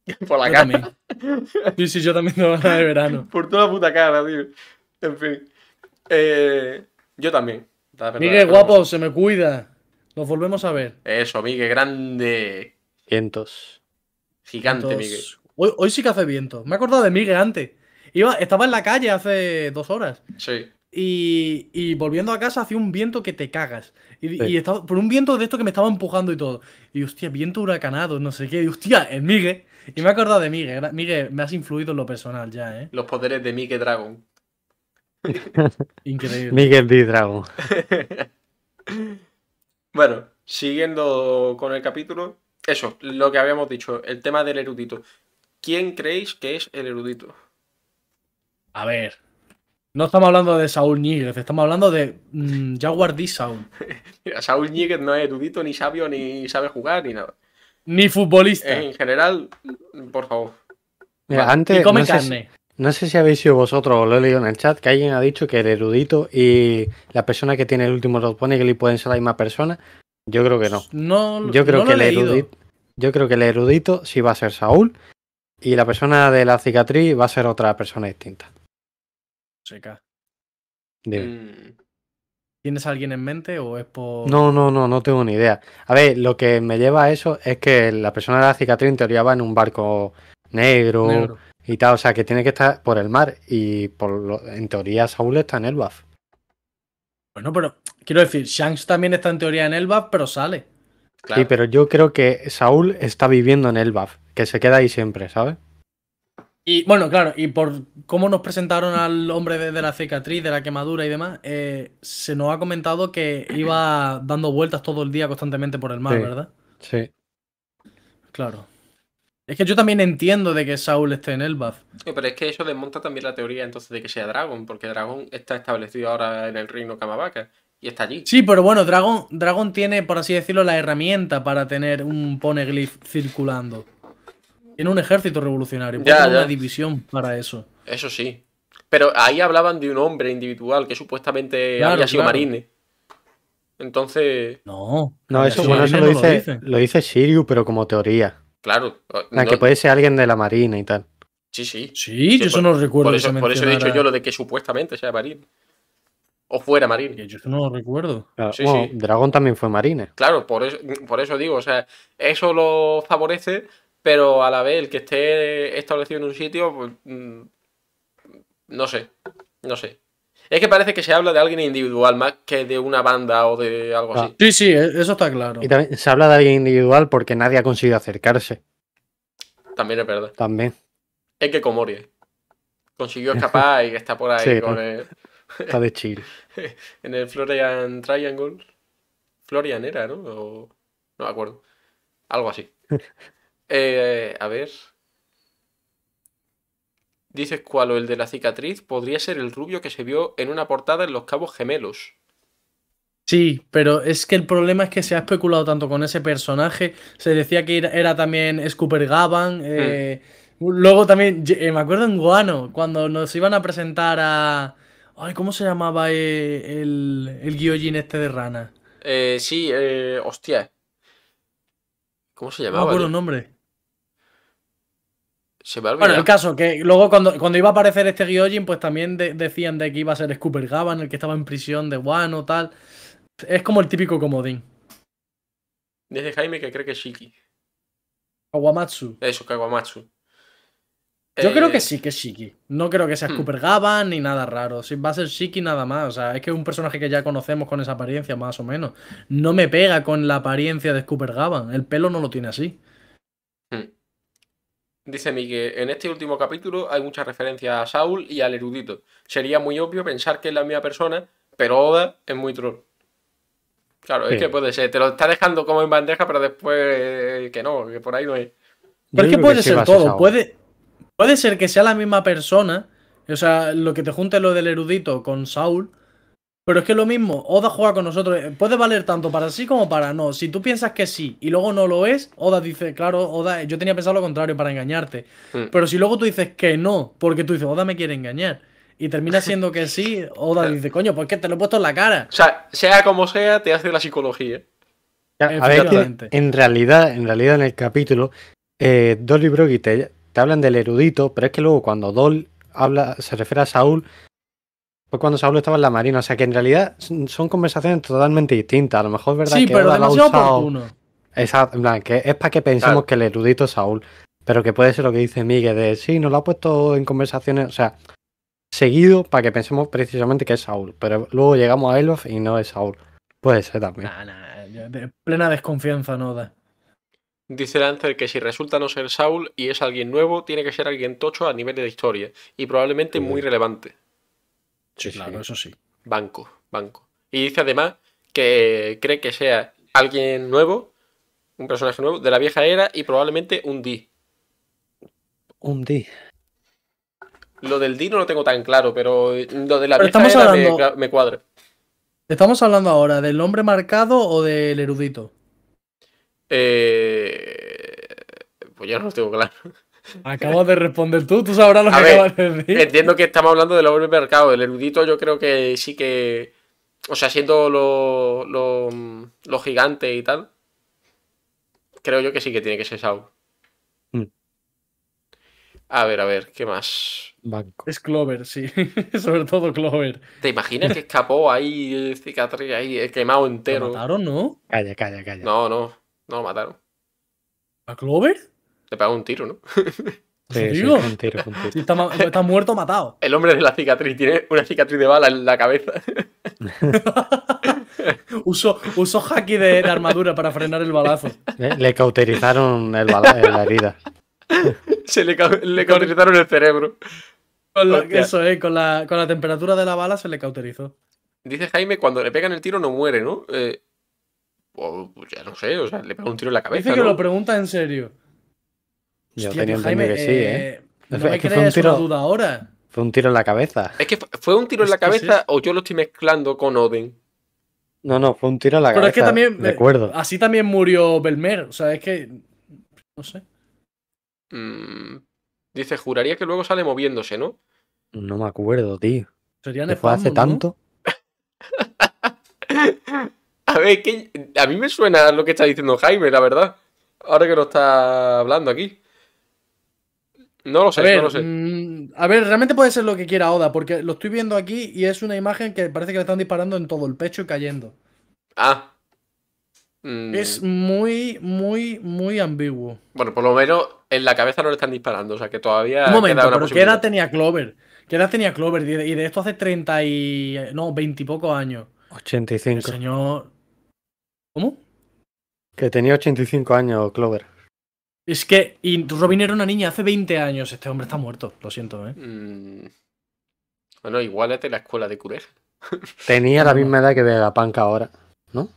Speaker 2: Por la
Speaker 3: Yo
Speaker 2: cara.
Speaker 3: también. Sí, sí, yo también tengo ganas de verano.
Speaker 2: Por toda la puta cara, tío. En fin. Eh, yo también.
Speaker 3: Miguel, guapo, se me cuida. Nos volvemos a ver.
Speaker 2: Eso, Miguel, grande.
Speaker 4: Vientos.
Speaker 2: Gigante, Miguel.
Speaker 3: Hoy, hoy sí que hace viento. Me he acordado de Miguel antes. Iba, estaba en la calle hace dos horas.
Speaker 2: Sí.
Speaker 3: Y, y volviendo a casa hacía un viento que te cagas. Y,
Speaker 4: Sí.
Speaker 3: y estaba, por un viento de esto que me estaba empujando y todo. Y hostia, viento huracanado, no sé qué. Y hostia, es Miguel. Y me he acordado de Miguel. Gra- Miguel, me has influido en lo personal ya, ¿eh?
Speaker 2: Los poderes de Miguel Dragon.
Speaker 3: Increíble.
Speaker 4: Miguel B. Dragon.
Speaker 2: Bueno, siguiendo con el capítulo. Eso, lo que habíamos dicho. El tema del erudito. ¿Quién creéis que es el erudito?
Speaker 3: A ver. No estamos hablando de Saúl Níguez, estamos hablando de mm, Jaguar D. Saúl.
Speaker 2: Mira, Saúl Níguez no es erudito, ni sabio, ni sabe jugar, ni nada.
Speaker 3: Ni futbolista.
Speaker 2: En general, por favor.
Speaker 4: Mira,
Speaker 2: Vale.
Speaker 4: antes,
Speaker 3: y come
Speaker 4: no sé, si,
Speaker 3: carne.
Speaker 4: no sé si habéis sido vosotros o lo he leído en el chat, que alguien ha dicho que el erudito y la persona que tiene el último los pone que le pueden ser la misma persona. Yo creo que no.
Speaker 3: No,
Speaker 4: Yo creo
Speaker 3: no lo
Speaker 4: que
Speaker 3: he
Speaker 4: el erudito, yo creo que el erudito sí va a ser Saúl y la persona de la cicatriz va a ser otra persona distinta.
Speaker 3: Seca.
Speaker 4: Dime.
Speaker 2: Mm,
Speaker 3: ¿Tienes a alguien en mente o es por.?
Speaker 4: No, no, no, no tengo ni idea. A ver, lo que me lleva a eso es que la persona de la cicatriz en teoría va en un barco negro,
Speaker 3: Negro.
Speaker 4: y tal, o sea que tiene que estar por el mar y por lo- en teoría Saúl está en Elbaf.
Speaker 3: Bueno, pero quiero decir, Shanks también está en teoría en Elbaf, pero sale.
Speaker 2: claro.
Speaker 4: Sí, pero yo creo que Saúl está viviendo en Elbaf, que se queda ahí siempre, ¿sabes?
Speaker 3: Y bueno, claro, y por cómo nos presentaron al hombre de, de la cicatriz, de la quemadura y demás, eh, se nos ha comentado que iba dando vueltas todo el día constantemente por el mar,
Speaker 4: Sí.
Speaker 3: ¿verdad?
Speaker 4: Sí.
Speaker 3: Claro. Es que yo también entiendo de que Saúl esté en Elbaf.
Speaker 2: Sí, Pero es que eso desmonta también la teoría entonces de que sea Dragon, porque Dragon está establecido ahora en el reino Kamabaka y está allí.
Speaker 3: Sí, pero bueno, Dragon, Dragon tiene, por así decirlo, la herramienta para tener un poneglyph circulando. Tiene un ejército revolucionario,
Speaker 2: Ya, ya.
Speaker 3: una división para eso.
Speaker 2: Eso sí. Pero ahí hablaban de un hombre individual que supuestamente
Speaker 3: Claro,
Speaker 2: había sido
Speaker 3: claro.
Speaker 2: marine. Entonces,
Speaker 3: No.
Speaker 4: No, eso, bueno, eso lo
Speaker 3: no
Speaker 4: dice, lo dice Shiryu, pero como teoría.
Speaker 2: claro.
Speaker 4: Ah,
Speaker 2: no-
Speaker 4: que puede ser alguien de la marina y tal.
Speaker 2: Sí, sí.
Speaker 3: Sí, yo eso no recuerdo.
Speaker 2: Por eso,
Speaker 3: se
Speaker 2: por eso he dicho yo lo de que supuestamente sea marine. O fuera marine.
Speaker 3: Yo eso no lo recuerdo.
Speaker 4: Claro,
Speaker 2: Sí,
Speaker 4: bueno,
Speaker 2: sí.
Speaker 4: Dragón también fue marine.
Speaker 2: Claro, por eso, por eso digo, o sea, eso lo favorece, pero a la vez el que esté establecido en un sitio, pues, mm, no sé, no sé. Es que parece que se habla de alguien individual más que de una banda o de algo
Speaker 4: Ah.
Speaker 2: así.
Speaker 3: Sí, sí, e- eso está claro.
Speaker 4: Y también se habla de alguien individual porque nadie ha conseguido acercarse.
Speaker 2: También es verdad.
Speaker 4: También.
Speaker 2: Es que Comorie consiguió escapar y que está por ahí
Speaker 4: Sí,
Speaker 2: con
Speaker 4: ¿no?
Speaker 2: el-
Speaker 4: Está de chill.
Speaker 2: en el Florian Triangle. Florian era, ¿no? O- no me acuerdo. Algo así. Eh, a ver. Dices cuál o el de la cicatriz podría ser el rubio que se vio en una portada en los Cabos Gemelos.
Speaker 3: Sí, pero es que el problema es que se ha especulado tanto con ese personaje. Se decía que era, también Scooper Gavan. eh, Luego también, eh, me acuerdo en Guano, cuando nos iban a presentar a. Ay, ¿cómo se llamaba eh, el, el este de rana?
Speaker 2: Eh, sí, eh, hostia. ¿Cómo se
Speaker 3: No me
Speaker 2: llamaba?
Speaker 3: acuerdo el nombre.
Speaker 2: Se me ha
Speaker 3: Bueno, el caso, que luego cuando, cuando iba a aparecer este Gyojin, pues también de- decían de que iba a ser Scooper Gavan, el que estaba en prisión de Wano, tal. Es como el típico comodín.
Speaker 2: Dice Jaime que cree que es Shiki.
Speaker 3: Kawamatsu.
Speaker 2: Eso, Kawamatsu.
Speaker 3: Yo
Speaker 2: Eh,
Speaker 3: creo que sí, que es Shiki. No creo que sea
Speaker 2: hmm.
Speaker 3: Scooper Gavan ni nada raro. Sí, va a ser Shiki nada más. O sea, es que es un personaje que ya conocemos con esa apariencia, más o menos. No me pega con la apariencia de Scooper Gavan. El pelo no lo tiene así.
Speaker 2: Dice Miguel, en este último capítulo hay muchas referencias a Saul y al erudito. Sería muy obvio pensar que es la misma persona, pero Oda es muy troll. Claro, es que puede ser. Te lo está dejando como en bandeja, pero después eh, que no, que por ahí no es.
Speaker 3: Pero es que puede ser todo. Puede, puede ser que sea la misma persona. O sea, lo que te junte lo del erudito con Saul. Pero es que lo mismo, Oda juega con nosotros. eh, Puede valer tanto para sí como para no. Si tú piensas que sí y luego no lo es, Oda dice, claro, Oda, yo tenía pensado lo contrario para engañarte.
Speaker 2: Hmm.
Speaker 3: Pero si luego tú dices que no, porque tú dices, Oda me quiere engañar. Y termina siendo que sí, Oda dice, coño, pues que te lo he puesto en la cara.
Speaker 2: O sea, sea como sea, te hace la psicología.
Speaker 4: Ya, A ver, en realidad, en realidad en el capítulo, eh, Dol y Brogy te, te hablan del erudito, pero es que luego cuando Dol habla, se refiere a Saúl, fue cuando Saúl estaba en la marina. O sea que en realidad son conversaciones totalmente distintas. A lo mejor es verdad
Speaker 3: Sí,
Speaker 4: que
Speaker 3: pero
Speaker 4: ha
Speaker 3: demasiado
Speaker 4: usado-
Speaker 3: oportuno.
Speaker 4: Exacto, en plan, que es para que pensemos
Speaker 2: Claro.
Speaker 4: que el erudito es Saúl. Pero que puede ser lo que dice Miguel, de sí, nos lo ha puesto en conversaciones, o sea, seguido para que pensemos precisamente que es Saúl. Pero luego llegamos a Elof y no es Saúl. Puede ser también.
Speaker 3: Nah, nah, yo de- plena desconfianza Oda.
Speaker 2: Dice Lancer que si resulta no ser Saul y es alguien nuevo, tiene que ser alguien tocho a nivel de historia. Y probablemente muy relevante.
Speaker 4: Sí,
Speaker 3: Claro, eso sí.
Speaker 2: Banco, banco. Y dice además que cree que sea alguien nuevo, un personaje nuevo, de la vieja era y probablemente un D.
Speaker 4: Un D.
Speaker 2: Lo del D no lo tengo tan claro, pero lo de la
Speaker 3: Pero
Speaker 2: vieja
Speaker 3: estamos
Speaker 2: era me,
Speaker 3: hablando-
Speaker 2: cla- me cuadra.
Speaker 3: ¿Estamos hablando ahora del hombre marcado o del erudito?
Speaker 2: Eh, Pues ya no lo tengo claro.
Speaker 3: Acabas de responder tú, tú sabrás lo que
Speaker 2: ver,
Speaker 3: acabas de decir.
Speaker 2: Entiendo que estamos hablando del hombre mercado. El erudito yo creo que sí que... O sea, siendo lo, lo, lo gigante y tal, creo yo que sí que tiene que ser Saul.
Speaker 4: Mm.
Speaker 2: A ver, a ver, ¿qué más?
Speaker 4: Banco.
Speaker 3: Es Clover, sí. Sobre todo Clover.
Speaker 2: ¿Te imaginas que escapó ahí, el cicatriz ahí, el quemado
Speaker 3: ¿Lo
Speaker 2: entero?
Speaker 3: mataron, no?
Speaker 4: Calla, calla, calla.
Speaker 2: No, no, no lo mataron.
Speaker 3: ¿A Clover?
Speaker 2: Le pegó un tiro, ¿no?
Speaker 4: Sí, sí,
Speaker 3: digo?
Speaker 4: un tiro, un tiro.
Speaker 3: Si está, está muerto, matado.
Speaker 2: El hombre de la cicatriz tiene una cicatriz de bala en la cabeza.
Speaker 3: Usó, usó haki de, de armadura para frenar el balazo.
Speaker 4: Le, le cauterizaron el bala- la herida.
Speaker 2: Se le, ca- le cauterizaron el cerebro.
Speaker 3: Con la-
Speaker 2: Hostia.
Speaker 3: eso es, con la, con la temperatura de la bala se le cauterizó.
Speaker 2: Dice Jaime, cuando le pegan el tiro no muere, ¿no? Eh, pues ya no sé, o sea, le pega un tiro en la cabeza,
Speaker 3: Dice que
Speaker 2: ¿no?
Speaker 3: lo pregunta en serio.
Speaker 4: Yo
Speaker 3: Hostia,
Speaker 4: tenía
Speaker 3: Jaime,
Speaker 4: que sí, ¿eh?
Speaker 3: eh,
Speaker 4: Es
Speaker 3: No me
Speaker 4: que fue un
Speaker 3: crees
Speaker 4: tiro-
Speaker 3: una duda ahora.
Speaker 4: Fue un tiro en la cabeza.
Speaker 2: Es que fu- fue un tiro en la
Speaker 3: sí.
Speaker 2: cabeza o yo lo estoy mezclando con Oden.
Speaker 4: No, no, fue un tiro en la
Speaker 3: Pero
Speaker 4: cabeza.
Speaker 3: es que también. eh,
Speaker 4: Recuerdo.
Speaker 3: Así también murió Belmer. O sea, es que. No sé.
Speaker 2: Mm, dice, juraría que luego sale moviéndose, ¿no?
Speaker 4: No me acuerdo, tío.
Speaker 3: Sería
Speaker 4: ¿Que fue hace
Speaker 3: ¿no?
Speaker 4: tanto?
Speaker 2: A ver, que a mí me suena lo que está diciendo Jaime, la verdad. Ahora que lo está hablando aquí. No lo sé,
Speaker 3: A ver,
Speaker 2: no lo sé.
Speaker 3: mm, a ver, realmente puede ser lo que quiera Oda, porque lo estoy viendo aquí y es una imagen que parece que le están disparando en todo el pecho y cayendo.
Speaker 2: Ah. Mm,
Speaker 3: Es muy, muy, muy ambiguo.
Speaker 2: Bueno, por lo menos en la cabeza no le están disparando, o sea que todavía
Speaker 3: Un momento,
Speaker 2: queda una
Speaker 3: pero ¿qué edad tenía Clover? ¿Qué edad tenía Clover? Y de, esto hace 30 y... No, 20 y pocos años. El
Speaker 4: 85.
Speaker 3: señor... ¿Cómo?
Speaker 4: Que tenía 85 años, Clover.
Speaker 3: Es que... Y Robin era una niña hace 20 años. Este hombre está muerto. Lo siento, ¿eh?
Speaker 2: Mm, Bueno, igual es de la escuela de Curej.
Speaker 4: Tenía la
Speaker 3: No, no.
Speaker 4: misma edad que Vegapunk ahora.
Speaker 3: No.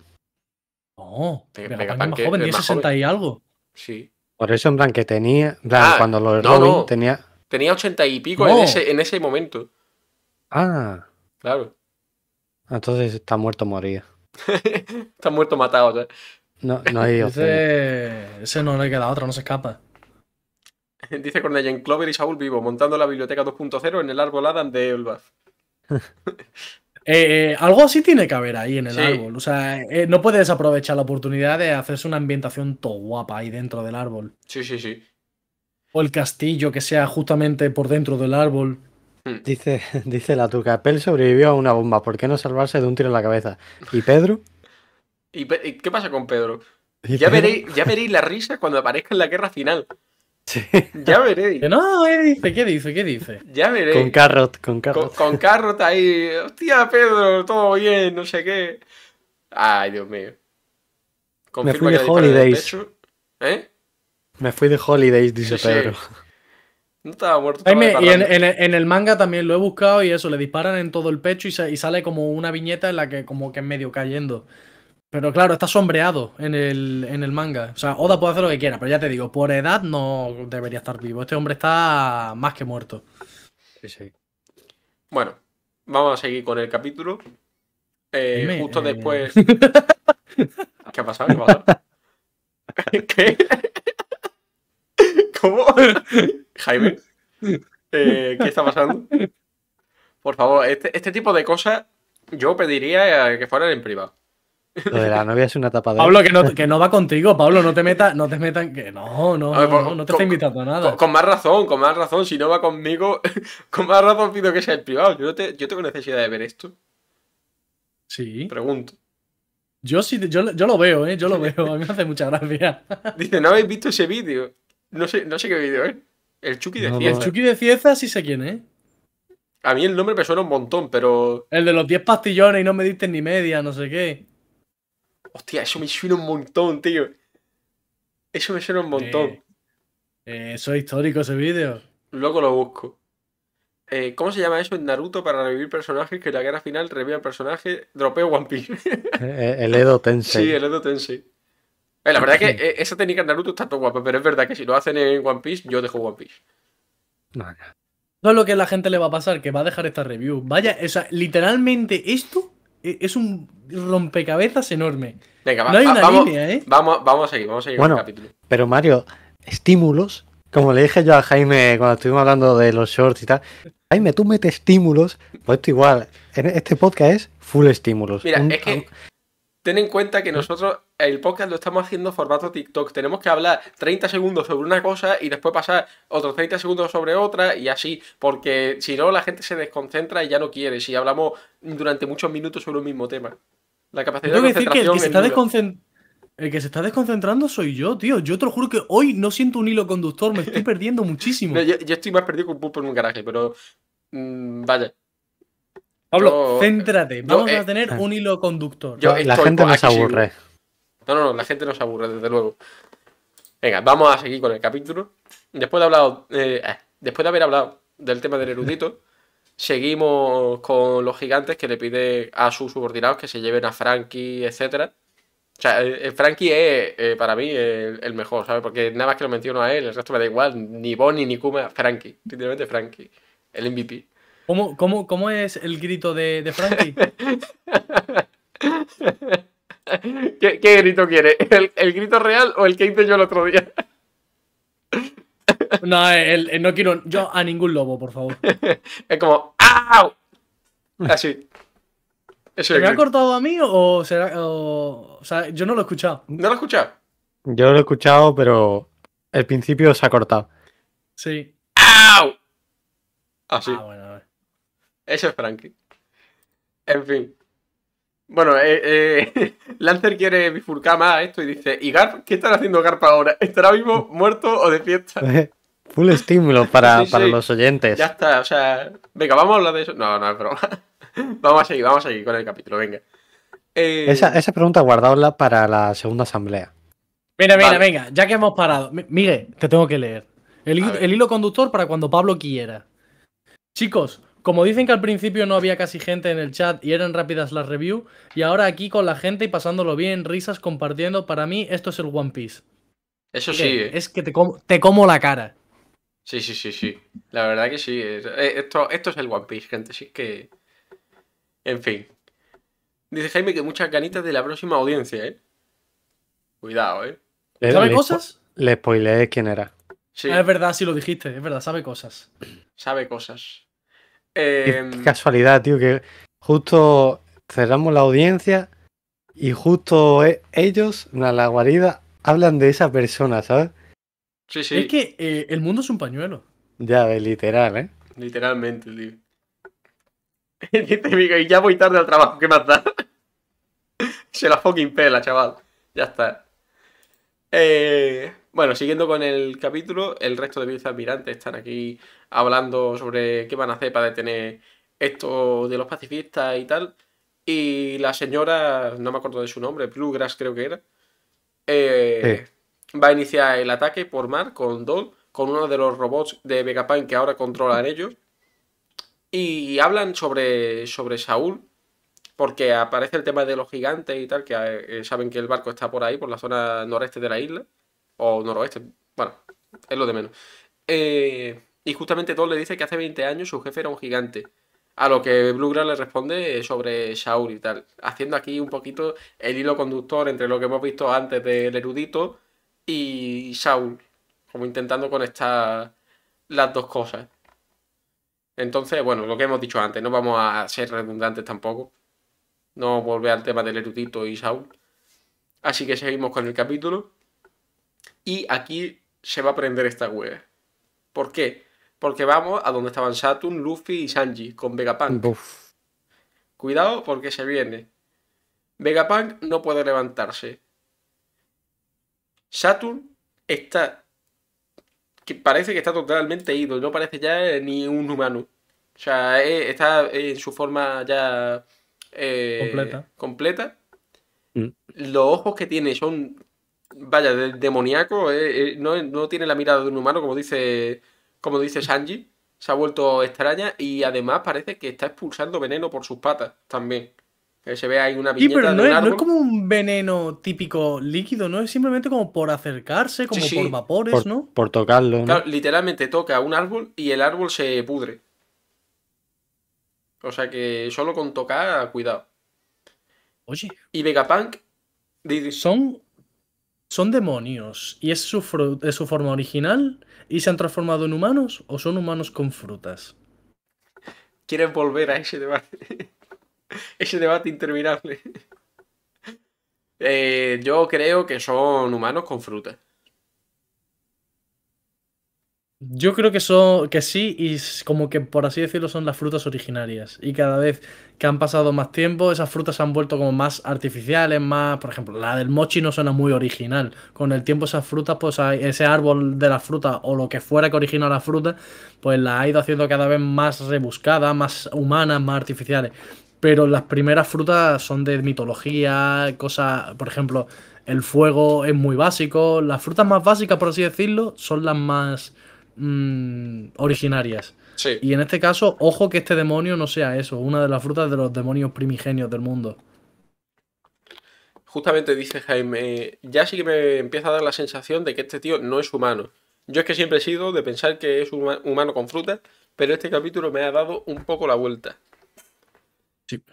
Speaker 2: Ve-
Speaker 3: Vegapunk
Speaker 2: Vegapunk
Speaker 3: es más joven,
Speaker 2: es
Speaker 3: 10,
Speaker 2: más
Speaker 3: 60 y algo.
Speaker 2: Sí.
Speaker 4: Por eso, en plan, que tenía. En plan,
Speaker 2: Ah,
Speaker 4: cuando lo de
Speaker 2: no,
Speaker 4: Robin
Speaker 2: no.
Speaker 4: tenía.
Speaker 2: Tenía ochenta y pico
Speaker 3: No.
Speaker 2: en, ese, en ese momento.
Speaker 4: Ah,
Speaker 2: Claro.
Speaker 4: entonces está muerto moría.
Speaker 2: Está muerto matado. ya.
Speaker 4: No, no hay opción.
Speaker 3: Ese... Ese no le queda otra, no se escapa.
Speaker 2: Dice Cornella en Clover y Saúl vivo, montando la biblioteca 2.0 en el árbol Adam de Elbaf.
Speaker 3: Eh, eh, algo así tiene que haber ahí en el
Speaker 2: Sí.
Speaker 3: árbol. O sea, eh, no puedes desaprovechar la oportunidad de hacerse una ambientación todo guapa ahí dentro del árbol.
Speaker 2: Sí, sí, sí.
Speaker 3: O el castillo que sea justamente por dentro del árbol.
Speaker 4: Dice, dice la tuca, Pel sobrevivió a una bomba, ¿por qué no salvarse de un tiro en la cabeza? ¿Y Pedro?
Speaker 2: ¿Y, qué pasa con Pedro?
Speaker 4: ¿Y
Speaker 2: Ya veréis, ya veréis la risa cuando aparezca en la guerra final.
Speaker 4: Sí,
Speaker 2: Ya veréis.
Speaker 3: No, ¿qué dice? ¿Qué dice? ¿Qué dice?
Speaker 2: Ya veréis.
Speaker 4: con Carrot, con
Speaker 2: Con,
Speaker 4: Carrot.
Speaker 2: con Carrot ahí. Hostia, Pedro, todo bien, no sé qué. Ay, Dios mío.
Speaker 4: Me
Speaker 2: Confirma
Speaker 4: fui de
Speaker 2: que
Speaker 4: holidays.
Speaker 2: ¿Eh?
Speaker 4: Me fui de holidays, dice
Speaker 2: Sí, sí.
Speaker 4: Pedro.
Speaker 2: No estaba muerto. estaba
Speaker 3: Jaime, y en, en- en el manga también lo he buscado y eso, le disparan en todo el pecho y, sa- y sale como una viñeta en la que como que es medio cayendo. Pero claro, está sombreado en el, en el manga. O sea, Oda puede hacer lo que quiera, pero ya te digo, por edad no debería estar vivo. Este hombre está más que muerto.
Speaker 4: Sí, sí.
Speaker 2: Bueno, vamos a seguir con el capítulo. Eh, justo
Speaker 3: eh,
Speaker 2: después. ¿Qué ha pasado? ¿Qué ha pasado? ¿Qué? ¿Cómo? Jaime, eh, ¿qué está pasando? Por favor, este, este tipo de cosas yo pediría que fueran en privado.
Speaker 4: Lo de la novia es una tapadera.
Speaker 3: Pablo, que no, que no va contigo, Pablo, no te metas, no te metan, que no, no,
Speaker 2: ver,
Speaker 3: no,
Speaker 2: por-
Speaker 3: no, no te
Speaker 2: con-
Speaker 3: está invitando a nada.
Speaker 2: Con, con más razón, con más razón. Si no va conmigo, con más razón pido que sea en privado. Yo, no te- yo tengo necesidad de ver esto.
Speaker 3: Sí,
Speaker 2: Pregunto.
Speaker 3: yo sí, yo, yo lo veo, eh, yo lo veo, a mí me hace mucha gracia.
Speaker 2: Dice, ¿no habéis visto ese vídeo? No sé, no sé qué vídeo es. El Chucky de
Speaker 4: No.
Speaker 2: Cieza.
Speaker 3: El Chucky de Cieza sí sé quién es.
Speaker 2: A mí el nombre me suena un montón, pero.
Speaker 3: El de los 10 pastillones y no me diste ni media, no sé qué.
Speaker 2: Hostia, eso me suena un montón, tío. Eso me suena un montón.
Speaker 3: Eh, eh, eso es histórico ese vídeo.
Speaker 2: Luego lo busco. Eh, ¿Cómo se llama eso en Naruto para revivir personajes que en la guerra final revivan personajes? Dropeo One Piece.
Speaker 4: Eh, El Edo Tensei.
Speaker 2: sí, el Edo Tensei. Eh, la verdad es que esa técnica en Naruto está todo guapa, pero es verdad que si lo hacen en One Piece, yo dejo One Piece.
Speaker 4: No, no.
Speaker 3: No es lo que a la gente le va a pasar, que va a dejar esta review. Vaya, o sea, literalmente esto es un rompecabezas enorme.
Speaker 2: Venga, va-
Speaker 3: No hay
Speaker 2: va-
Speaker 3: una
Speaker 2: vamos,
Speaker 3: línea, ¿eh?
Speaker 2: vamos, vamos a seguir, vamos a seguir
Speaker 4: Bueno.
Speaker 2: con el capítulo.
Speaker 4: Pero Mario, estímulos, como le dije yo a Jaime cuando estuvimos hablando de los shorts y tal. Jaime, tú metes estímulos, pues esto igual. En este podcast es full estímulos.
Speaker 2: Mira,
Speaker 4: Un-
Speaker 2: es que ten en cuenta que nosotros el podcast lo estamos haciendo formato TikTok. Tenemos que hablar 30 segundos sobre una cosa y después pasar otros 30 segundos sobre otra y así, porque si no la gente se desconcentra y ya no quiere. Si hablamos durante muchos minutos sobre un mismo tema. La capacidad
Speaker 3: Tengo
Speaker 2: de
Speaker 3: decir que el que, se
Speaker 2: es
Speaker 3: está el que se está desconcentrando soy yo, tío. Yo te lo juro que hoy no siento un hilo conductor, me estoy perdiendo muchísimo.
Speaker 2: No, yo, yo estoy más perdido que un pulpo en un garaje, pero mm, vaya.
Speaker 3: Pablo,
Speaker 2: yo-
Speaker 3: céntrate.
Speaker 2: yo,
Speaker 3: Vamos
Speaker 2: eh,
Speaker 3: a tener un hilo conductor.
Speaker 2: yo-
Speaker 4: la gente
Speaker 2: por
Speaker 4: no se
Speaker 2: aquí, sí.
Speaker 4: aburre.
Speaker 2: No, no, no, la gente no se aburre, desde luego. Venga, vamos a seguir con el capítulo. Después de, hablado, eh, eh, después de haber hablado del tema del erudito, seguimos con los gigantes que le pide a sus subordinados que se lleven a Frankie, etcétera. O sea, eh, eh, Frankie es eh, para mí el, el mejor, ¿sabes? Porque nada más que lo menciono a él, el resto me da igual. Ni Bonnie ni Kuma, Frankie. Literalmente Frankie. El MVP.
Speaker 3: ¿Cómo, cómo, cómo es el grito de, de Frankie?
Speaker 2: ¿Qué, qué grito quiere? ¿El, el grito real o el que hice yo el otro día?
Speaker 3: No, el- el no quiero yo a ningún lobo, por favor.
Speaker 2: Es como ¡Au! Así. Eso es
Speaker 3: ¿Se me ha cortado a mí o será.? O, o sea, yo no lo he escuchado.
Speaker 2: ¿No lo has escuchado?
Speaker 4: Yo lo he escuchado, pero el principio se ha cortado.
Speaker 3: Sí.
Speaker 2: ¡Au! Así.
Speaker 3: Ah, bueno, a ver.
Speaker 2: Eso es Frankie. En fin. Bueno, eh, eh, Lancer quiere bifurcar más esto y dice: ¿Y Garp? ¿Qué estará haciendo Garp ahora? ¿Estará vivo, muerto o de fiesta?
Speaker 4: Full estímulo para,
Speaker 2: Sí,
Speaker 4: para
Speaker 2: sí.
Speaker 4: los oyentes.
Speaker 2: Ya está, o sea. Venga, vamos a hablar de eso. No, no es broma. vamos a seguir, vamos a seguir con el capítulo, venga. Eh,
Speaker 4: Esa, esa pregunta guardaosla para la segunda asamblea.
Speaker 3: Mira, mira,
Speaker 2: Vale.
Speaker 3: venga, ya que hemos parado. Mi- Miguel, te tengo que leer. El, el hilo conductor para cuando Pablo quiera. Chicos, como dicen que al principio no había casi gente en el chat y eran rápidas las reviews, y ahora aquí con la gente y pasándolo bien, risas, compartiendo, para mí esto es el One Piece.
Speaker 2: Eso sí, eh.
Speaker 3: Es que te como, te como la cara.
Speaker 2: Sí, sí, sí, sí. La verdad que sí. es- eh, Esto, esto es el One Piece, gente. Sí que. En fin. Dice Jaime que muchas ganitas de la próxima audiencia, ¿eh? Cuidado, ¿eh?
Speaker 4: Le,
Speaker 3: ¿Sabe
Speaker 4: le-
Speaker 3: cosas?
Speaker 4: Le spoileé quién era.
Speaker 2: Sí,
Speaker 3: Ah, es verdad, sí lo dijiste, es verdad, sabe cosas.
Speaker 2: sabe cosas.
Speaker 4: Qué,
Speaker 2: Em,
Speaker 4: qué casualidad, tío, que justo cerramos la audiencia y justo e- ellos, na- la guarida, hablan de esa persona, ¿sabes?
Speaker 2: Sí, sí.
Speaker 3: Es que eh, el mundo es un pañuelo.
Speaker 4: Ya, de literal, ¿eh?
Speaker 2: Literalmente, tío. Dice Miguel, ya voy tarde al trabajo, ¿qué más da? Se la fucking pela, chaval. Ya está. Eh, bueno, siguiendo con el capítulo, el resto de vicealmirantes están aquí hablando sobre qué van a hacer para detener esto de los pacifistas y tal. Y la señora, no me acuerdo de su nombre, Bluegrass creo que era, eh, va a iniciar el ataque por mar con Dol, con uno de los robots de Vegapunk que ahora controlan ellos. Y hablan sobre, sobre Saúl, porque aparece el tema de los gigantes y tal, que eh, saben que el barco está por ahí, por la zona noreste de la isla, o noroeste, bueno, es lo de menos. Eh, y justamente Dol le dice que hace 20 años su jefe era un gigante. A lo que Bluegrass le responde sobre Saúl y tal, haciendo aquí un poquito el hilo conductor entre lo que hemos visto antes del erudito y Saúl, como intentando conectar las dos cosas. Entonces, bueno, lo que hemos dicho antes, no vamos a ser redundantes tampoco. No volver al tema del erudito y Saúl. Así que seguimos con el capítulo. Y aquí se va a prender esta wea. ¿Por qué? Porque vamos a donde estaban Saturn, Luffy y Sanji con Vegapunk.
Speaker 4: Uf.
Speaker 2: Cuidado porque se viene. Vegapunk no puede levantarse. Saturn está. que parece que está totalmente ido. No parece ya ni un humano. O sea, eh, está en su forma ya. eh,
Speaker 3: Completa.
Speaker 2: completa.
Speaker 4: Mm.
Speaker 2: Los ojos que tiene son. Vaya, de- demoníaco. eh, eh, no, no tiene la mirada de un humano, como dice. Como dice Sanji. Se ha vuelto extraña y además parece que está expulsando veneno por sus patas también. Que se ve ahí una
Speaker 3: Sí,
Speaker 2: viñeta
Speaker 3: pero no
Speaker 2: de un
Speaker 3: es, no
Speaker 2: árbol.
Speaker 3: es como un veneno típico líquido, ¿no? Es simplemente como por acercarse, como
Speaker 2: sí.
Speaker 3: por vapores,
Speaker 4: Por,
Speaker 3: ¿no?
Speaker 4: por tocarlo, ¿no?
Speaker 2: Claro, literalmente toca un árbol y el árbol se pudre. O sea que solo con tocar, cuidado.
Speaker 3: Oye,
Speaker 2: Y Vegapunk,
Speaker 3: son, son demonios y es su, fru- es su forma original y se han transformado en humanos o son humanos con frutas.
Speaker 2: ¿quieres volver a ese debate? ese debate interminable. Eh, yo creo que son humanos con fruta.
Speaker 3: Yo creo que son que sí y como que por así decirlo son las frutas originarias y cada vez que han pasado más tiempo esas frutas se han vuelto como más artificiales, más, por ejemplo, la del mochi no suena muy original. Con el tiempo esas frutas, pues ese árbol de la fruta o lo que fuera que origina la fruta, pues la ha ido haciendo cada vez más rebuscadas, más humanas, más artificiales. Pero las primeras frutas son de mitología, cosas, por ejemplo, el fuego es muy básico. Las frutas más básicas, por así decirlo, son las más mm, originarias.
Speaker 2: Sí.
Speaker 3: Y en este caso, ojo que este demonio no sea eso, una de las frutas de los demonios primigenios del mundo.
Speaker 2: Justamente dice Jaime, ya sí que me empieza a dar la sensación de que este tío no es humano. Yo es que siempre he sido de pensar que es huma- humano con fruta, pero este capítulo me ha dado un poco la vuelta.
Speaker 3: Sí.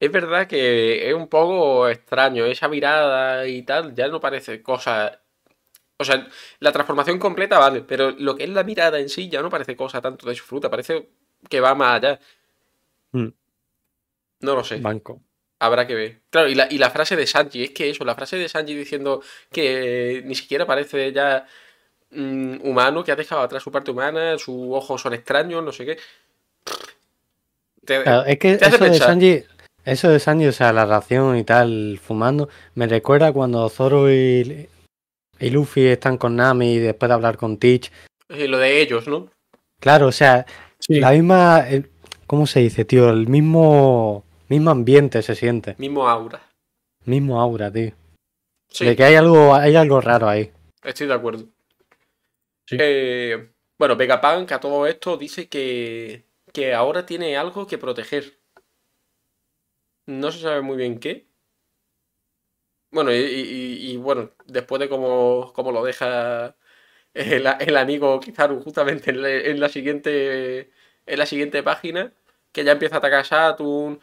Speaker 2: Es verdad que es un poco extraño, esa mirada y tal, ya no parece cosa... O sea, la transformación completa vale, pero lo que es la mirada en sí ya no parece cosa tanto de su fruta, parece que va más allá.
Speaker 4: Mm.
Speaker 2: No lo sé.
Speaker 4: Banco.
Speaker 2: Habrá que ver. Claro, y la, y la frase de Sanji, es que eso, la frase de Sanji diciendo que ni siquiera parece ya mm, humano, que ha dejado atrás su parte humana, sus ojos son extraños, no sé qué. Te-
Speaker 4: Claro, es que
Speaker 2: te hace
Speaker 4: eso de. Sanji, eso de Sanji, o sea, la ración y tal, fumando, me recuerda cuando Zoro y, y Luffy están con Nami y después de hablar con Teach.
Speaker 2: eh, lo de ellos, ¿no?
Speaker 4: Claro, o sea,
Speaker 3: Sí.
Speaker 4: la misma, ¿cómo se dice, tío? El mismo, mismo ambiente se siente,
Speaker 2: Mismo aura.
Speaker 4: mismo aura, tío.
Speaker 2: Sí,
Speaker 4: De que hay algo, hay algo raro ahí.
Speaker 2: estoy de acuerdo.
Speaker 3: Sí.
Speaker 2: Eh, bueno, Vegapunk a todo esto dice que, que ahora tiene algo que proteger. No se sabe muy bien qué. Bueno, y, y- bueno, después de cómo, cómo lo deja el, el amigo Kizaru justamente en la, en la siguiente en la siguiente página, que ya empieza a atacar a Saturn,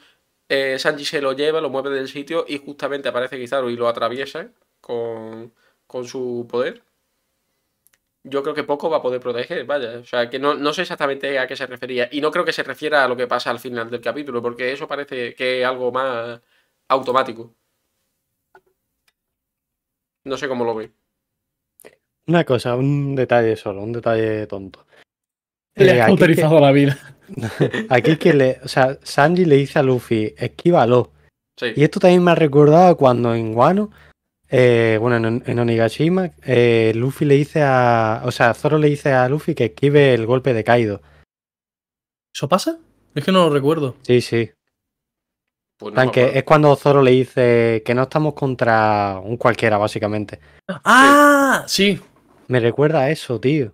Speaker 2: eh, Sanji se lo lleva, lo mueve del sitio y justamente aparece Kizaru y lo atraviesa con, con su poder. Yo creo que poco va a poder proteger, vaya. O sea, que no, no sé exactamente a qué se refería. Y no creo que se refiera a lo que pasa al final del capítulo, porque eso parece que es algo más automático. No sé cómo lo ve.
Speaker 4: Una cosa, un detalle solo, un detalle tonto.
Speaker 3: Le
Speaker 4: Eh,
Speaker 3: ha
Speaker 4: aquí que-
Speaker 3: la vida.
Speaker 4: Aquí que le, o sea, Sanji le dice a Luffy, esquívalo.
Speaker 2: Sí.
Speaker 4: Y esto también me ha recordado cuando en Wano, eh, bueno, en, en Onigashima, eh, Luffy le dice a, o sea, Zoro le dice a Luffy que esquive el golpe de Kaido.
Speaker 3: ¿Eso pasa? Es que no lo recuerdo.
Speaker 4: Sí, sí.
Speaker 2: Pues no
Speaker 4: que es cuando Zoro le dice que no estamos contra un cualquiera, básicamente.
Speaker 3: ¡Ah! Sí.
Speaker 4: Me recuerda a eso, tío.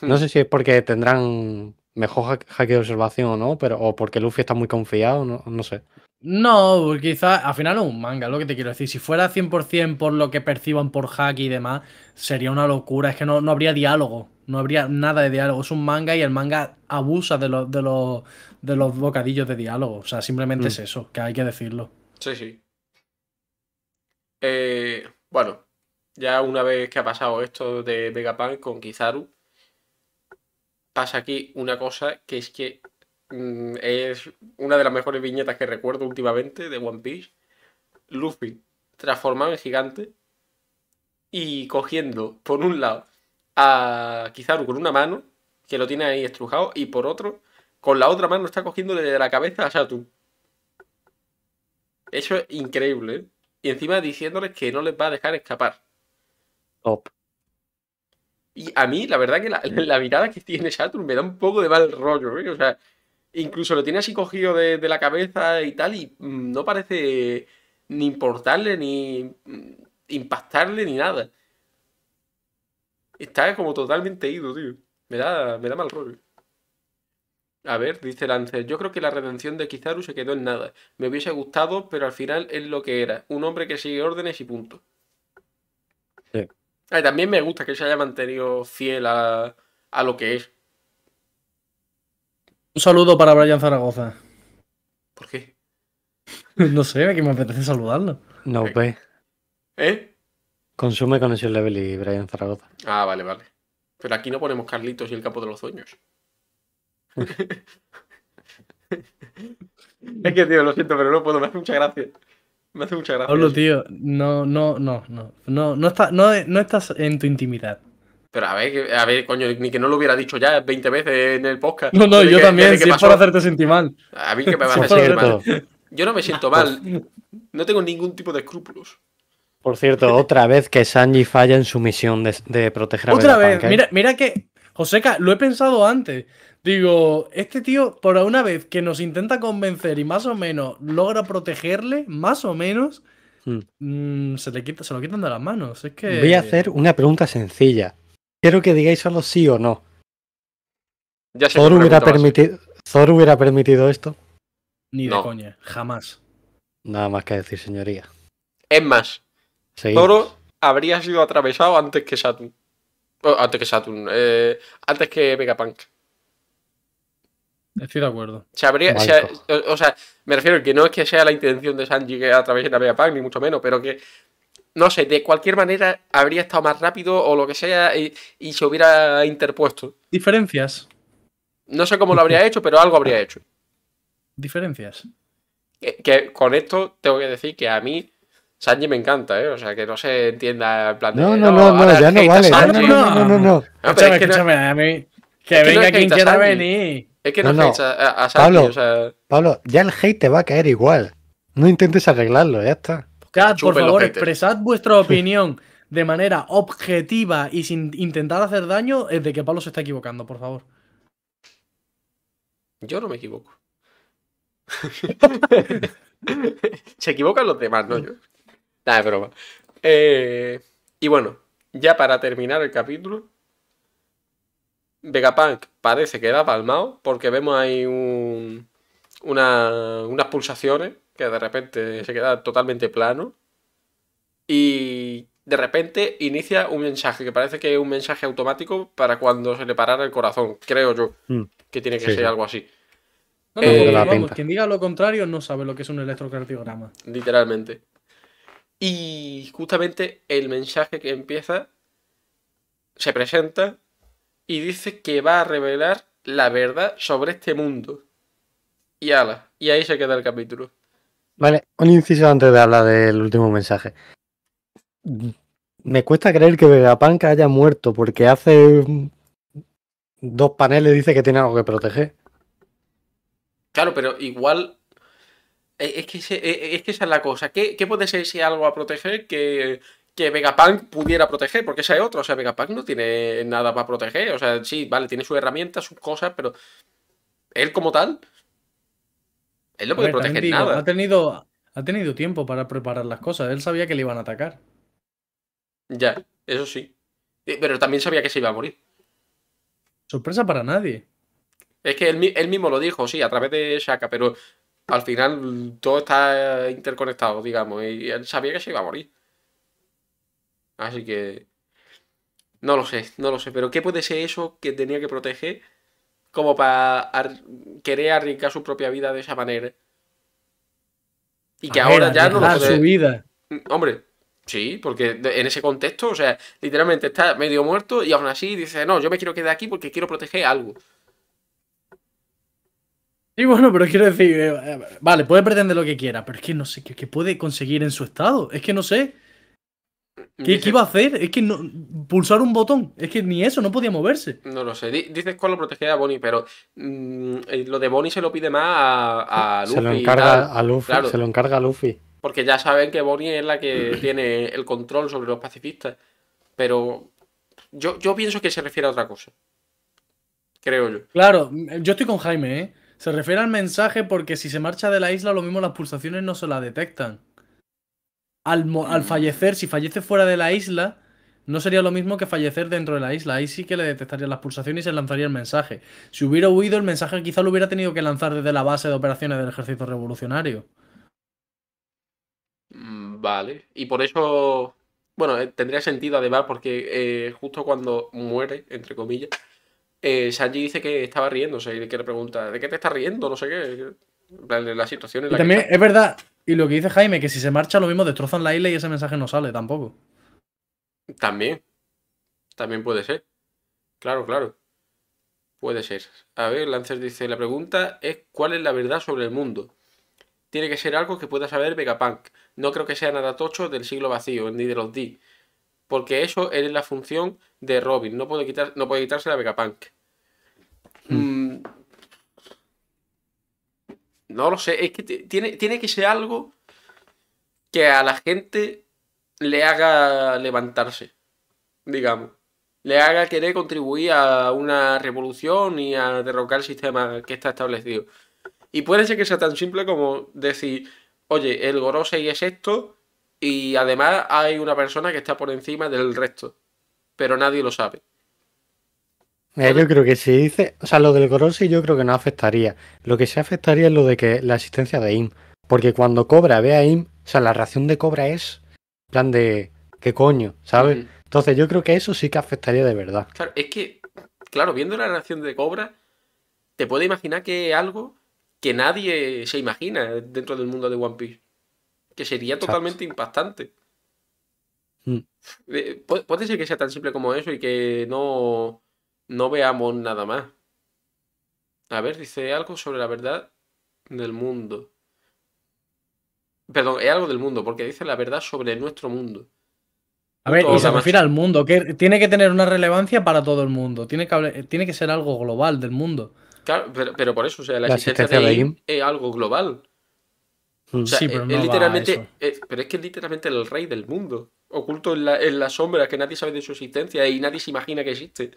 Speaker 4: No
Speaker 2: Hmm.
Speaker 4: sé si es porque tendrán mejor hack- hack de observación o no, pero o porque Luffy está muy confiado, no, no sé.
Speaker 3: No, quizás al final es un manga, es lo que te quiero decir. Si fuera 100% por lo que perciban por hack y demás, sería una locura. Es que no, no habría diálogo, no habría nada de diálogo. Es un manga y el manga abusa de, los de, los, de los bocadillos de diálogo. O sea, simplemente
Speaker 4: Mm.
Speaker 3: es eso, que hay que decirlo.
Speaker 2: Sí, sí. Eh, bueno, ya una vez que ha pasado esto de Vegapunk con Kizaru, pasa aquí una cosa que es que mm, es una de las mejores viñetas que recuerdo últimamente de One Piece. Luffy transformado en gigante y cogiendo por un lado a Kizaru con una mano, que lo tiene ahí estrujado, y por otro, con la otra mano está cogiéndole de la cabeza a Saturn. Eso es increíble, ¿eh? Y encima diciéndoles que no les va a dejar escapar.
Speaker 4: Top.
Speaker 2: Y a mí, la verdad que la, la mirada que tiene Saturn me da un poco de mal rollo, ¿eh? O sea, incluso lo tiene así cogido de, de la cabeza y tal, y mm, no parece ni importarle, ni mm, impactarle, ni nada. Está como totalmente ido, tío. Me da, me da mal rollo. A ver, dice Lancer, yo creo que la redención de Kizaru se quedó en nada. Me hubiese gustado, pero al final es lo que era. Un hombre que sigue órdenes y punto.
Speaker 4: Sí.
Speaker 2: Ah, y también me gusta que se haya mantenido fiel a, a lo que es.
Speaker 3: Un saludo para Brian Zaragoza.
Speaker 2: ¿Por qué?
Speaker 3: no sé, que me apetece saludarlo.
Speaker 4: No ve.
Speaker 2: ¿Eh?
Speaker 4: Consume Conexión Level y Brian Zaragoza.
Speaker 2: Ah, vale, vale. Pero aquí no ponemos Carlitos y el campo de los sueños. Es que, tío, lo siento, pero no puedo. Me hace mucha gracia. Me hace mucha gracia.
Speaker 3: Pablo,
Speaker 2: eso.
Speaker 3: tío, no, no, no, no. No, no, está, no, no estás en tu intimidad.
Speaker 2: Pero a ver, a ver, coño, ni que no lo hubiera dicho ya 20 veces en el podcast.
Speaker 3: No, no,
Speaker 2: Desde
Speaker 3: yo
Speaker 2: que-
Speaker 3: también,
Speaker 2: desde que
Speaker 3: si es
Speaker 2: pasó.
Speaker 3: por hacerte sentir mal.
Speaker 2: A mí que me va a sentir mal. Yo no me siento mal. No tengo ningún tipo de escrúpulos.
Speaker 4: por cierto, otra vez que Sanji falla en su misión de, de proteger a
Speaker 3: Otra
Speaker 4: Vegapunk,
Speaker 3: vez,
Speaker 4: ¿eh?
Speaker 3: mira, mira que, Joseca, lo he pensado antes. Digo, este tío, por una vez que nos intenta convencer y más o menos logra protegerle, más o menos,
Speaker 4: Hmm.
Speaker 3: mm, se, le quita, se lo quitan de las manos. Es que.
Speaker 4: Voy a hacer una pregunta sencilla. Quiero que digáis solo sí o no.
Speaker 2: Ya sé
Speaker 4: ¿Thor hubiera, permitido, ¿Thor hubiera permitido esto?
Speaker 3: Ni de
Speaker 2: No.
Speaker 3: coña, jamás.
Speaker 4: Nada más que decir, señoría.
Speaker 2: Es más,
Speaker 4: Seguimos.
Speaker 2: Toro habría sido atravesado antes que Saturn. Oh, antes que Saturn. eh, antes que Vegapunk.
Speaker 3: Estoy de acuerdo.
Speaker 2: Se habría, o, o sea, me refiero que no es que sea la intención de Sanji que atraviese a Vegapunk, ni mucho menos, pero que, no sé, de cualquier manera habría estado más rápido o lo que sea y, y se hubiera interpuesto.
Speaker 3: Diferencias.
Speaker 2: No sé cómo lo habría hecho, pero algo habría hecho.
Speaker 3: Diferencias.
Speaker 2: Que, que con esto tengo que decir que a mí Sanji me encanta, ¿eh? O sea, que no se entienda en plan de.
Speaker 4: No, no, no, no, ya no
Speaker 2: a
Speaker 4: vale. No,
Speaker 2: Sanji.
Speaker 4: no, no, no, no, no.
Speaker 2: No, pero
Speaker 3: escúchame,
Speaker 2: es que no-
Speaker 3: escúchame, a mí. Que
Speaker 2: es que no
Speaker 3: venga quien
Speaker 2: a
Speaker 3: quiera venir.
Speaker 2: Es que no,
Speaker 4: No,
Speaker 2: a, a-
Speaker 4: Pablo.
Speaker 2: o sea.
Speaker 4: Pablo, ya el hate te va a caer igual. No intentes arreglarlo, ya está.
Speaker 3: Por favor,
Speaker 2: haters.
Speaker 3: expresad vuestra opinión de manera objetiva y sin intentar hacer daño es de que Pablo se está equivocando, por favor.
Speaker 2: Yo no me equivoco. Se equivocan los demás, no yo. Nada, es broma. Eh, y bueno, ya para terminar el capítulo, Vegapunk parece que da palmado porque vemos ahí un, una- unas pulsaciones que de repente se queda totalmente plano y de repente inicia un mensaje que parece que es un mensaje automático para cuando se le parara el corazón, creo yo
Speaker 4: Mm.
Speaker 2: que tiene que
Speaker 4: Sí,
Speaker 2: ser
Speaker 4: sí.
Speaker 2: algo así.
Speaker 3: No, no,
Speaker 2: Eh,
Speaker 3: vamos,
Speaker 4: pinta.
Speaker 3: quien diga lo contrario no sabe lo que es un electrocardiograma.
Speaker 2: literalmente. Y justamente el mensaje que empieza se presenta y dice que va a revelar la verdad sobre este mundo. Y ala, y ahí se queda el capítulo.
Speaker 4: Vale, un inciso antes de hablar del último mensaje. Me cuesta creer que Vegapunk haya muerto porque hace dos paneles dice que tiene algo que proteger.
Speaker 2: Claro, pero igual. eh, Es que, ese- eh, es que esa es la cosa. ¿Qué, qué puede ser ese algo a proteger que, que Vegapunk pudiera proteger? Porque esa es otra. O sea, Vegapunk no tiene nada para proteger. O sea, sí, vale, tiene sus herramientas, sus cosas, pero él como tal. Él no puede
Speaker 3: ver,
Speaker 2: proteger
Speaker 3: digo,
Speaker 2: nada.
Speaker 3: ha tenido, ha tenido tiempo para preparar las cosas. Él sabía que le iban a atacar.
Speaker 2: Ya, eso sí. Pero también sabía que se iba a morir.
Speaker 3: Sorpresa para nadie.
Speaker 2: Es que él, él mismo lo dijo, sí, a través de Shaka, pero al final todo está interconectado, digamos, y él sabía que se iba a morir. Así que... No lo sé, no lo sé, pero ¿qué puede ser eso que tenía que proteger como para querer arriesgar su propia vida de esa manera? Y que
Speaker 3: A ver,
Speaker 2: ahora ya no lo puede...
Speaker 3: su vida.
Speaker 2: Hombre, sí, porque en ese contexto, o sea, literalmente está medio muerto y aún así dice, no, yo me quiero quedar aquí porque quiero proteger algo.
Speaker 3: Sí, bueno, pero quiero decir, eh, vale, puede pretender lo que quiera, pero es que no sé qué puede conseguir en su estado. Es que no sé. ¿Qué,
Speaker 2: Dice-
Speaker 3: qué iba a hacer? Es que no. Pulsar un botón. Es que ni eso, no podía moverse.
Speaker 2: No lo sé. Di- Dices cuál lo protege a Bonnie, pero mm, eh, lo de Bonnie se lo pide más a, a Luffy.
Speaker 4: se lo encarga a Luffy,
Speaker 2: claro.
Speaker 4: se lo encarga a Luffy.
Speaker 2: Porque ya saben que Bonnie es la que tiene el control sobre los pacifistas. Pero yo, yo pienso que se refiere a otra cosa. Creo yo.
Speaker 3: Claro, yo estoy con Jaime, ¿eh? Se refiere al mensaje porque si se marcha de la isla, lo mismo las pulsaciones no se la detectan. Al, al fallecer, si fallece fuera de la isla, no sería lo mismo que fallecer dentro de la isla. Ahí sí que le detectarían las pulsaciones y se lanzaría el mensaje. Si hubiera huido, el mensaje quizá lo hubiera tenido que lanzar desde la base de operaciones del ejército revolucionario.
Speaker 2: Mm, Vale. Y por eso. Bueno, eh, tendría sentido además, porque eh, justo cuando muere, entre comillas, eh, Sanji dice que estaba riéndose y que le pregunta, ¿de qué te estás riendo? No sé qué. La situación en
Speaker 3: Y
Speaker 2: la que
Speaker 3: también
Speaker 2: está.
Speaker 3: es verdad, y lo que dice Jaime, que si se marcha, lo mismo destrozan la isla y ese mensaje no sale tampoco.
Speaker 2: También. También puede ser. Claro, claro. Puede ser. A ver, Lancer dice, la pregunta es ¿cuál es la verdad sobre el mundo? Tiene que ser algo que pueda saber Vegapunk. No creo que sea nada tocho del siglo vacío, ni de los D. Porque eso es la función de Robin. No puede, quitar, no puede quitarse a Vegapunk. Mm. No lo sé. Es que ti- tiene, tiene que ser algo que a la gente le haga levantarse digamos, le haga querer contribuir a una revolución y a derrocar el sistema que está establecido. Y puede ser que sea tan simple como decir, oye, el Gorosei es esto y además hay una persona que está por encima del resto, pero nadie lo sabe.
Speaker 4: Mira, yo creo que si dice, o sea, lo del Gorosei yo creo que no afectaría. Lo que sí afectaría es lo de que la existencia de Im. Porque cuando Cobra ve a Im, o sea, la reacción de Cobra es plan de, ¿qué coño? ¿Sabes? Entonces yo creo que eso sí que afectaría de verdad.
Speaker 2: Claro, es que, claro, viendo la reacción de Cobra, te puedes imaginar que es algo que nadie se imagina dentro del mundo de One Piece. Que sería
Speaker 4: Exacto.
Speaker 2: totalmente impactante.
Speaker 4: Mm.
Speaker 2: Eh, pu- Puede ser que sea tan simple como eso y que no, no veamos nada más. A ver, dice algo sobre la verdad del mundo. Perdón, es algo del mundo, porque dice la verdad sobre nuestro mundo.
Speaker 3: A ver,
Speaker 2: Todo
Speaker 3: y se refiere al mundo, que tiene que tener una relevancia para todo el mundo. Tiene que, tiene que ser algo global del mundo.
Speaker 2: Claro, pero, pero por eso, o sea, la,
Speaker 4: La
Speaker 2: existencia,
Speaker 4: existencia
Speaker 2: de
Speaker 4: de
Speaker 2: Im es algo global.
Speaker 4: Mm.
Speaker 2: O sea,
Speaker 3: Sí,
Speaker 2: es-
Speaker 3: pero
Speaker 2: es,
Speaker 3: no va a
Speaker 2: literalmente.
Speaker 3: eso.
Speaker 2: es- pero es que es literalmente el rey del mundo. Oculto en la, en la sombra, que nadie sabe de su existencia y nadie se imagina que existe.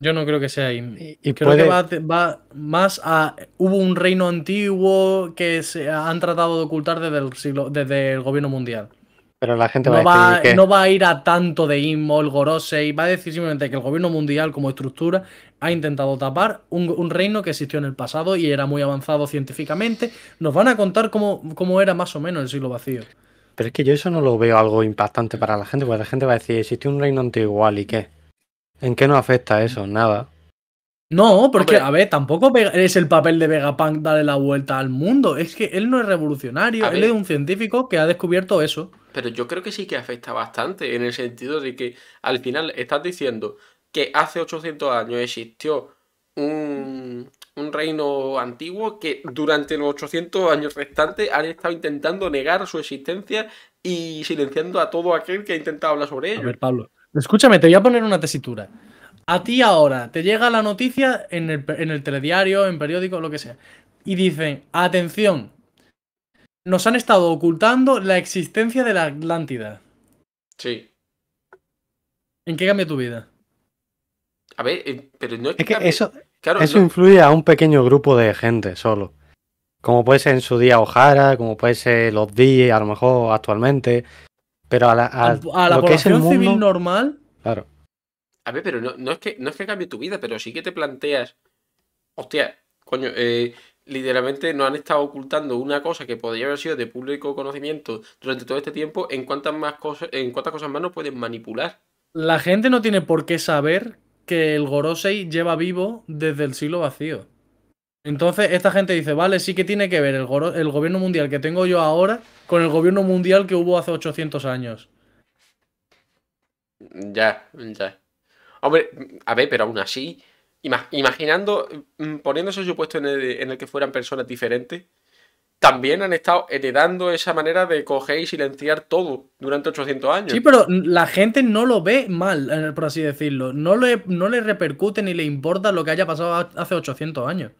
Speaker 3: Yo no creo que sea ahí.
Speaker 4: Y, y
Speaker 3: Creo
Speaker 4: puede,
Speaker 3: que va, va más a. Hubo un reino antiguo que se han tratado de ocultar desde el, siglo- desde el gobierno mundial.
Speaker 4: pero la gente
Speaker 3: No
Speaker 4: va a
Speaker 3: va,
Speaker 4: decir que
Speaker 3: no va a ir a tanto de Inmo, el Gorosei. Va a decir simplemente que el gobierno mundial, como estructura, ha intentado tapar un, un reino que existió en el pasado y era muy avanzado científicamente. Nos van a contar cómo, cómo era más o menos el siglo vacío.
Speaker 4: Pero es que yo eso no lo veo algo impactante para la gente, porque la gente va a decir, existe un reino antiguo ¿y qué? ¿En qué nos afecta eso? Nada.
Speaker 3: No, porque,
Speaker 2: Hombre.
Speaker 3: a ver, tampoco es el papel de Vegapunk darle la vuelta al mundo. Es que él no es revolucionario,
Speaker 2: A
Speaker 3: él
Speaker 2: ver.
Speaker 3: es un científico que ha descubierto eso.
Speaker 2: Pero yo creo que sí que afecta bastante, en el sentido de que al final estás diciendo que hace 800 años existió un, un reino antiguo que durante los 800 años restantes han estado intentando negar su existencia y silenciando a todo aquel que ha intentado hablar sobre
Speaker 3: A
Speaker 2: ello.
Speaker 3: ver, Pablo. Escúchame, te voy a poner una tesitura. A ti ahora te llega la noticia en el, en el telediario, en periódico, lo que sea. Y dicen, atención, nos han estado ocultando la existencia de la Atlántida.
Speaker 2: Sí.
Speaker 3: ¿En qué cambia tu vida?
Speaker 2: A ver, eh, pero no es que,
Speaker 4: Es que
Speaker 2: cambie-
Speaker 4: eso,
Speaker 2: claro,
Speaker 4: eso
Speaker 2: no-
Speaker 4: influye a un pequeño grupo de gente solo. Como puede ser en su día Ojara, como puede ser los días, a lo mejor actualmente. Pero a la, a
Speaker 3: A, a la
Speaker 4: lo que es el
Speaker 3: población
Speaker 4: mundo,
Speaker 3: civil normal,
Speaker 4: claro.
Speaker 2: A ver, pero no, no es que, no es que cambie tu vida, pero sí que te planteas. Hostia, coño, eh, literalmente nos han estado ocultando una cosa que podría haber sido de público conocimiento durante todo este tiempo. ¿En cuántas más cosas, en cuántas cosas más nos pueden manipular?
Speaker 3: la gente no tiene por qué saber que el Gorosei lleva vivo desde el siglo vacío. Entonces, esta gente dice, vale, sí que tiene que ver el, gobierno mundial que tengo yo ahora con el gobierno mundial que hubo hace 800 años.
Speaker 2: Ya, ya. Hombre, a ver, pero aún así, ima- imaginando, mm, poniéndose el supuesto en el, en el que fueran personas diferentes, también han estado heredando esa manera de coger y silenciar todo durante 800 años.
Speaker 3: Sí, pero la gente no lo ve mal, eh, por así decirlo. No le, no le repercute ni le importa lo que haya pasado ha- hace 800 años.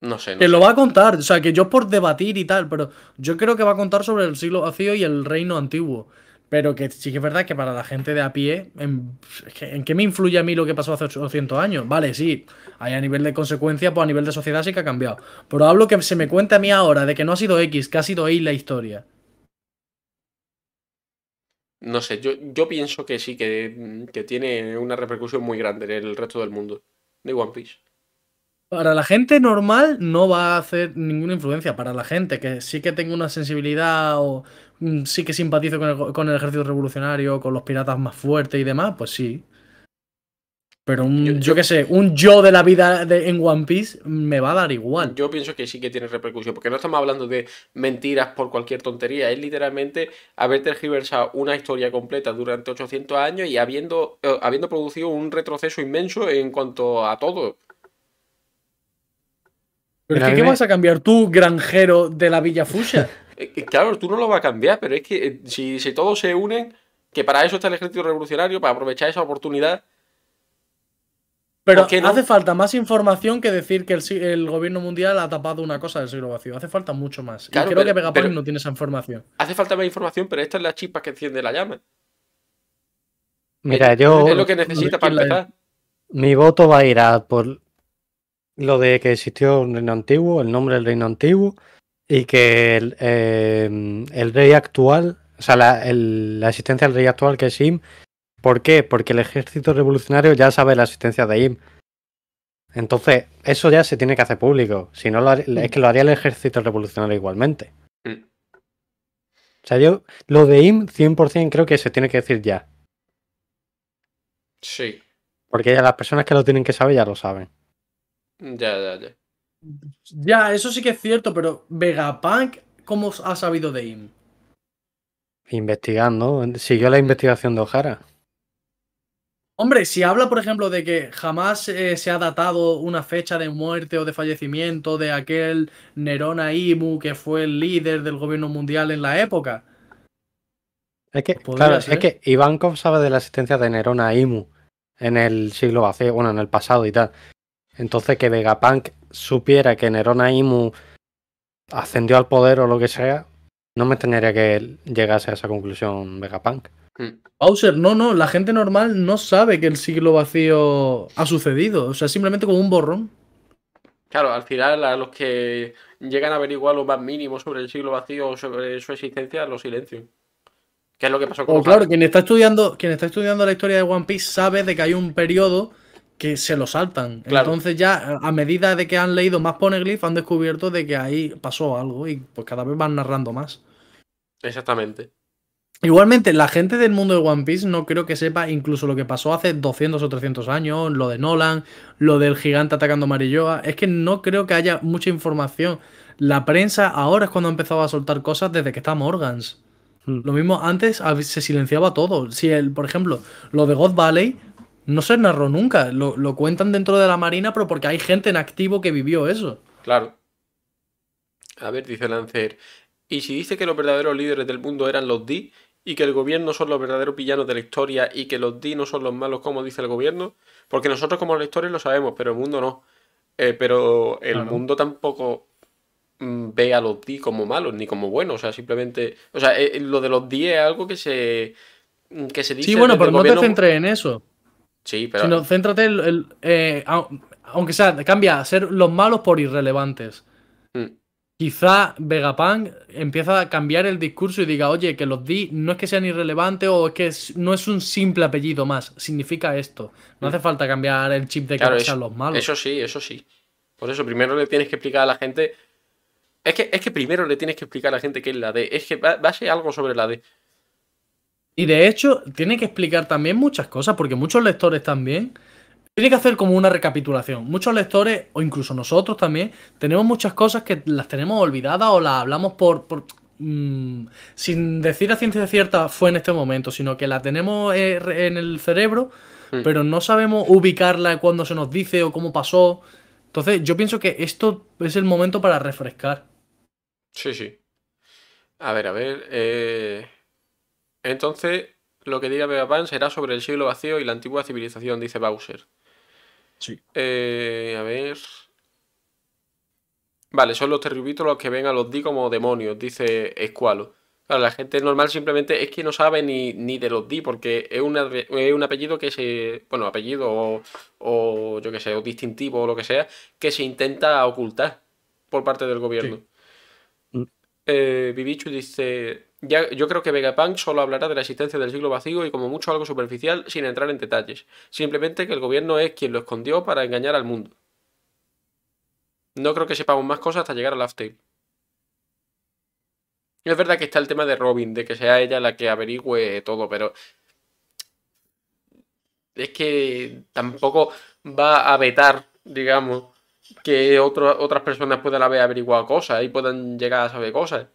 Speaker 2: No sé, no
Speaker 3: Que
Speaker 2: sé.
Speaker 3: lo va a contar, o sea, que yo por debatir y tal, pero yo creo que va a contar sobre el siglo vacío y el reino antiguo. Pero que sí que es verdad que para la gente de a pie, ¿en, es que, ¿en qué me influye a mí lo que pasó hace 800 años? Vale, sí, hay a nivel de consecuencia, pues a nivel de sociedad sí que ha cambiado. Pero hablo que se me cuente a mí ahora de que no ha sido X, que ha sido Y la historia.
Speaker 2: No sé, yo, yo pienso que sí, que, que tiene una repercusión muy grande en el resto del mundo de One Piece.
Speaker 3: Para la gente normal no va a hacer ninguna influencia. Para la gente que sí que tenga una sensibilidad o mm, sí que simpatizo con el, con el ejército revolucionario, con los piratas más fuertes y demás, pues sí. Pero un,
Speaker 2: Yo-
Speaker 3: yo,
Speaker 2: yo-
Speaker 3: qué sé, un yo de la vida de- en One Piece me va a dar igual.
Speaker 2: Yo pienso que sí que tiene repercusión, porque no estamos hablando de mentiras por cualquier tontería, es literalmente haber tergiversado una historia completa durante 800 años y habiendo, eh, habiendo producido un retroceso inmenso en cuanto a todo.
Speaker 3: Pero es que, ¿qué
Speaker 4: me-
Speaker 3: vas a cambiar tú, granjero de la Villa Fuchsia?
Speaker 2: Eh, Claro, tú no lo vas a cambiar, pero es que eh, si, si todos se unen, que para eso está el ejército revolucionario, para aprovechar esa oportunidad,
Speaker 3: Pero
Speaker 2: ¿Por qué no?
Speaker 3: hace falta más información que decir que el, gobierno mundial ha tapado una cosa del siglo vacío. Hace falta mucho más.
Speaker 2: Claro,
Speaker 3: y creo
Speaker 2: pero-
Speaker 3: que Vegapunk
Speaker 2: pero-
Speaker 3: no tiene esa información.
Speaker 2: hace falta más información, pero esta es la chispa que enciende la llama.
Speaker 4: Mira,
Speaker 2: Es-
Speaker 4: yo
Speaker 2: Es lo que necesita para
Speaker 3: ¿quién la-
Speaker 2: empezar.
Speaker 4: mi voto va a ir a por lo de que existió un reino antiguo, el nombre del reino antiguo, y que el, eh, el rey actual, o sea, la, el- la existencia del rey actual que es Im, ¿por qué? Porque el ejército revolucionario ya sabe la existencia de Im. Entonces, eso ya se tiene que hacer público. Si no, lo har- es que lo haría el ejército revolucionario igualmente.
Speaker 2: Mm.
Speaker 4: O sea, yo lo de Im 100% creo que se tiene que decir ya.
Speaker 2: Sí,
Speaker 4: Porque ya las personas que lo tienen que saber ya lo saben.
Speaker 2: Ya, ya, ya.
Speaker 3: Ya, eso sí que es cierto, pero Vegapunk, ¿cómo ha sabido de Im?
Speaker 4: Investigando, siguió la investigación de Ojara.
Speaker 3: Hombre, si habla, por ejemplo, de que jamás eh, se ha datado una fecha de muerte o de fallecimiento de aquel Nerona Imu que fue el líder del gobierno mundial en la época.
Speaker 4: Es que, claro,
Speaker 3: ser.
Speaker 4: es que Ivankov sabe de la existencia de Nerona Imu en el siglo vacío, bueno, en el pasado y tal. Entonces que Vegapunk supiera que Nerona Imu ascendió al poder o lo que sea, no me extrañaría que él llegase a esa conclusión Vegapunk.
Speaker 3: Bowser, no, no, la gente normal no sabe que el siglo vacío ha sucedido. O sea, simplemente como un borrón.
Speaker 2: Claro, al final a los que llegan a averiguar lo más mínimo sobre el siglo vacío o sobre su existencia, lo silencian. ¿Qué es lo que pasó con
Speaker 3: O
Speaker 2: los
Speaker 3: claro, quien está estudiando, quien está estudiando la historia de One Piece sabe de que hay un periodo que se lo saltan.
Speaker 2: Claro.
Speaker 3: Entonces ya, a medida de que han leído más Poneglyph, han descubierto de que ahí pasó algo y pues cada vez van narrando más.
Speaker 2: Exactamente.
Speaker 3: Igualmente, la gente del mundo de One Piece no creo que sepa incluso lo que pasó hace 200 o 300 años, lo de Nolan, lo del gigante atacando a Marilloa. Es que no creo que haya mucha información. La prensa ahora es cuando ha empezado a soltar cosas desde que está Morgans.
Speaker 4: Hmm.
Speaker 3: Lo mismo antes se silenciaba todo. Si el, por ejemplo, lo de God Valley no se narró nunca. Lo, lo cuentan dentro de la marina, pero porque hay gente en activo que vivió eso.
Speaker 2: Claro. A ver, dice Lancer. Y si dice que los verdaderos líderes del mundo eran los D y que el gobierno son los verdaderos villanos de la historia y que los D no son los malos como dice el gobierno, porque nosotros como lectores lo sabemos, pero el mundo no. Eh, pero el
Speaker 3: Claro.
Speaker 2: mundo tampoco mm, ve a los D como malos ni como buenos, o sea, simplemente, o sea, eh, lo de los D es algo que se que se dice
Speaker 3: Sí, bueno, pero no te centres en eso.
Speaker 2: Sí, pero
Speaker 3: Sino céntrate en el- eh, au- aunque sea, cambia a ser los malos por irrelevantes.
Speaker 2: Mm.
Speaker 3: Quizá Vegapunk empieza a cambiar el discurso y diga, oye, que los D no es que sean irrelevantes o es que es- no es un simple apellido más, significa esto. No hace falta cambiar el chip de que
Speaker 2: Mm. Claro,
Speaker 3: sean los malos.
Speaker 2: Eso sí, eso sí. Por eso primero le tienes que explicar a la gente. Es que, es que primero le tienes que explicar a la gente qué es la D. Es que va, va a ser algo sobre la D.
Speaker 3: Y de hecho, tiene que explicar también muchas cosas, porque muchos lectores también. Tiene que hacer como una recapitulación. Muchos lectores, o incluso nosotros también, tenemos muchas cosas que las tenemos olvidadas o las hablamos por. por, mm, sin decir a ciencia cierta fue en este momento, sino que la tenemos eh, en el cerebro,
Speaker 2: Hmm.
Speaker 3: pero no sabemos ubicarla cuando se nos dice o cómo pasó. Entonces, yo pienso que esto es el momento para refrescar.
Speaker 2: Sí, sí. A ver, a ver. eh, Entonces, lo que diga Vegapunk será sobre el siglo vacío y la antigua civilización, dice Bowser.
Speaker 3: Sí.
Speaker 2: Eh, a ver. Vale, son los terribitos los que ven a los D como demonios, dice Escualo. Claro, la gente normal simplemente es que no sabe ni, ni de los D, porque es, una- es un apellido que se. Bueno, apellido o, o yo qué sé, o distintivo o lo que sea, que se intenta ocultar por parte del gobierno.
Speaker 4: Mm.
Speaker 2: Eh, Bibichu dice. Ya, yo creo que Vegapunk solo hablará de la existencia del siglo vacío y como mucho algo superficial sin entrar en detalles. Simplemente que el gobierno es quien lo escondió para engañar al mundo. No creo que sepamos más cosas hasta llegar a Laugh Tale. Es verdad que está el tema de Robin, de que sea ella la que averigüe todo, pero es que tampoco va a vetar, digamos, que otras personas puedan haber averiguado cosas y puedan llegar a saber cosas.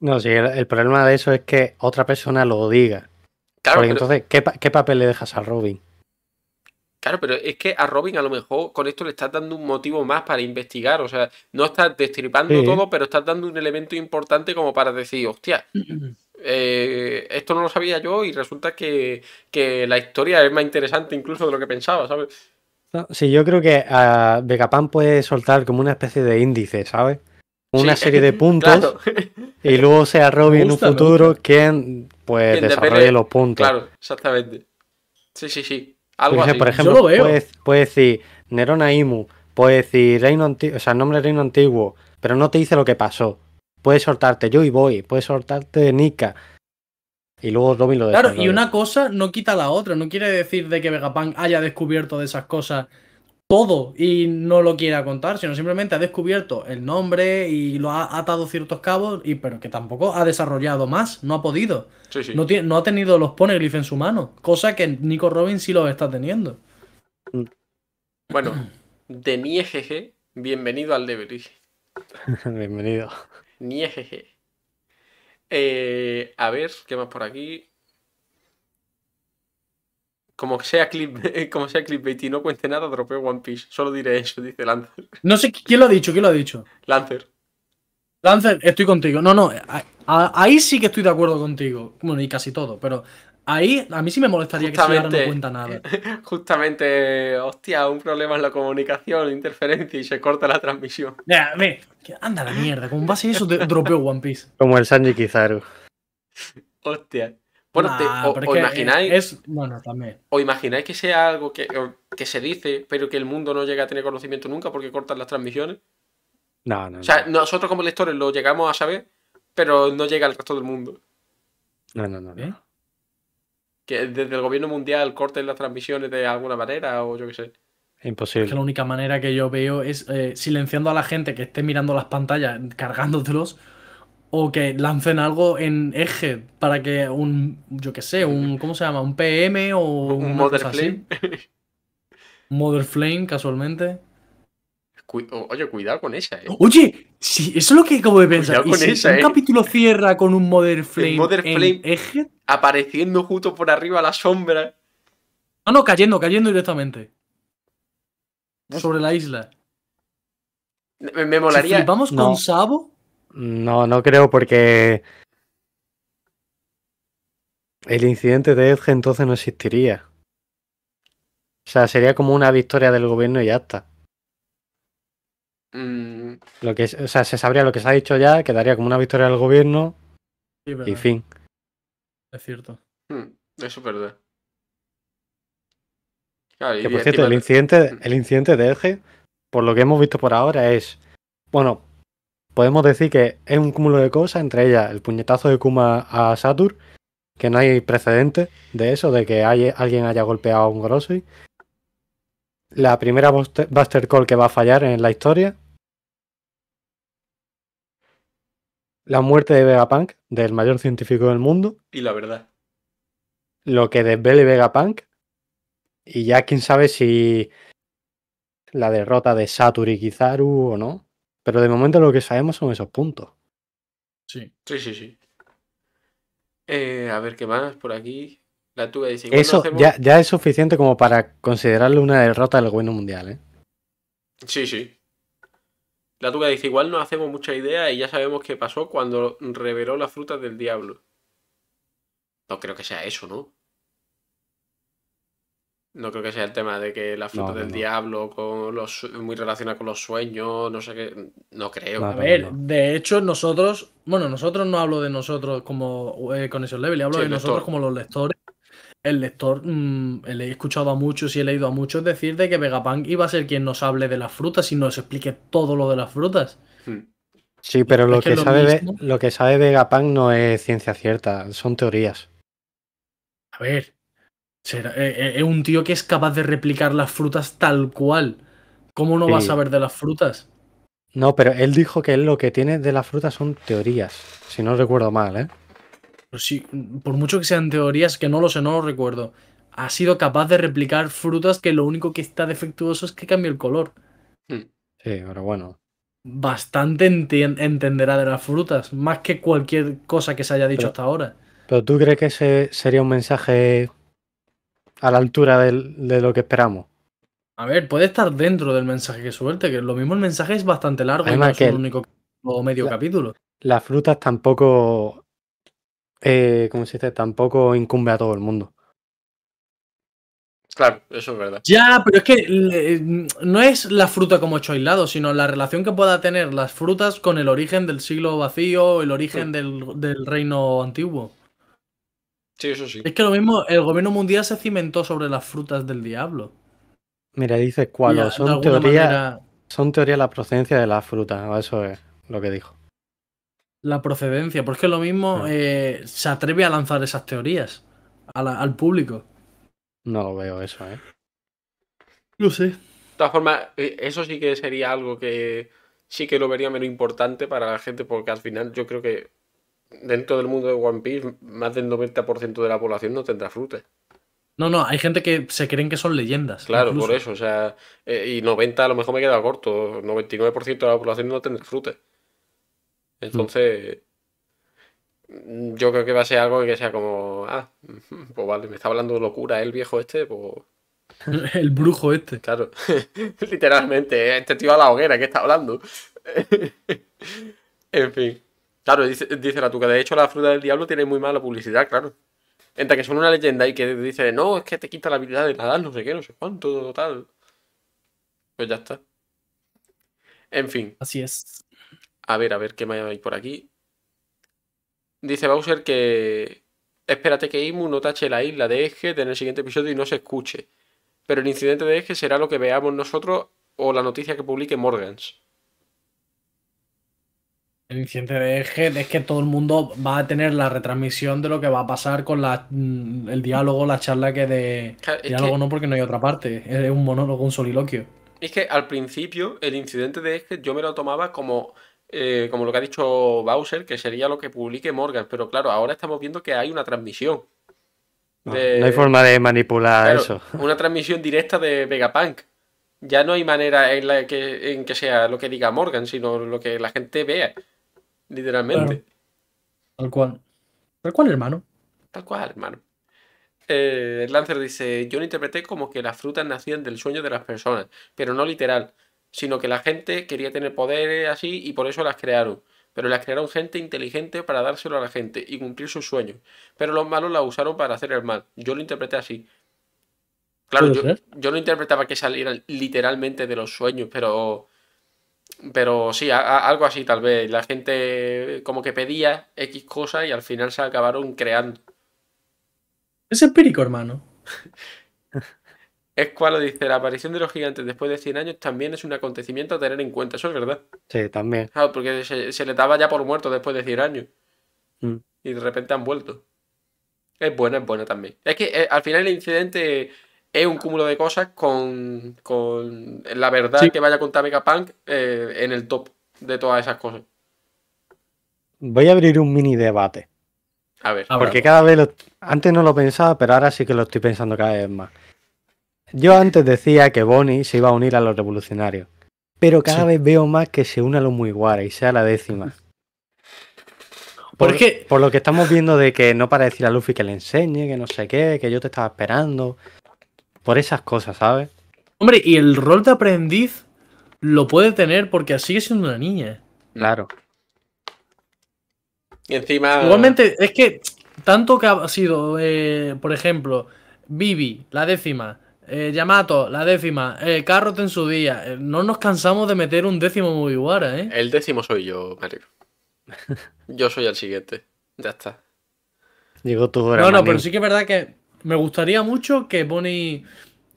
Speaker 4: No, sí, el, el problema de eso es que otra persona lo diga.
Speaker 2: Claro,
Speaker 4: Porque
Speaker 2: pero,
Speaker 4: entonces, ¿qué, pa- ¿qué papel le dejas a Robin?
Speaker 2: claro, pero es que a Robin a lo mejor con esto le estás dando un motivo más para investigar. O sea, no estás destripando
Speaker 4: Sí.
Speaker 2: todo, pero estás dando un elemento importante como para decir, hostia, eh, esto no lo sabía yo y resulta que, que la historia es más interesante incluso de lo que pensaba, ¿sabes?
Speaker 4: No, Sí, yo creo que a Vegapunk puede soltar como una especie de índice, ¿sabes? Una
Speaker 2: Sí,
Speaker 4: serie de puntos
Speaker 2: Claro,
Speaker 4: y luego sea Robin en un
Speaker 3: gusta,
Speaker 4: futuro quien pues
Speaker 2: Quien
Speaker 4: desarrolle los puntos.
Speaker 2: claro, exactamente. Sí, sí, sí.
Speaker 4: Yo
Speaker 2: Algo así.
Speaker 4: por ejemplo. Puede, puede decir Nerona Imu, puede decir reino antiguo, o sea, nombre de reino antiguo, pero no te dice lo que pasó. Puede soltarte yo y voy, puede soltarte Nika. Y luego Robin lo
Speaker 3: Claro, y
Speaker 4: desarrolla.
Speaker 3: una cosa no quita la otra. No quiere decir de que Vegapunk haya descubierto de esas cosas todo y no lo quiera contar, sino simplemente ha descubierto el nombre y lo ha atado ciertos cabos, y, pero que tampoco ha desarrollado más, no ha podido.
Speaker 2: Sí, sí.
Speaker 3: No, tiene- no ha tenido los poneglyphs en su mano, cosa que Nico Robin sí los está teniendo.
Speaker 2: Bueno, de Niejeje, bienvenido al Devery.
Speaker 4: Bienvenido.
Speaker 2: Niejeje. Eh, a ver, ¿qué más por aquí? Como sea clip, como sea clickbait y no cuente nada, dropeo One Piece. Solo diré eso, dice Lancer.
Speaker 3: No sé quién lo ha dicho, quién lo ha dicho.
Speaker 2: Lancer.
Speaker 3: Lancer, estoy contigo. No, no, a- a- ahí sí que estoy de acuerdo contigo. Bueno, y casi todo, pero ahí a mí sí me molestaría que si ahora no
Speaker 2: Justamente.
Speaker 3: cuenta nada.
Speaker 2: Justamente, hostia, un problema en la comunicación, interferencia y se corta la transmisión.
Speaker 3: Mira, ve, que anda la mierda, como base eso te dropeo One Piece.
Speaker 4: Como el Sanji Kizaru.
Speaker 2: Hostia. Bueno, te-
Speaker 3: Nah,
Speaker 2: o,
Speaker 3: pero
Speaker 2: imagináis,
Speaker 3: Es, bueno, también.
Speaker 2: o imagináis que sea algo que, se dice, pero que el mundo no llega a tener conocimiento nunca porque cortan las transmisiones.
Speaker 4: No, no,
Speaker 2: O sea,
Speaker 4: no.
Speaker 2: nosotros como lectores lo llegamos a saber, pero no llega al resto del mundo.
Speaker 4: No, no, no, no.
Speaker 3: ¿Eh?
Speaker 2: Que desde el gobierno mundial corten las transmisiones de alguna manera o yo qué sé.
Speaker 3: Es que
Speaker 4: Imposible.
Speaker 3: la única manera que yo veo es eh, silenciando a la gente que esté mirando las pantallas, cargándotelos, o que lancen algo en eje para que un, yo qué sé, un, ¿cómo se llama? Un PM o
Speaker 2: Un Mother Flame.
Speaker 3: Mother Flame, casualmente.
Speaker 2: Cu- Oye, cuidado con esa, eh.
Speaker 3: Oye, sí, eso es lo que acabo de pensar.
Speaker 2: Cuidado
Speaker 3: ¿Y
Speaker 2: con
Speaker 3: si
Speaker 2: esa,
Speaker 3: un
Speaker 2: eh.
Speaker 3: capítulo cierra con un Mother Flame,
Speaker 2: Mother
Speaker 3: en
Speaker 2: Flame.
Speaker 3: eje?
Speaker 2: Apareciendo justo por arriba la sombra.
Speaker 3: No, no, cayendo, cayendo directamente. Sobre la isla.
Speaker 2: Me, me
Speaker 3: Si
Speaker 2: molaría.
Speaker 4: No.
Speaker 3: con Sabo,
Speaker 4: No, no creo porque el incidente de Edge entonces no existiría. O sea, sería como una victoria del gobierno y ya está.
Speaker 2: Mm,
Speaker 4: Lo que, o sea, se sabría lo que se ha dicho ya, quedaría como una victoria del gobierno
Speaker 3: Sí,
Speaker 4: y fin.
Speaker 3: Es cierto.
Speaker 2: mm, eso es verdad. Claro,
Speaker 4: Que por cierto, el incidente, el incidente de Edge, por lo que hemos visto por ahora, es. Bueno, podemos decir que es un cúmulo de cosas, entre ellas el puñetazo de Kuma a Satur, que no hay precedentes de eso, de que hay- alguien haya golpeado a un Gorosei. La primera Buster Buster Call que va a fallar en la historia. La muerte de Vegapunk, del mayor científico del mundo.
Speaker 2: Y la verdad.
Speaker 4: lo que desvele Vegapunk. Y ya quién sabe si la derrota de Satur y Kizaru o no. Pero de momento lo que sabemos son esos puntos.
Speaker 3: Sí.
Speaker 2: Sí, sí, sí. Eh, a ver qué más por aquí. La tuya dice.
Speaker 4: Eso
Speaker 2: hacemos-
Speaker 4: ya, ya es suficiente como para considerarlo una derrota del gobierno mundial. ¿eh?
Speaker 2: Sí, sí. La tuya dice, igual no hacemos mucha idea y ya sabemos qué pasó cuando reveló las frutas del diablo. No creo que sea eso, ¿no? No creo que sea el tema de que las frutas
Speaker 4: no,
Speaker 2: del
Speaker 4: no.
Speaker 2: diablo con los muy relacionadas con los sueños, no sé qué. No creo.
Speaker 3: A ver,
Speaker 4: no.
Speaker 3: de hecho, nosotros, bueno, nosotros no hablo de nosotros como eh, Conexión Level, hablo
Speaker 2: Sí,
Speaker 3: de nosotros
Speaker 2: lector.
Speaker 3: como los lectores. El lector, mm, le he escuchado a muchos y he leído a muchos decir de que Vegapunk iba a ser quien nos hable de las frutas y nos explique todo lo de las frutas.
Speaker 2: Hmm.
Speaker 4: Sí, pero
Speaker 3: Es
Speaker 4: lo
Speaker 3: que
Speaker 4: que,
Speaker 3: lo
Speaker 4: sabe,
Speaker 3: mismo-
Speaker 4: lo que sabe Vegapunk no es ciencia cierta, son teorías.
Speaker 3: A ver, será- eh, eh, es un tío que es capaz de replicar las frutas tal cual. ¿Cómo no va a saber de las frutas?
Speaker 4: No, pero él dijo que él lo que tiene de las frutas son teorías, si no recuerdo mal, ¿eh?
Speaker 3: Pero sí, por mucho que sean teorías, que no lo sé, no lo recuerdo. Ha sido capaz de replicar frutas que lo único que está defectuoso es que cambia el color.
Speaker 2: Hmm.
Speaker 4: Sí, pero bueno.
Speaker 3: Bastante enti- entenderá de las frutas, más que cualquier cosa que se haya dicho
Speaker 4: Pero-
Speaker 3: hasta ahora.
Speaker 4: ¿Pero tú crees que ese sería un mensaje a la altura del- de lo que esperamos?
Speaker 3: A ver, puede estar dentro del mensaje que suelte, que lo mismo el mensaje es bastante largo y no es
Speaker 4: que el-
Speaker 3: único o medio
Speaker 4: la-
Speaker 3: capítulo.
Speaker 4: Las frutas tampoco, eh, ¿cómo se dice? Tampoco incumbe a todo el mundo.
Speaker 2: Claro, eso es verdad.
Speaker 3: Ya, pero es que le- no es la fruta como hecho aislado, sino la relación que pueda tener las frutas con el origen del siglo vacío, el origen
Speaker 2: Sí.
Speaker 3: del, del reino antiguo.
Speaker 2: Sí, eso sí.
Speaker 3: Es que lo mismo, el gobierno mundial se cimentó sobre las frutas del diablo.
Speaker 4: Mira, dice cuál,
Speaker 3: de
Speaker 4: son teorías,
Speaker 3: manera,
Speaker 4: son teorías la procedencia de las frutas, eso es lo que dijo.
Speaker 3: la procedencia, porque es que lo mismo
Speaker 4: Sí.
Speaker 3: eh, se atreve a lanzar esas teorías a la- al público.
Speaker 4: No lo veo eso, ¿eh?
Speaker 3: Lo sé.
Speaker 2: De todas formas, eh, eso sí que sería algo que sí que lo vería menos importante para la gente, porque al final yo creo que dentro del mundo de One Piece, más del 90% de la población no tendrá fruta.
Speaker 3: No, no, hay gente que se creen que son leyendas.
Speaker 2: Claro,
Speaker 3: incluso.
Speaker 2: por eso, o sea, eh, y 90 a lo mejor me queda corto, 99% de la población no tendrá fruta. Entonces, mm, yo creo que va a ser algo que sea como, ah, pues vale, me está hablando de locura el viejo este, pues
Speaker 3: El brujo este.
Speaker 2: claro, literalmente, este tío a la hoguera, ¿qué está hablando? en fin, claro, dice, dice la tuca, de hecho la fruta del diablo tiene muy mala publicidad, claro. Entre que son una leyenda y que dice, no, es que te quita la habilidad de nadar, no sé qué, no sé cuánto, tal. Pues ya está. En fin,
Speaker 3: Así es.
Speaker 2: a ver, a ver qué más hay por aquí. Dice Bowser que espérate que Imu no tache la isla de Eje en el siguiente episodio y no se escuche. Pero el incidente de Eje será lo que veamos nosotros o la noticia que publique Morgans.
Speaker 3: El incidente de Eje es que todo el mundo va a tener la retransmisión de lo que va a pasar con la, mm, el diálogo, la charla que de...
Speaker 2: Claro,
Speaker 3: diálogo
Speaker 2: que-
Speaker 3: no porque no hay otra parte, es un monólogo, un soliloquio.
Speaker 2: Es que al principio el incidente de Eje yo me lo tomaba como, eh, como lo que ha dicho Bowser, que sería lo que publique Morgan. Pero claro, ahora estamos viendo que hay una transmisión.
Speaker 4: No,
Speaker 2: de-
Speaker 4: no hay forma de manipular
Speaker 2: Claro,
Speaker 4: eso.
Speaker 2: Una transmisión directa de Vegapunk. Ya no hay manera en la que, en que sea lo que diga Morgan, sino lo que la gente vea. Literalmente.
Speaker 3: Tal cual. Tal cual, hermano.
Speaker 2: Tal cual, hermano. Eh, Lancer dice, yo lo interpreté como que las frutas nacían del sueño de las personas, pero no literal, sino que la gente quería tener poderes así y por eso las crearon. pero las crearon gente inteligente para dárselo a la gente y cumplir sus sueños. Pero los malos la usaron para hacer el mal. Yo lo interpreté así. Claro, yo, yo no interpretaba que salieran literalmente de los sueños, pero. Pero sí, a- a- algo así tal vez. La gente como que pedía X cosas y al final se acabaron creando.
Speaker 3: Es empírico, hermano.
Speaker 2: Es cual dice, la aparición de los gigantes después de 100 años también es un acontecimiento a tener en cuenta. Eso es verdad.
Speaker 4: Sí, también.
Speaker 2: Claro, porque se, se les daba ya por muerto después de 100 años.
Speaker 4: Mm.
Speaker 2: Y de repente han vuelto. Es buena, es buena también. Es que eh, al final el incidente es un cúmulo de cosas con, con la verdad
Speaker 3: Sí.
Speaker 2: que vaya a contar Megapunk eh, en el top de todas esas cosas.
Speaker 4: Voy a abrir un mini debate.
Speaker 2: A ver.
Speaker 4: Porque cada vez lo... Antes no lo pensaba, pero ahora sí que lo estoy pensando cada vez más. Yo antes decía que Bonnie se iba a unir a los revolucionarios. Pero cada
Speaker 3: Sí.
Speaker 4: vez veo más que se une a los Mugiwara y sea la décima.
Speaker 3: Pero es que-
Speaker 4: por lo que estamos viendo de que no para decir a Luffy que le enseñe, que no sé qué, que yo te estaba esperando. Por esas cosas, ¿sabes?
Speaker 3: Hombre, y el rol de aprendiz lo puede tener porque sigue siendo una niña.
Speaker 4: Claro.
Speaker 2: Y encima.
Speaker 3: Igualmente, es que tanto que ha sido, eh, por ejemplo, Vivi, la décima, eh, Yamato, la décima, eh, Carrot en su día, eh, no nos cansamos de meter un décimo Mugiwara, ¿eh?
Speaker 2: El décimo soy yo, Mario. Yo soy el siguiente. Ya está.
Speaker 4: Llegó tu hora.
Speaker 3: No, no, pero sí que es verdad que me gustaría mucho que Bonnie.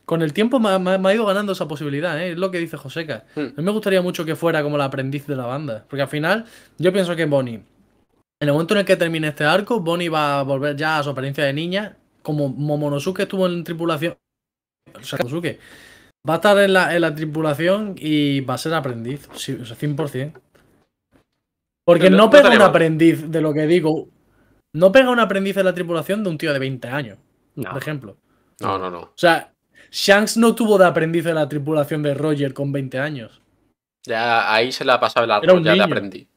Speaker 3: Con el tiempo me, ha- me ha- me ha ido ganando esa posibilidad, ¿eh? es lo que dice Joseca.
Speaker 2: Hmm.
Speaker 3: A mí me gustaría mucho que fuera como la aprendiz de la banda. Porque al final, yo pienso que Bonnie, en el momento en el que termine este arco, Bonnie va a volver ya a su apariencia de niña. Como Momonosuke estuvo en tripulación. O sea, Momonosuke va a estar en la, en la tripulación y va a ser aprendiz. Sí, o sea, 100%. Porque
Speaker 2: no-
Speaker 3: no, pega un aprendiz de lo que digo. No pega un aprendiz en la tripulación de un tío de 20 años,
Speaker 4: No.
Speaker 3: por ejemplo.
Speaker 2: No, no, no.
Speaker 3: O sea, Shanks no tuvo de aprendiz en la tripulación de Roger con 20 años.
Speaker 2: Ya ahí se le ha pasado el árbol, ya le aprendí.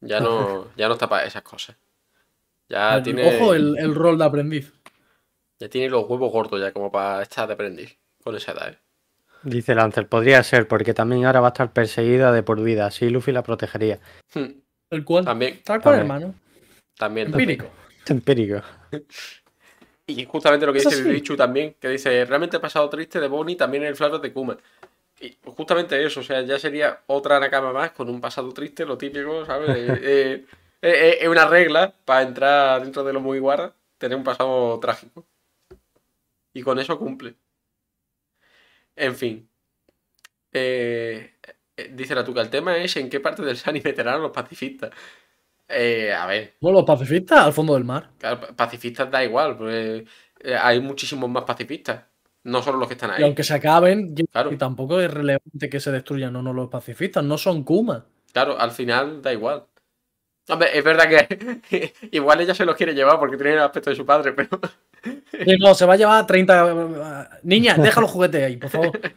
Speaker 2: Ya no, ya no está para esas cosas. Ya
Speaker 3: El-
Speaker 2: tiene,
Speaker 3: Ojo el, el rol de aprendiz.
Speaker 2: ya tiene los huevos gordos ya como para estar de aprendiz con esa edad. ¿eh?
Speaker 4: Dice Lancer, podría ser, porque también ahora va a estar perseguida de por vida. Así Luffy la protegería.
Speaker 2: Hmm,
Speaker 3: El cual.
Speaker 2: También,
Speaker 3: Tal cual,
Speaker 4: También.
Speaker 3: hermano.
Speaker 2: también, también.
Speaker 3: Empírico.
Speaker 4: Es empírico.
Speaker 2: Y justamente lo que
Speaker 3: Eso
Speaker 2: dice
Speaker 3: sí.
Speaker 2: Bichu también, que dice, realmente he pasado triste de Bonnie también en el flashback de Kuma. Y justamente eso, o sea, ya sería otra Nakama más con un pasado triste, lo típico, ¿sabes? Eh, eh, eh, es una regla para entrar dentro de los Mugiwara, tener un pasado trágico. Y con eso cumple. En fin. Dice la tuca, el tema es en qué parte del Sani meterán a los pacifistas. Eh, a ver,
Speaker 3: Bueno, los pacifistas al fondo del mar.
Speaker 2: Claro, pa- pacifistas da igual, porque eh, hay muchísimos más pacifistas. No solo los que están
Speaker 3: Y
Speaker 2: ahí.
Speaker 3: aunque se acaben, y-
Speaker 2: Claro.
Speaker 3: y tampoco es relevante que se destruyan o no los pacifistas. No son Kuma.
Speaker 2: Claro, al final da igual. Hombre, es verdad que igual ella se los quiere llevar porque tiene el aspecto de su padre, pero
Speaker 3: Sí, no, se va a llevar 30. Niña, deja los juguetes ahí, por favor.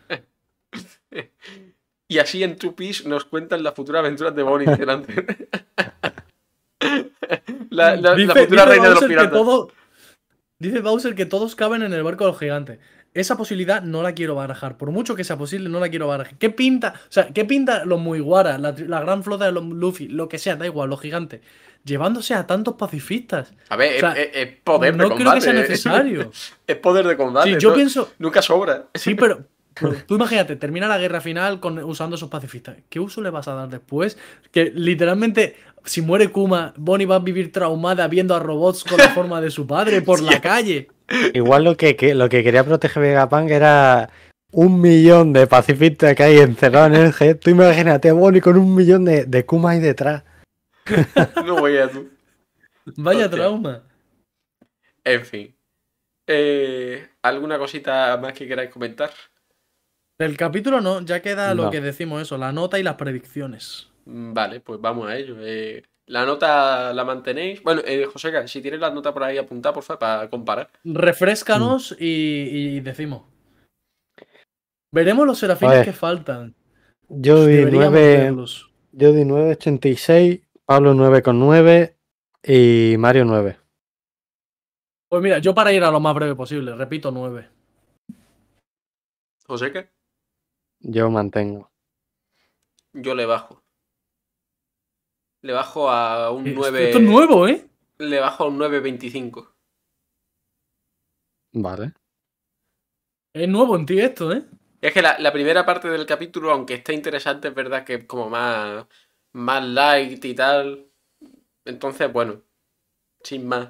Speaker 2: Y así en Two Piece nos cuentan las futuras aventuras de Bonnie la, la- la
Speaker 3: Dice-
Speaker 2: futura reina de los
Speaker 3: Bowser que
Speaker 2: piratas.
Speaker 3: todo- dice Bowser que todos caben en el barco de los gigantes. Esa posibilidad no la quiero barajar. Por mucho que sea posible, no la quiero barajar. ¿Qué pinta? O sea, ¿qué pinta los Mugiwara, la, la gran flota de los Luffy, lo que sea, da igual, los gigantes, llevándose a tantos pacifistas?
Speaker 2: A ver,
Speaker 3: o sea,
Speaker 2: es, poder de
Speaker 3: no
Speaker 2: combate.
Speaker 3: creo que sea
Speaker 2: eh.
Speaker 3: necesario.
Speaker 2: Es poder de combate.
Speaker 3: Sí, yo
Speaker 2: no-
Speaker 3: pienso,
Speaker 2: Nunca sobra.
Speaker 3: sí, pero, pero tú imagínate, termina la guerra final con, usando esos pacifistas. ¿Qué uso le vas a dar después? Que literalmente, si muere Kuma, Bonnie va a vivir traumada viendo a robots con la forma de su padre por la calle.
Speaker 4: Igual lo que, que- lo que quería proteger Vegapunk era un millón de pacifistas que hay encerrados en el G. Tú imagínate a Bonnie con un millón de, de Kuma ahí detrás.
Speaker 2: No voy a tú.
Speaker 3: Vaya
Speaker 2: Hostia.
Speaker 3: trauma.
Speaker 2: En fin. Eh, ¿Alguna cosita más que queráis comentar?
Speaker 3: Del capítulo no, ya queda lo que decimos eso, la nota y las predicciones.
Speaker 2: Mm, Vale, pues vamos a ello. Eh, la nota la mantenéis. Bueno, eh, Joseca, si tienes la nota por ahí apuntada, por favor, para comparar.
Speaker 3: Refrescanos y, y decimos. Veremos los serafines que faltan.
Speaker 4: Yo di
Speaker 3: Deberíamos
Speaker 4: 9,
Speaker 3: verlos.
Speaker 4: yo di 9.86, Pablo 9,9 y Mario 9.
Speaker 3: Pues mira, yo para ir a lo más breve posible, repito 9.
Speaker 2: Joseca,
Speaker 4: Yo mantengo.
Speaker 2: yo le bajo. Le bajo a un
Speaker 3: Eh,
Speaker 2: 9.
Speaker 3: Esto es nuevo, ¿eh?
Speaker 2: Le bajo a un 9.25.
Speaker 4: Vale.
Speaker 3: Es nuevo en ti esto, ¿eh?
Speaker 2: Es que la, la primera parte del capítulo, aunque esté interesante, es verdad que es como más, más light y tal. Entonces, bueno, sin más.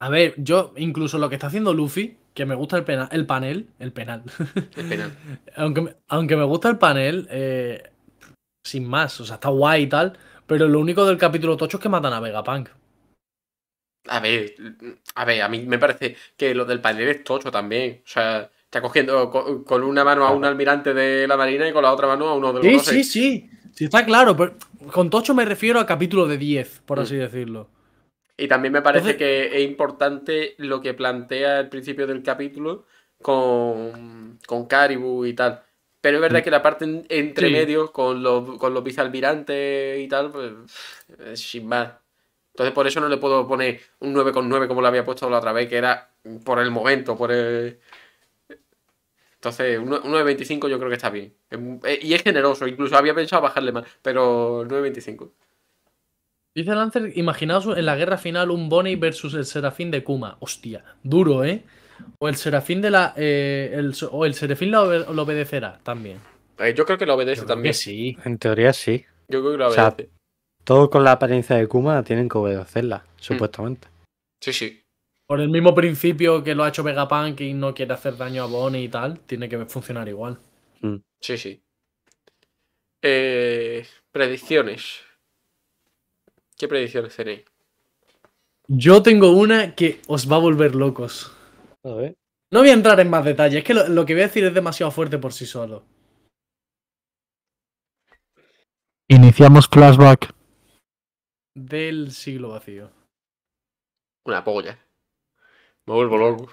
Speaker 3: A ver, yo incluso lo que está haciendo Luffy, que me gusta el, pena- el panel, el penal,
Speaker 2: Es penal.
Speaker 3: aunque, me- aunque me gusta el panel, eh, sin más, o sea, está guay y tal, pero lo único del capítulo tocho es que matan a Vegapunk.
Speaker 2: A ver, a ver, a mí me parece que lo del panel es tocho también. O sea, está cogiendo co- con, una mano a un almirante de la marina y con la otra mano a uno del
Speaker 3: Sí,
Speaker 2: Gorosei.
Speaker 3: sí, sí, sí, está claro, pero con tocho me refiero a capítulo de 10, por
Speaker 2: Mm.
Speaker 3: así decirlo.
Speaker 2: Y también me parece
Speaker 3: Entonces-
Speaker 2: que es importante lo que plantea al principio del capítulo con, con Caribou y tal. Pero es verdad que la parte en- entre
Speaker 3: Sí.
Speaker 2: medio con los, con los vicealmirantes y tal, pues es sin más. Entonces por eso no le puedo poner un 9,9 como lo había puesto la otra vez, que era por el momento, por el... Entonces, un 9.25 yo creo que está bien. Eh, Y es generoso, incluso había pensado bajarle más, pero 9.25.
Speaker 3: Dice Lancer, imaginaos en la guerra final un Bonnie versus el Serafín de Kuma. Hostia, duro, ¿eh? O el Serafín de la. eh, el- o el Serafín lo, obe- lo obedecerá también.
Speaker 2: Eh, Yo creo que lo obedece también.
Speaker 3: sí.
Speaker 4: En teoría sí.
Speaker 2: Yo creo que lo
Speaker 4: O sea,
Speaker 2: obedece.
Speaker 4: Todo con la apariencia de Kuma tienen que obedecerla, supuestamente.
Speaker 2: Sí, sí.
Speaker 3: Por el mismo principio que lo ha hecho Vegapunk y no quiere hacer daño a Bonnie y tal, tiene que funcionar igual.
Speaker 2: Sí, sí. Eh, predicciones. ¿Qué predicciones tenéis?
Speaker 3: Yo tengo una que os va a volver locos.
Speaker 4: A ver.
Speaker 3: No voy a entrar en más detalles, es que lo, lo que voy a decir es demasiado fuerte por sí solo. Iniciamos flashback del siglo vacío.
Speaker 2: Una polla. Me vuelvo loco.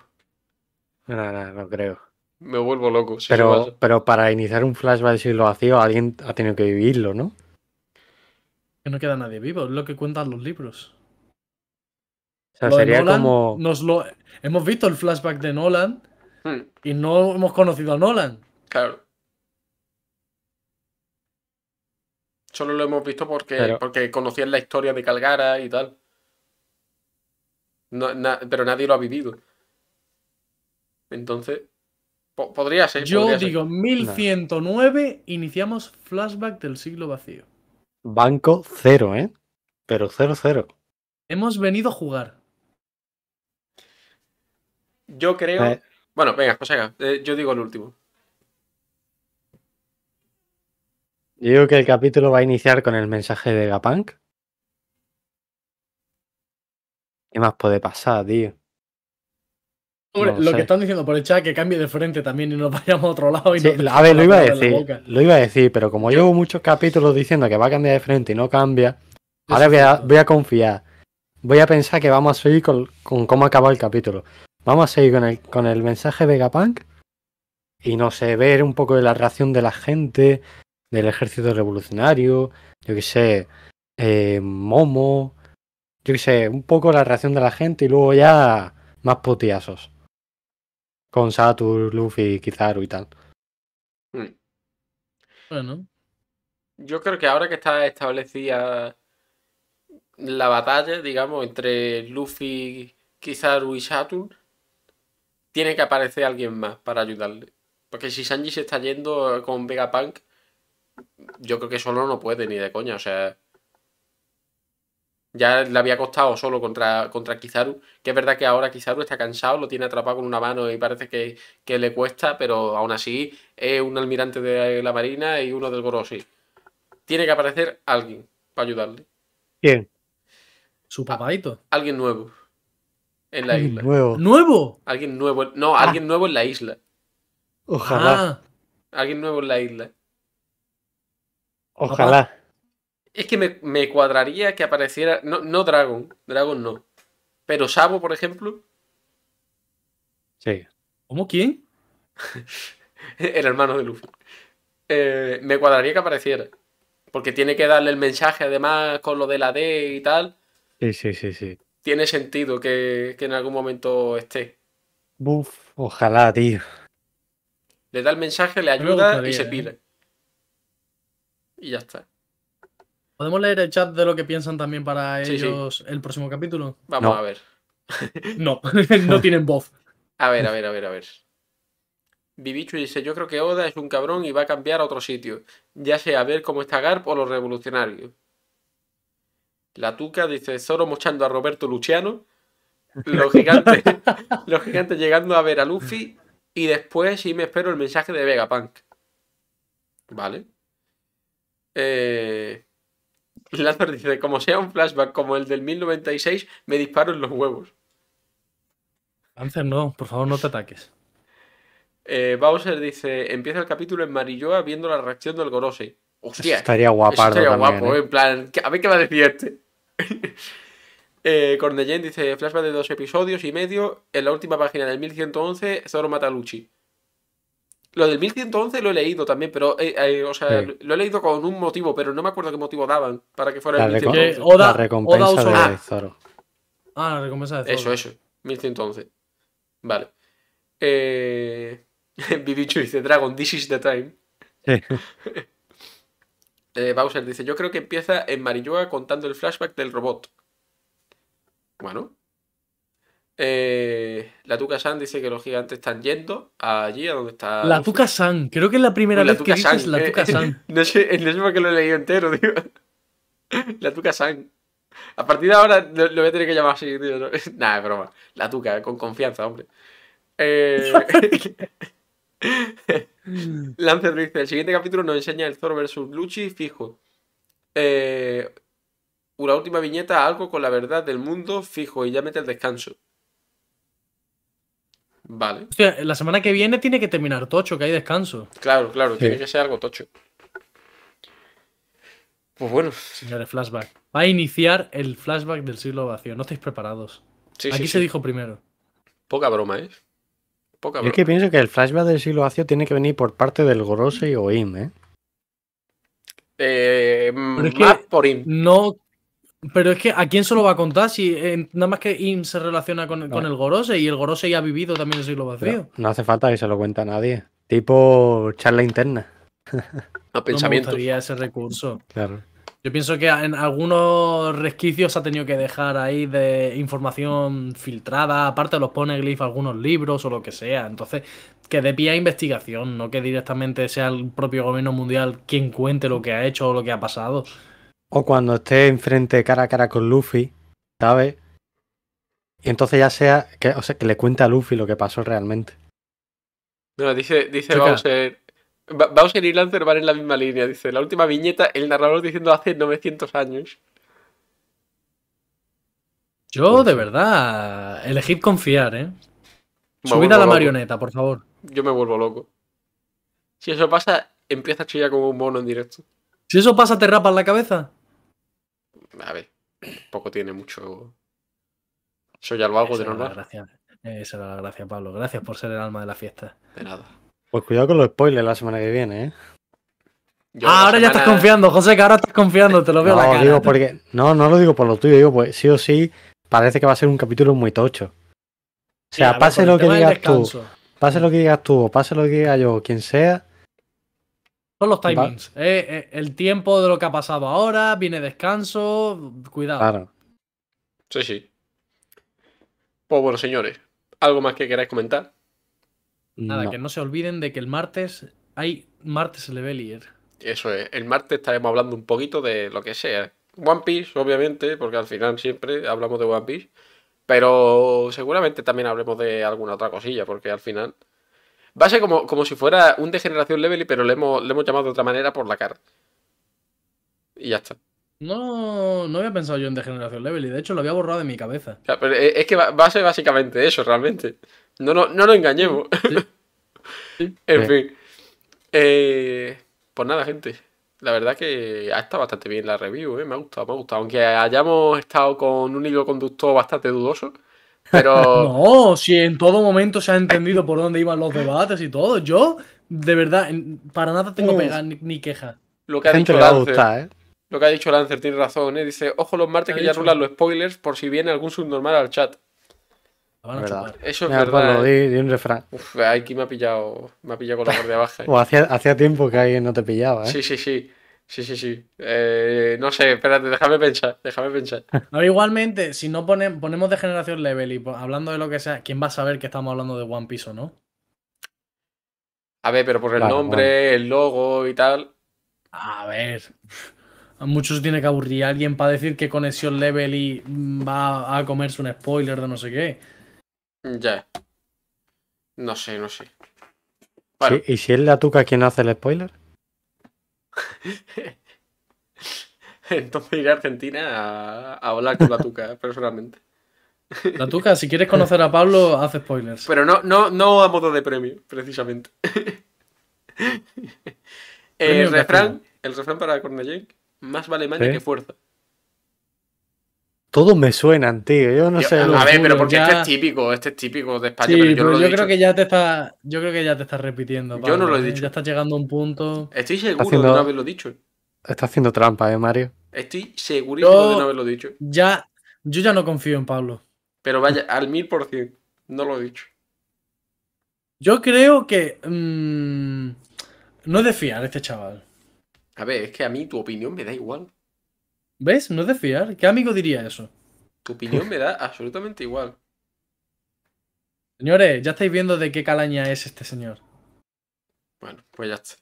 Speaker 4: No, no, no creo.
Speaker 2: Me vuelvo loco. si
Speaker 4: Pero, pero para iniciar un flashback del siglo vacío, alguien ha tenido que vivirlo, ¿no?
Speaker 3: Que no queda nadie vivo, es lo que cuentan los libros.
Speaker 4: O sea,
Speaker 3: Lo de
Speaker 4: sería
Speaker 3: Nolan,
Speaker 4: como.
Speaker 3: Nos lo... Hemos visto el flashback de Nolan
Speaker 2: Hmm,
Speaker 3: y no hemos conocido a Nolan.
Speaker 2: claro. Solo lo hemos visto porque,
Speaker 4: Pero-
Speaker 2: porque conocían la historia de Calgara y tal. No, na- pero nadie lo ha vivido. Entonces, po- podría ser.
Speaker 3: Yo
Speaker 2: podría ser.
Speaker 3: digo 1109, iniciamos flashback del siglo vacío.
Speaker 4: Banco cero, ¿eh? Pero cero, cero.
Speaker 3: Hemos venido a jugar.
Speaker 2: Yo creo.
Speaker 4: Eh.
Speaker 2: Bueno, venga, José, eh, yo digo el último.
Speaker 4: Yo digo que el capítulo va a iniciar con el mensaje de Gapunk. ¿Qué más puede pasar, tío?
Speaker 3: Hombre,
Speaker 4: No
Speaker 3: lo
Speaker 4: sé.
Speaker 3: que están diciendo por el chat que cambie de frente también y nos vayamos a otro lado. Y
Speaker 4: Sí,
Speaker 3: nos
Speaker 4: a ver, lo iba a decir. Lo iba a decir, pero como llevo muchos capítulos diciendo que va a cambiar de frente y no cambia, ahora voy a,
Speaker 3: cierto.
Speaker 4: voy a confiar. Voy a pensar que vamos a seguir con, con cómo acaba el capítulo. Vamos a seguir con el, con el mensaje Vegapunk y no sé, ver un poco de la reacción de la gente, del ejército revolucionario, yo qué sé, eh, Momo, yo qué sé, un poco la reacción de la gente y luego ya más putiazos. Con Saturn, Luffy, Kizaru y tal.
Speaker 2: Hmm.
Speaker 3: Bueno,
Speaker 2: Yo creo que ahora que está establecida la batalla, digamos, entre Luffy, Kizaru y Saturn, tiene que aparecer alguien más para ayudarle. Porque si Sanji se está yendo con Vegapunk, yo creo que solo no puede ni de coña. O sea, ya le había costado solo contra, contra Kizaru. Que es verdad que ahora Kizaru está cansado, lo tiene atrapado con una mano y parece que, que le cuesta, pero aún así es un almirante de la marina y uno del Gorosei. Tiene que aparecer alguien para ayudarle.
Speaker 4: ¿Quién?
Speaker 3: su papaito.
Speaker 2: Alguien nuevo en la isla.
Speaker 4: Nuevo.
Speaker 3: ¡Nuevo!
Speaker 2: Alguien nuevo. No,
Speaker 3: Ah.
Speaker 2: alguien nuevo en la isla.
Speaker 4: Ojalá.
Speaker 3: Ah,
Speaker 2: Alguien nuevo en la isla.
Speaker 4: Ojalá.
Speaker 2: Es que me, me cuadraría que apareciera. No, no Dragon. Dragon no. Pero Sabo, por ejemplo,
Speaker 4: Sí.
Speaker 3: ¿cómo quién?
Speaker 2: el hermano de Luffy. Eh, me cuadraría que apareciera. Porque tiene que darle el mensaje, además, con lo de la D y tal.
Speaker 4: Sí, sí, sí, sí.
Speaker 2: Tiene sentido que, que en algún momento esté.
Speaker 4: Buf, ojalá, tío.
Speaker 2: Le da el mensaje, le ayuda y
Speaker 3: gustaría,
Speaker 2: se
Speaker 3: ¿eh?
Speaker 2: pira. Y ya está.
Speaker 3: ¿Podemos leer el chat de lo que piensan también para
Speaker 2: Sí, sí.
Speaker 3: ellos el próximo capítulo?
Speaker 2: Vamos
Speaker 4: No.
Speaker 2: a ver.
Speaker 3: No, no tienen voz.
Speaker 2: A ver, a ver, a ver, a ver. Bibichu dice, yo creo que Oda es un cabrón y va a cambiar a otro sitio. Ya sea a ver cómo está Garp o los revolucionarios. La Tuca dice, Zoro mochando a Roberto Luciano. Los gigantes, los gigantes llegando a ver a Luffy. Y después sí me espero el mensaje de Vegapunk. Vale. Eh... Lázaro dice, como sea un flashback como el del 1096, me disparo en los huevos.
Speaker 3: Cáncer, no, por favor, no te ataques.
Speaker 2: Eh, Bowser dice, empieza el capítulo en Marilloa viendo la reacción del Gorosei. Hostia,
Speaker 4: Estaría
Speaker 2: eso
Speaker 4: guapardo
Speaker 2: estaría
Speaker 4: también.
Speaker 2: guapo,
Speaker 4: ¿eh?
Speaker 2: ¿eh? en plan, ¿qué- a ver qué va a decir este. eh, Cornellén dice, flashback de dos episodios y medio, en la última página del 1111, Zoro mata a Lucci. Lo del 1111 lo he leído también, pero, eh, eh, o sea,
Speaker 4: Sí.
Speaker 2: lo he leído con un motivo, pero no me acuerdo qué motivo daban para que fuera
Speaker 4: La,
Speaker 2: el
Speaker 4: reco-
Speaker 2: 1111.
Speaker 3: Oda-
Speaker 4: la recompensa
Speaker 3: Oda usó-
Speaker 4: de
Speaker 2: Ah.
Speaker 4: Zoro.
Speaker 3: Ah, la recompensa de
Speaker 2: Eso,
Speaker 3: Zoro.
Speaker 2: eso. 1111. Vale. Eh... Bibichu dice Dragon, this is the time.
Speaker 4: Sí.
Speaker 2: Eh, Bowser dice, yo creo que empieza en Marilloa contando el flashback del robot. Bueno. Eh, la Tuca San dice que los gigantes están yendo allí a donde está...
Speaker 3: La. Tuca San, creo que es la primera
Speaker 2: La
Speaker 3: vez que
Speaker 2: Tuca San,
Speaker 3: dices la
Speaker 2: eh,
Speaker 3: Tuca San.
Speaker 2: no, sé, no sé por qué lo he leído entero, tío. La Tuca San. A partir de ahora lo, voy a tener que llamar así, tío. No- es broma. La Tuca, con confianza, hombre. Eh... Lancer dice, el siguiente capítulo nos enseña el Zoro versus Luchi fijo. Eh, una última viñeta, algo con la verdad del mundo fijo y ya mete el descanso. Vale,
Speaker 3: Hostia, la semana que viene tiene que terminar Tocho, que hay descanso.
Speaker 2: claro, claro,
Speaker 4: Sí.
Speaker 2: tiene que ser algo tocho. Pues bueno,
Speaker 3: Señores, flashback. Va a iniciar el flashback del siglo vacío. No estáis preparados.
Speaker 2: sí,
Speaker 3: Aquí
Speaker 2: sí,
Speaker 3: se
Speaker 2: sí.
Speaker 3: dijo primero.
Speaker 2: Poca broma, ¿eh? Poca
Speaker 4: es que pienso que el flashback del siglo vacío tiene que venir por parte del Gorosei o Im, ¿eh?
Speaker 2: Eh,
Speaker 3: es
Speaker 2: más
Speaker 3: que-
Speaker 2: por in.
Speaker 3: No. Pero es que ¿a quién se lo va a contar si eh, nada más que Im se relaciona con, el Gorosei y el Gorosei ha vivido también el siglo vacío?
Speaker 4: Pero no hace falta que se lo cuente a nadie. Tipo charla interna.
Speaker 2: Los
Speaker 3: No gustaría ese recurso.
Speaker 4: Claro.
Speaker 3: Yo pienso que en algunos resquicios se ha tenido que dejar ahí de información filtrada, aparte de los poneglyphs, algunos libros o lo que sea. Entonces, que dé pie a investigación, no que directamente sea el propio gobierno mundial quien cuente lo que ha hecho o lo que ha pasado.
Speaker 4: O cuando esté enfrente cara a cara con Luffy, ¿sabes? Y entonces ya sea que, o sea, que le cuente a Luffy lo que pasó realmente.
Speaker 2: No, dice, dice. Bowser. Bowser y Lancer van en la misma línea. Dice, la última viñeta, el narrador diciendo hace 900 años.
Speaker 3: Yo,
Speaker 4: Pues
Speaker 3: de verdad, elegid confiar, ¿eh?
Speaker 2: Me
Speaker 3: Subid a la
Speaker 2: loco.
Speaker 3: marioneta, por favor.
Speaker 2: Yo me vuelvo loco. Si eso pasa, empieza a chillar como un mono en directo.
Speaker 3: Si eso pasa, te rapas la cabeza.
Speaker 2: A ver, poco tiene mucho. Eso ya lo hago de
Speaker 3: Esa era la
Speaker 2: normal.
Speaker 3: gracia. Esa era la gracia, Pablo. Gracias por ser el alma de la fiesta.
Speaker 2: De nada.
Speaker 4: Pues cuidado con los spoilers la semana que viene, ¿eh?
Speaker 2: Yo
Speaker 3: ah, ahora ya estás confiando, José, que ahora estás confiando, te lo veo
Speaker 4: No,
Speaker 3: a la cara.
Speaker 4: digo porque. No, no lo digo por lo tuyo, digo, pues sí o sí, parece que va a ser un capítulo muy tocho. O
Speaker 3: Sí,
Speaker 4: sea, pase lo que digas tú, pase lo que digas tú, pase lo que diga yo, quien sea,
Speaker 3: Son los timings. eh, eh, el tiempo de lo que ha pasado ahora, viene descanso. Cuidado.
Speaker 4: claro.
Speaker 2: Sí, sí. Pues bueno, señores. ¿Algo más que queráis comentar?
Speaker 3: Nada,
Speaker 4: no.
Speaker 3: que no se olviden de que el martes hay martes Levelier.
Speaker 2: Eso es. El martes estaremos hablando un poquito de lo que sea. One Piece, obviamente, porque al final siempre hablamos de One Piece. Pero seguramente también hablemos de alguna otra cosilla, porque al final. Va a ser como, como si fuera un de generación level, pero le hemos, le hemos llamado de otra manera por la cara. Y ya está.
Speaker 3: No, no había pensado yo en Degeneración Level y de hecho lo había borrado de mi cabeza.
Speaker 2: O sea, pero es es que va, va a ser básicamente eso, realmente. No, no, no nos engañemos.
Speaker 3: Sí.
Speaker 2: en
Speaker 4: Sí.
Speaker 2: fin. Eh, pues nada, gente. La verdad que ha estado bastante bien la review, ¿eh? Me ha gustado, me ha gustado. Aunque hayamos estado con un hilo conductor bastante dudoso. Pero
Speaker 3: No, si en todo momento se ha entendido por dónde iban los debates y todo. Yo, de verdad, para nada tengo
Speaker 2: Uf.
Speaker 3: pega ni, ni queja.
Speaker 2: lo que ha
Speaker 4: gente
Speaker 2: dicho
Speaker 4: le va a
Speaker 2: Lancer,
Speaker 4: gustar, ¿eh?
Speaker 2: Lo que ha dicho Lancer tiene razón, ¿eh? Dice, ojo los martes
Speaker 3: ¿Qué
Speaker 2: que ya
Speaker 3: dicho?
Speaker 2: rulan los spoilers por si viene algún subnormal al chat.
Speaker 3: La van a
Speaker 4: Verdad.
Speaker 3: chupar.
Speaker 2: Eso es
Speaker 4: Mira,
Speaker 2: verdad.
Speaker 4: Pablo,
Speaker 2: ¿eh?
Speaker 4: di, di un refrán.
Speaker 2: Uf, aquí me ha pillado, me ha pillado con la guardia baja. ¿eh?
Speaker 4: O hacía, hacía tiempo que alguien no te pillaba, ¿eh?
Speaker 2: Sí, sí, sí. Sí, sí, sí. Eh, no sé, espérate, déjame pensar, déjame pensar.
Speaker 3: No, igualmente, si no pone- ponemos de generación level y hablando de lo que sea, ¿quién va a saber que estamos hablando de One Piece o no?
Speaker 2: A ver, pero por el
Speaker 4: Claro,
Speaker 2: nombre, el logo y tal.
Speaker 3: A ver. A muchos tiene que aburrir a alguien para decir que conexión level y mm, va a comerse un spoiler de no sé qué.
Speaker 2: Ya. No sé, no sé. Bueno,
Speaker 4: ¿Y si es la tuca quien hace el spoiler?
Speaker 2: entonces iré a Argentina a, a hablar con la tuca, personalmente.
Speaker 3: La tuca, si quieres conocer a Pablo, haz spoilers.
Speaker 2: Pero no, no, no a modo de premio, precisamente.
Speaker 3: Premio
Speaker 2: el refrán, el refrán para Cornellén, más vale maña
Speaker 4: ¿Sí?
Speaker 2: que fuerza.
Speaker 4: Todos me suenan, tío. Yo no
Speaker 2: Yo-
Speaker 4: sé.
Speaker 2: a ver, pero porque
Speaker 3: ya-
Speaker 2: este es típico, este es típico de España,
Speaker 3: Sí,
Speaker 2: pero yo
Speaker 3: pero
Speaker 2: no lo
Speaker 3: yo
Speaker 2: he
Speaker 3: creo
Speaker 2: dicho.
Speaker 3: que ya te está. Yo creo que ya te estás repitiendo.
Speaker 2: Yo no
Speaker 3: Pablo,
Speaker 2: lo he
Speaker 3: ¿eh?
Speaker 2: dicho.
Speaker 3: Ya estás llegando a un punto.
Speaker 2: Estoy seguro
Speaker 4: haciendo-
Speaker 2: de no haberlo dicho.
Speaker 4: Está haciendo trampa, ¿eh, Mario?
Speaker 2: Estoy segurísimo
Speaker 3: Yo-
Speaker 2: de no haberlo dicho.
Speaker 3: Ya. Yo ya no confío en Pablo.
Speaker 2: Pero vaya, al mil por cien. No lo he dicho.
Speaker 3: Yo creo que. mm, no es de fiar este chaval.
Speaker 2: A ver, es que a mí tu opinión me da igual.
Speaker 3: ¿Ves? No es de fiar. ¿Qué amigo diría eso?
Speaker 2: Tu opinión me da absolutamente igual.
Speaker 3: Señores, ya estáis viendo de qué calaña es este señor.
Speaker 2: Bueno, pues ya está.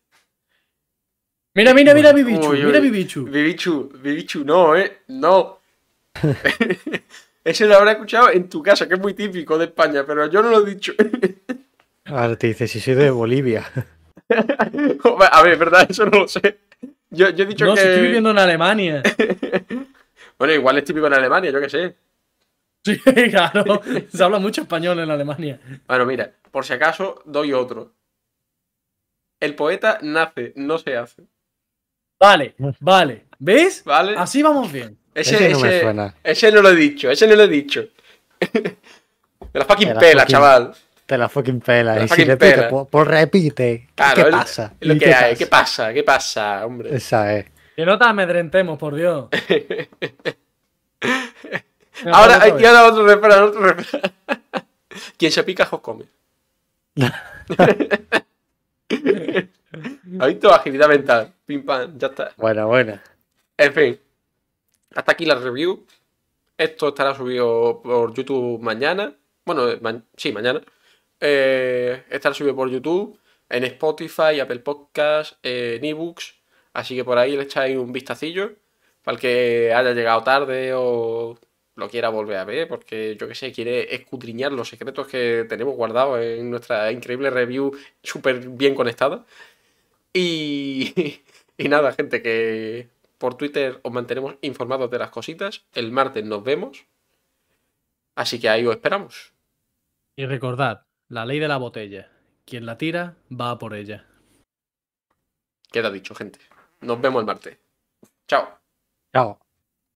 Speaker 3: Mira, mira, mira
Speaker 4: Bueno.
Speaker 3: Bibichu,
Speaker 2: Uy,
Speaker 3: mira. Bibichu.
Speaker 2: Bibichu, Bibichu, no, eh. No. Ese lo habrá escuchado en tu casa, que es muy típico de España, pero yo no lo he dicho.
Speaker 4: Ahora te dice, si soy de Bolivia.
Speaker 2: A ver, verdad, eso no lo sé. Yo, yo he dicho
Speaker 3: No,
Speaker 2: que.
Speaker 3: si estoy viviendo en Alemania.
Speaker 2: Bueno, igual es típico en Alemania, yo qué sé.
Speaker 3: Sí, claro. Se habla mucho español en Alemania.
Speaker 2: Bueno, mira, por si acaso doy otro. El poeta nace, no se hace.
Speaker 3: Vale, vale. ¿Ves?
Speaker 2: ¿Vale?
Speaker 3: Así vamos bien.
Speaker 2: Ese,
Speaker 4: Ese no me
Speaker 2: ese-
Speaker 4: suena.
Speaker 2: ese no lo he dicho, ese no lo he dicho. Me la fucking
Speaker 4: Me la
Speaker 2: pela,
Speaker 4: fucking-
Speaker 2: chaval.
Speaker 4: Te la fucking pela.
Speaker 2: Te la
Speaker 4: y
Speaker 2: fucking
Speaker 4: si repite,
Speaker 2: pela.
Speaker 4: pues, pues repite.
Speaker 2: Claro,
Speaker 4: ¿Qué pasa?
Speaker 2: Lo
Speaker 4: ¿Y
Speaker 2: que
Speaker 4: qué
Speaker 2: hay.
Speaker 4: pasa?
Speaker 2: ¿Qué pasa? ¿Qué pasa, hombre?
Speaker 4: Esa es.
Speaker 3: Que no te amedrentemos, por Dios.
Speaker 2: Ahora,
Speaker 3: otra vez.
Speaker 2: y ahora otro refrán, otro refrán. Quien se pica, jos come. ¿Has visto? Agilidad mental. Pim pam, ya está.
Speaker 4: Buena, buena.
Speaker 2: En fin. Hasta aquí la review. Esto estará subido por YouTube mañana. Bueno, eh, ma- sí, mañana. Eh, estará subido por YouTube, en Spotify, Apple Podcasts, en ebooks. Así que por ahí le echáis un vistacillo. Para el que haya llegado tarde o lo quiera volver a ver. Porque yo que sé, quiere escudriñar los secretos que tenemos guardados en nuestra increíble review súper bien conectada. Y, y nada, gente, que por Twitter os mantenemos informados de las cositas. El martes nos vemos. Así que ahí os esperamos.
Speaker 3: Y recordad, la ley de la botella. Quien la tira, va a por ella.
Speaker 2: Queda dicho, gente. Nos vemos el martes. Chao.
Speaker 4: Chao.